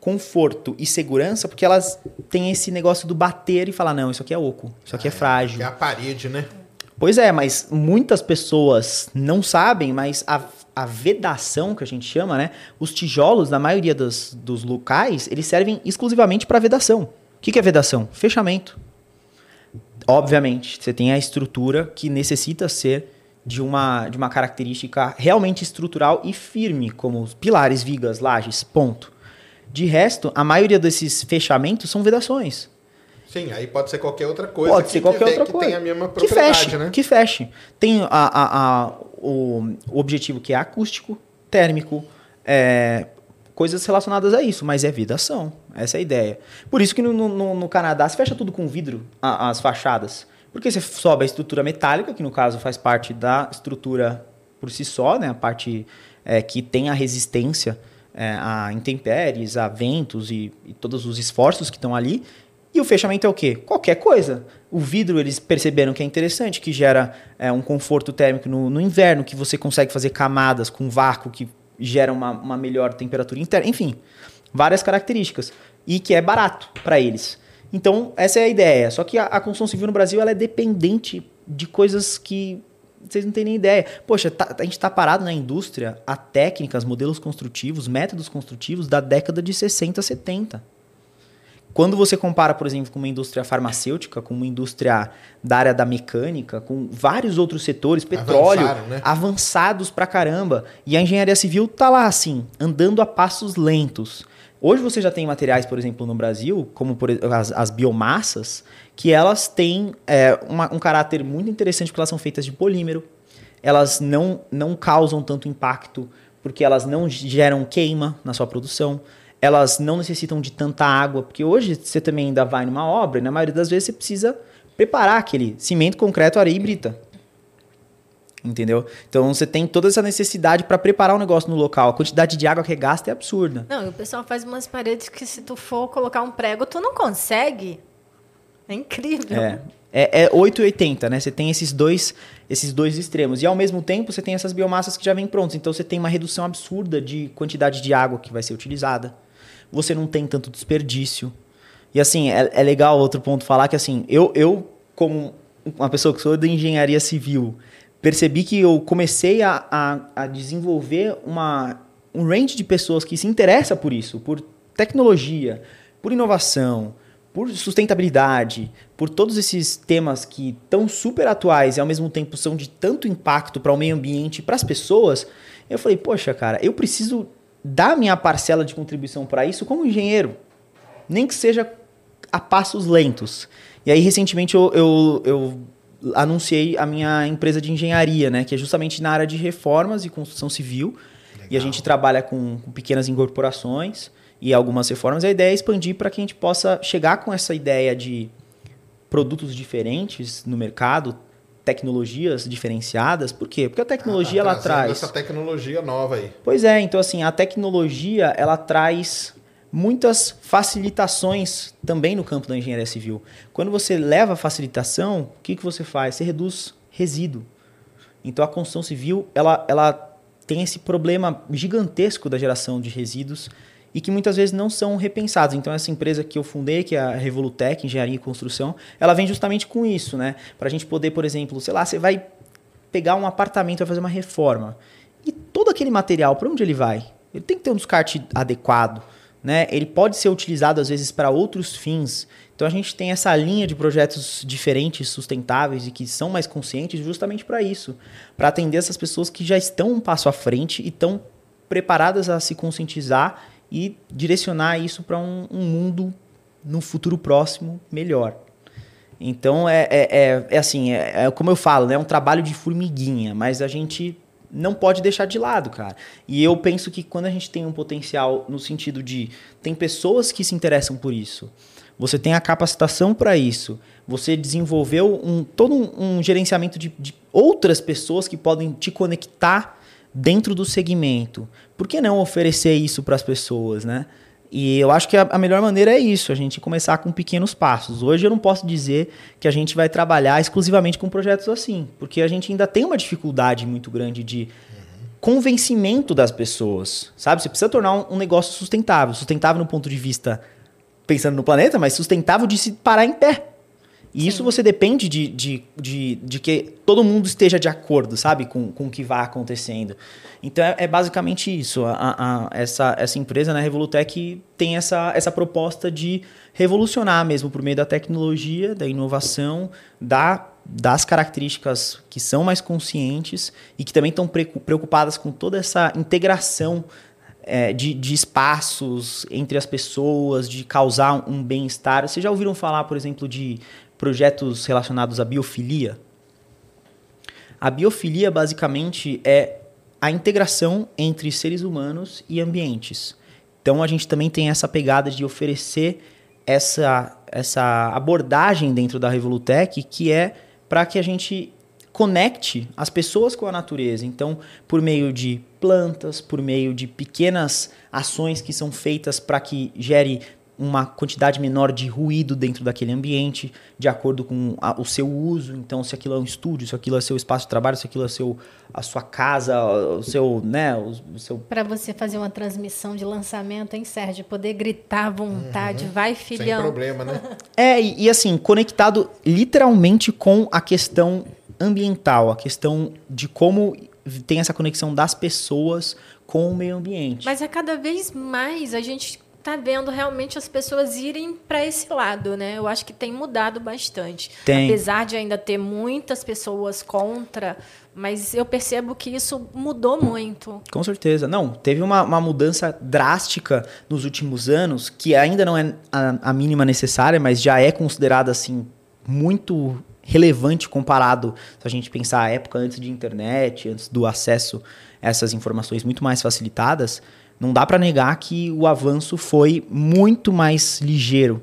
conforto e segurança porque elas têm esse negócio do bater e falar, não, isso aqui é oco, isso aqui é frágil. Que é a parede, né? Pois é, mas muitas pessoas não sabem, mas a, a vedação, que a gente chama, né? Os tijolos, na maioria dos, dos locais, eles servem exclusivamente para vedação. O que, que é vedação? Fechamento. Obviamente, você tem a estrutura que necessita ser de uma, de uma característica realmente estrutural e firme, como os pilares, vigas, lajes, ponto. De resto, a maioria desses fechamentos são vedações. Sim, aí pode ser qualquer outra coisa. Pode que ser qualquer outra que coisa. tem a mesma que propriedade, feche, né? que feche. Tem a, a- a- o, o objetivo que é acústico, térmico, é, coisas relacionadas a isso, mas é vedação. Essa é a ideia. Por isso que no, no- no Canadá se fecha tudo com vidro, a- as fachadas. Porque você sobe a estrutura metálica, que no caso faz parte da estrutura por si só, né? a parte é, que tem a resistência é, a intempéries, a ventos e, e todos os esforços que estão ali. E o fechamento é o quê? Qualquer coisa. O vidro, eles perceberam que é interessante, que gera é, um conforto térmico no, no inverno, que você consegue fazer camadas com vácuo que gera uma, uma melhor temperatura interna. Enfim, várias características. E que é barato para eles. Então, essa é a ideia. Só que a, a construção civil no Brasil ela é dependente de coisas que vocês não têm nem ideia. Poxa, tá- a gente está parado na indústria a técnicas, modelos construtivos, métodos construtivos da década de 60, 70. Quando você compara, por exemplo, com uma indústria farmacêutica, com uma indústria da área da mecânica, com vários outros setores, petróleo, né? avançados pra caramba. E a engenharia civil tá lá, assim, andando a passos lentos. Hoje você já tem materiais, por exemplo, no Brasil, como por, as, as biomassas, que elas têm é, uma- um caráter muito interessante porque elas são feitas de polímero. Elas não, não causam tanto impacto porque elas não geram queima na sua produção. Elas não necessitam de tanta água, porque hoje você também ainda vai numa obra e na maioria das vezes você precisa preparar aquele cimento, concreto, areia e brita. Entendeu? Então você tem toda essa necessidade para preparar o negócio no local. A quantidade de água que gasta é absurda. Não, e o pessoal faz umas paredes que se tu for colocar um prego, tu não consegue. É incrível. É. É, é 880, né? Você tem esses dois, esses dois extremos. E ao mesmo tempo você tem essas biomassas que já vêm prontas. Então você tem uma redução absurda de quantidade de água que vai ser utilizada. Você não tem tanto desperdício. E assim, é, é legal outro ponto falar que assim, eu, eu, como uma pessoa que sou da engenharia civil, percebi que eu comecei a, a, a desenvolver uma, um range de pessoas que se interessa por isso, por tecnologia, por inovação, por sustentabilidade, por todos esses temas que estão super atuais e ao mesmo tempo são de tanto impacto para o meio ambiente e para as pessoas, eu falei, poxa, cara, eu preciso dar minha parcela de contribuição para isso como engenheiro, nem que seja a passos lentos. E aí, recentemente, eu, eu, eu anunciei a minha empresa de engenharia, né, que é justamente na área de reformas e construção civil. E a gente trabalha com, com pequenas incorporações e algumas reformas. A ideia é expandir para que a gente possa chegar com essa ideia de produtos diferentes no mercado, tecnologias diferenciadas. Por quê? Porque a tecnologia Ah, tá ela traz. essa tecnologia nova aí. Pois é, então assim, a tecnologia ela traz muitas facilitações também no campo da engenharia civil. Quando você leva a facilitação, o que, que você faz? Você reduz resíduo. Então a construção civil ela, ela tem esse problema gigantesco da geração de resíduos e que muitas vezes não são repensados. Então, essa empresa que eu fundei, que é a Revolutec, Engenharia e Construção, ela vem justamente com isso, né? Para a gente poder, por exemplo, sei lá, você vai pegar um apartamento, vai fazer uma reforma. E todo aquele material, para onde ele vai? Ele tem que ter um descarte adequado. Né? Ele pode ser utilizado às vezes para outros fins. Então a gente tem essa linha de projetos diferentes, sustentáveis e que são mais conscientes justamente para isso, para atender essas pessoas que já estão um passo à frente e estão preparadas a se conscientizar e direcionar isso para um, um, mundo no futuro próximo melhor. Então é, é, é, é assim, é, é, como eu falo, né? é um trabalho de formiguinha, mas a gente não pode deixar de lado, cara. E eu penso que quando a gente tem um potencial no sentido de tem pessoas que se interessam por isso, você tem a capacitação para isso, você desenvolveu um, todo um, um gerenciamento de, de outras pessoas que podem te conectar dentro do segmento. Por que não oferecer isso para as pessoas, né? E eu acho que a, melhor maneira é isso, a gente começar com pequenos passos. Hoje eu não posso dizer que a gente vai trabalhar exclusivamente com projetos assim, porque a gente ainda tem uma dificuldade muito grande de convencimento das pessoas, sabe? Você precisa tornar um, um negócio sustentável, sustentável no ponto de vista pensando no planeta, mas sustentável de se parar em pé. E Sim. isso você depende de, de, de, de, que todo mundo esteja de acordo, sabe, com, com o que vai acontecendo. Então é, é basicamente isso. A, a, essa, essa empresa, né, Revolutec, tem essa, essa proposta de revolucionar mesmo por meio da tecnologia, da inovação, da, das características que são mais conscientes e que também estão preocupadas com toda essa integração é, de, de, espaços entre as pessoas, de causar um bem-estar. Vocês já ouviram falar, por exemplo, de projetos relacionados à biofilia. A biofilia basicamente é a integração entre seres humanos e ambientes. Então a gente também tem essa pegada de oferecer essa, essa abordagem dentro da Revolutec que é para que a gente conecte as pessoas com a natureza. Então, por meio de plantas, por meio de pequenas ações que são feitas para que gere uma quantidade menor de ruído dentro daquele ambiente, de acordo com a, o seu uso. Então, se aquilo é um estúdio, se aquilo é seu espaço de trabalho, se aquilo é seu, a sua casa, o seu, né, o, o seu... Para você fazer uma transmissão de lançamento, hein, Sérgio? Poder gritar à vontade, uhum. vai filhão. Sem problema, né? é, e, e assim, conectado literalmente com a questão ambiental, a questão de como tem essa conexão das pessoas com o meio ambiente. Mas é cada vez mais a gente está vendo realmente as pessoas irem para esse lado, né? Eu acho que tem mudado bastante. Tem. Apesar de ainda ter muitas pessoas contra, mas eu percebo que isso mudou muito. Com certeza. Não, teve uma, uma mudança drástica nos últimos anos, que ainda não é a, a mínima necessária, mas já é considerada assim muito relevante comparado se a gente pensar a época antes de internet, antes do acesso a essas informações muito mais facilitadas não dá para negar que o avanço foi muito mais ligeiro,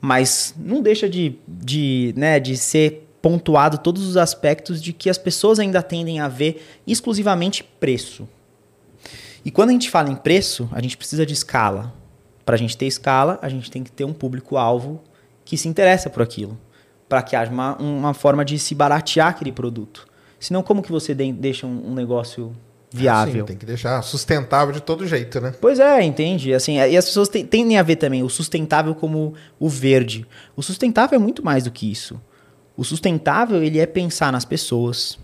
mas não deixa de, de, né, de ser pontuado todos os aspectos de que as pessoas ainda tendem a ver exclusivamente preço. E quando a gente fala em preço, a gente precisa de escala. Para a gente ter escala, a gente tem que ter um público-alvo que se interessa por aquilo, para que haja uma, uma forma de se baratear aquele produto. Senão, como que você deixa um, um negócio viável. Sim, tem que deixar sustentável de todo jeito, né? Pois é, entende? Assim, e as pessoas tendem a ver também o sustentável como o verde. O sustentável é muito mais do que isso. O sustentável, ele é pensar nas pessoas,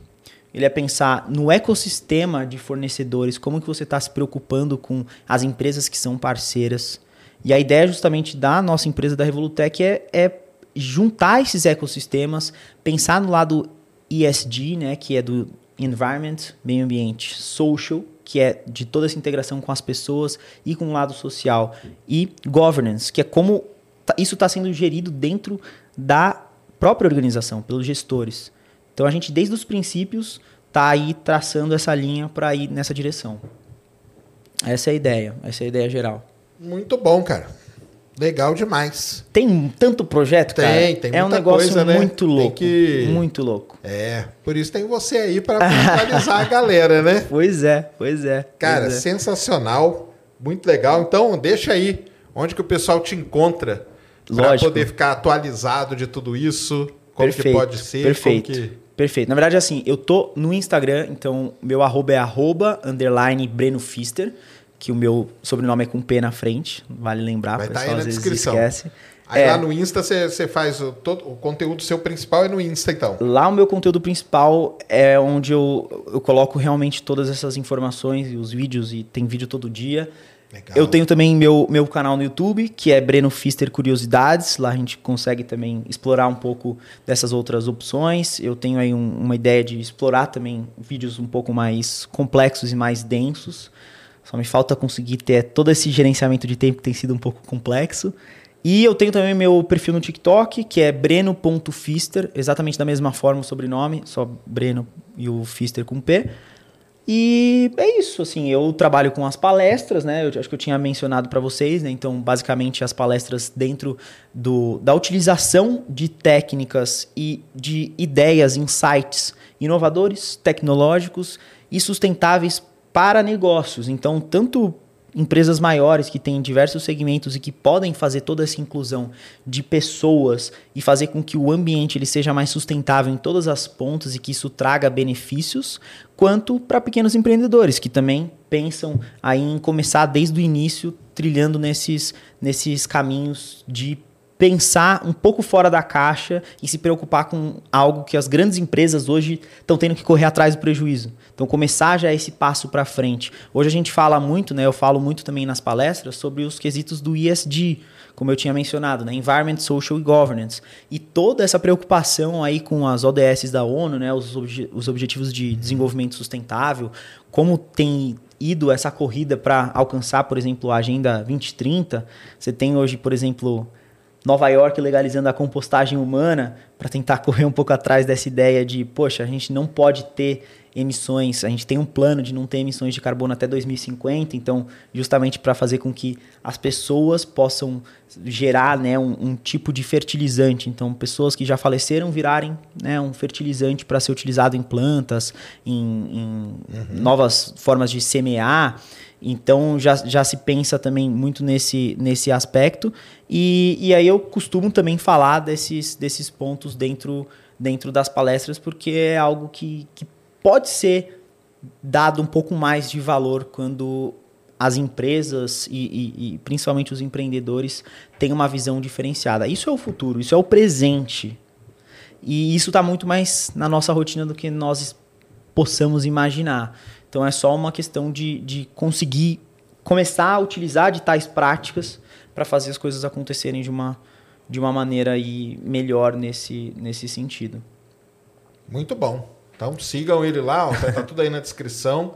ele é pensar no ecossistema de fornecedores, como que você está se preocupando com as empresas que são parceiras. E a ideia justamente da nossa empresa da Revolutec é, é juntar esses ecossistemas, pensar no lado ESG, né, que é do environment, meio ambiente, social, que é de toda essa integração com as pessoas e com o lado social, e governance, que é como tá, isso está sendo gerido dentro da própria organização, pelos gestores. Então a gente, desde os princípios, está aí traçando essa linha para ir nessa direção. Essa é a ideia, essa é a ideia geral. Muito bom, cara. Legal demais. Tem tanto projeto, tem, cara. Tem, tem É um negócio coisa, né? muito louco. Que... Muito louco. É, por isso tem você aí para atualizar a galera, né? Pois é, pois é. Cara, pois é. sensacional, muito legal. Então, deixa aí onde que o pessoal te encontra para poder ficar atualizado de tudo isso, como perfeito, que pode ser, perfeito. Que... Perfeito. Na verdade, assim, eu tô no Instagram, então meu arroba é arroba, underline Breno Fister. Que o meu sobrenome é com P na frente, vale lembrar, Vai o tá pessoal aí na às vezes descrição. esquece. Aí É. lá no Insta você faz o, todo, o conteúdo seu principal é no Insta, então. Lá o meu conteúdo principal é onde eu, eu coloco realmente todas essas informações e os vídeos, e tem vídeo todo dia. Legal. Eu tenho também meu, meu canal no YouTube, que é Breno Fister Curiosidades. Lá a gente consegue também explorar um pouco dessas outras opções. Eu tenho aí um- uma ideia de explorar também vídeos um pouco mais complexos e mais densos. Só me falta conseguir ter todo esse gerenciamento de tempo que tem sido um pouco complexo. E eu tenho também meu perfil no TikTok, que é breno.fister, exatamente da mesma forma o sobrenome, só Breno e o Fister com P. E é isso, assim, eu trabalho com as palestras, né? Eu acho que eu tinha mencionado para vocês, né? Então, basicamente, as palestras dentro do, da utilização de técnicas e de ideias, insights inovadores, tecnológicos e sustentáveis para negócios. Então, tanto empresas maiores que têm diversos segmentos e que podem fazer toda essa inclusão de pessoas e fazer com que o ambiente ele seja mais sustentável em todas as pontas e que isso traga benefícios, quanto para pequenos empreendedores que também pensam aí em começar desde o início trilhando nesses, nesses caminhos de pensar um pouco fora da caixa e se preocupar com algo que as grandes empresas hoje estão tendo que correr atrás do prejuízo. Então começar já esse passo para frente. Hoje a gente fala muito, né? Eu falo muito também nas palestras sobre os quesitos do ESG, como eu tinha mencionado, né? Environment, Social e Governance. E toda essa preocupação aí com as ODS da ONU, né? Os, obje os Objetivos de Desenvolvimento Sustentável, como tem ido essa corrida para alcançar, por exemplo, a Agenda 2030. Você tem hoje, por exemplo, Nova York legalizando a compostagem humana para tentar correr um pouco atrás dessa ideia de, poxa, a gente não pode ter emissões, a gente tem um plano de não ter emissões de carbono até 2050, então justamente para fazer com que as pessoas possam gerar né, um, um, tipo de fertilizante, então pessoas que já faleceram virarem né, um fertilizante para ser utilizado em plantas, em, em uhum. novas formas de semear. Então já, já se pensa também muito nesse, nesse aspecto. E, e aí eu costumo também falar desses, desses pontos dentro, dentro das palestras, porque é algo que, que pode ser dado um pouco mais de valor quando as empresas e, e, e, principalmente os empreendedores têm uma visão diferenciada. Isso é o futuro, isso é o presente. E isso está muito mais na nossa rotina do que nós possamos imaginar. Então é só uma questão de, de conseguir começar a utilizar de tais práticas para fazer as coisas acontecerem de uma, de uma maneira aí melhor nesse, nesse sentido. Muito bom. Então sigam ele lá, ó, tá tudo aí na descrição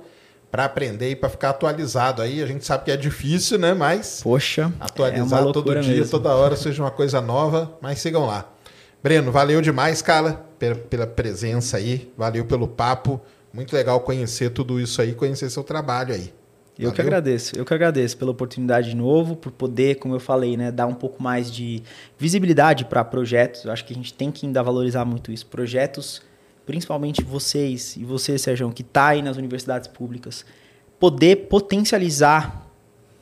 para aprender e para ficar atualizado aí. A gente sabe que é difícil, né? Mas poxa, atualizar é todo dia, mesmo. toda hora seja uma coisa nova, mas sigam lá. Breno, valeu demais, cara, pela, pela presença aí, valeu pelo papo. Muito legal conhecer tudo isso aí, conhecer seu trabalho aí. Eu que agradeço, eu que agradeço pela oportunidade de novo, por poder, como eu falei, né, dar um pouco mais de visibilidade para projetos. Eu acho que a gente tem que ainda valorizar muito isso. Projetos, principalmente vocês e você, Sérgio, que está aí nas universidades públicas, poder potencializar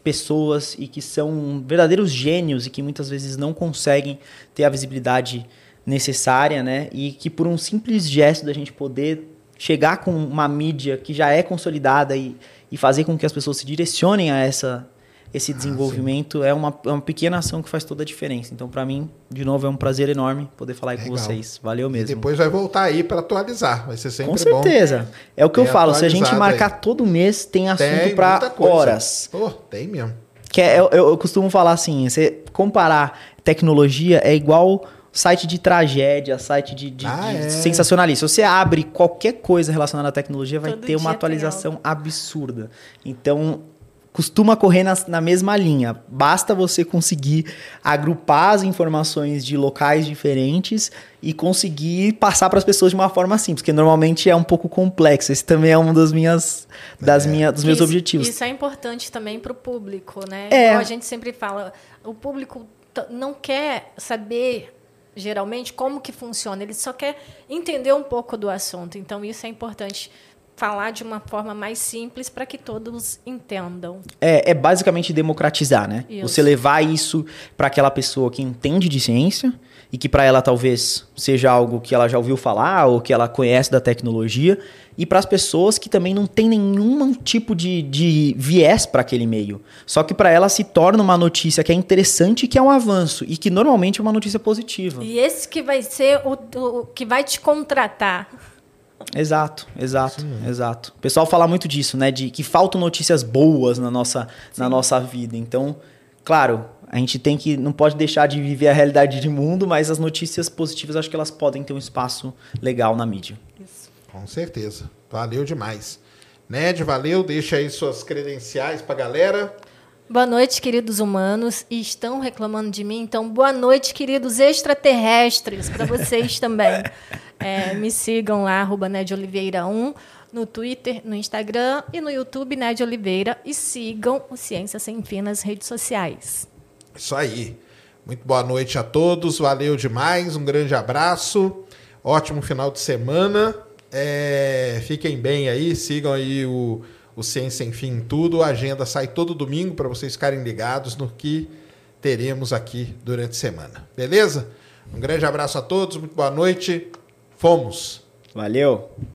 pessoas e que são verdadeiros gênios e que muitas vezes não conseguem ter a visibilidade necessária, né? E que por um simples gesto da gente poder chegar com uma mídia que já é consolidada e, e fazer com que as pessoas se direcionem a essa, esse desenvolvimento ah, é, uma, é uma pequena ação que faz toda a diferença. Então, para mim, de novo, é um prazer enorme poder falar aí com vocês. Valeu mesmo. E depois vai voltar aí para atualizar. Vai ser sempre Com certeza. bom. É o que eu falo. Se a gente marcar aí. todo mês, tem assunto para horas. Pô, tem mesmo. Que é, eu, eu costumo falar assim: você comparar tecnologia é igual site de tragédia, site de, de, ah, de é. sensacionalista. Se você abre qualquer coisa relacionada à tecnologia, vai Todo ter uma atualização absurda. Então, costuma correr na, na, mesma linha. Basta você conseguir agrupar as informações de locais diferentes e conseguir passar para as pessoas de uma forma simples, porque normalmente é um pouco complexo. Esse também é um dos, minhas, das É. minha, dos meus Isso- objetivos. Isso é importante também para o público, né? É. Igual a gente sempre fala, o público não quer saber geralmente como que funciona, ele só quer entender um pouco do assunto. Então isso é importante falar de uma forma mais simples para que todos entendam. É, é basicamente democratizar, né? Isso. Você levar isso para aquela pessoa que entende de ciência e que para ela talvez seja algo que ela já ouviu falar ou que ela conhece da tecnologia e para as pessoas que também não tem nenhum tipo de, de viés para aquele meio. Só que para ela se torna uma notícia que é interessante, que é um avanço e que normalmente é uma notícia positiva. E esse que vai ser o, o que vai te contratar. Exato, exato, exato. O pessoal fala muito disso, né? De que faltam notícias boas na nossa, na nossa vida. Então, claro, a gente tem que. não pode deixar de viver a realidade de mundo, mas as notícias positivas acho que elas podem ter um espaço legal na mídia. Isso. Com certeza. Valeu demais. Ned, valeu. Deixa aí suas credenciais pra galera. Boa noite, queridos humanos. E estão reclamando de mim, então boa noite, queridos extraterrestres, para vocês também. É, me sigam lá, arroba Ned Oliveira 1, no Twitter, no Instagram e no YouTube, Ned Oliveira. E sigam o Ciência Sem Fim nas redes sociais. Isso aí. Muito boa noite a todos. Valeu demais. Um grande abraço. Ótimo final de semana. É, fiquem bem aí. Sigam aí o, o Ciência Sem Fim em tudo. A agenda sai todo domingo para vocês ficarem ligados no que teremos aqui durante a semana. Beleza? Um grande abraço a todos. Muito boa noite. Fomos. Valeu!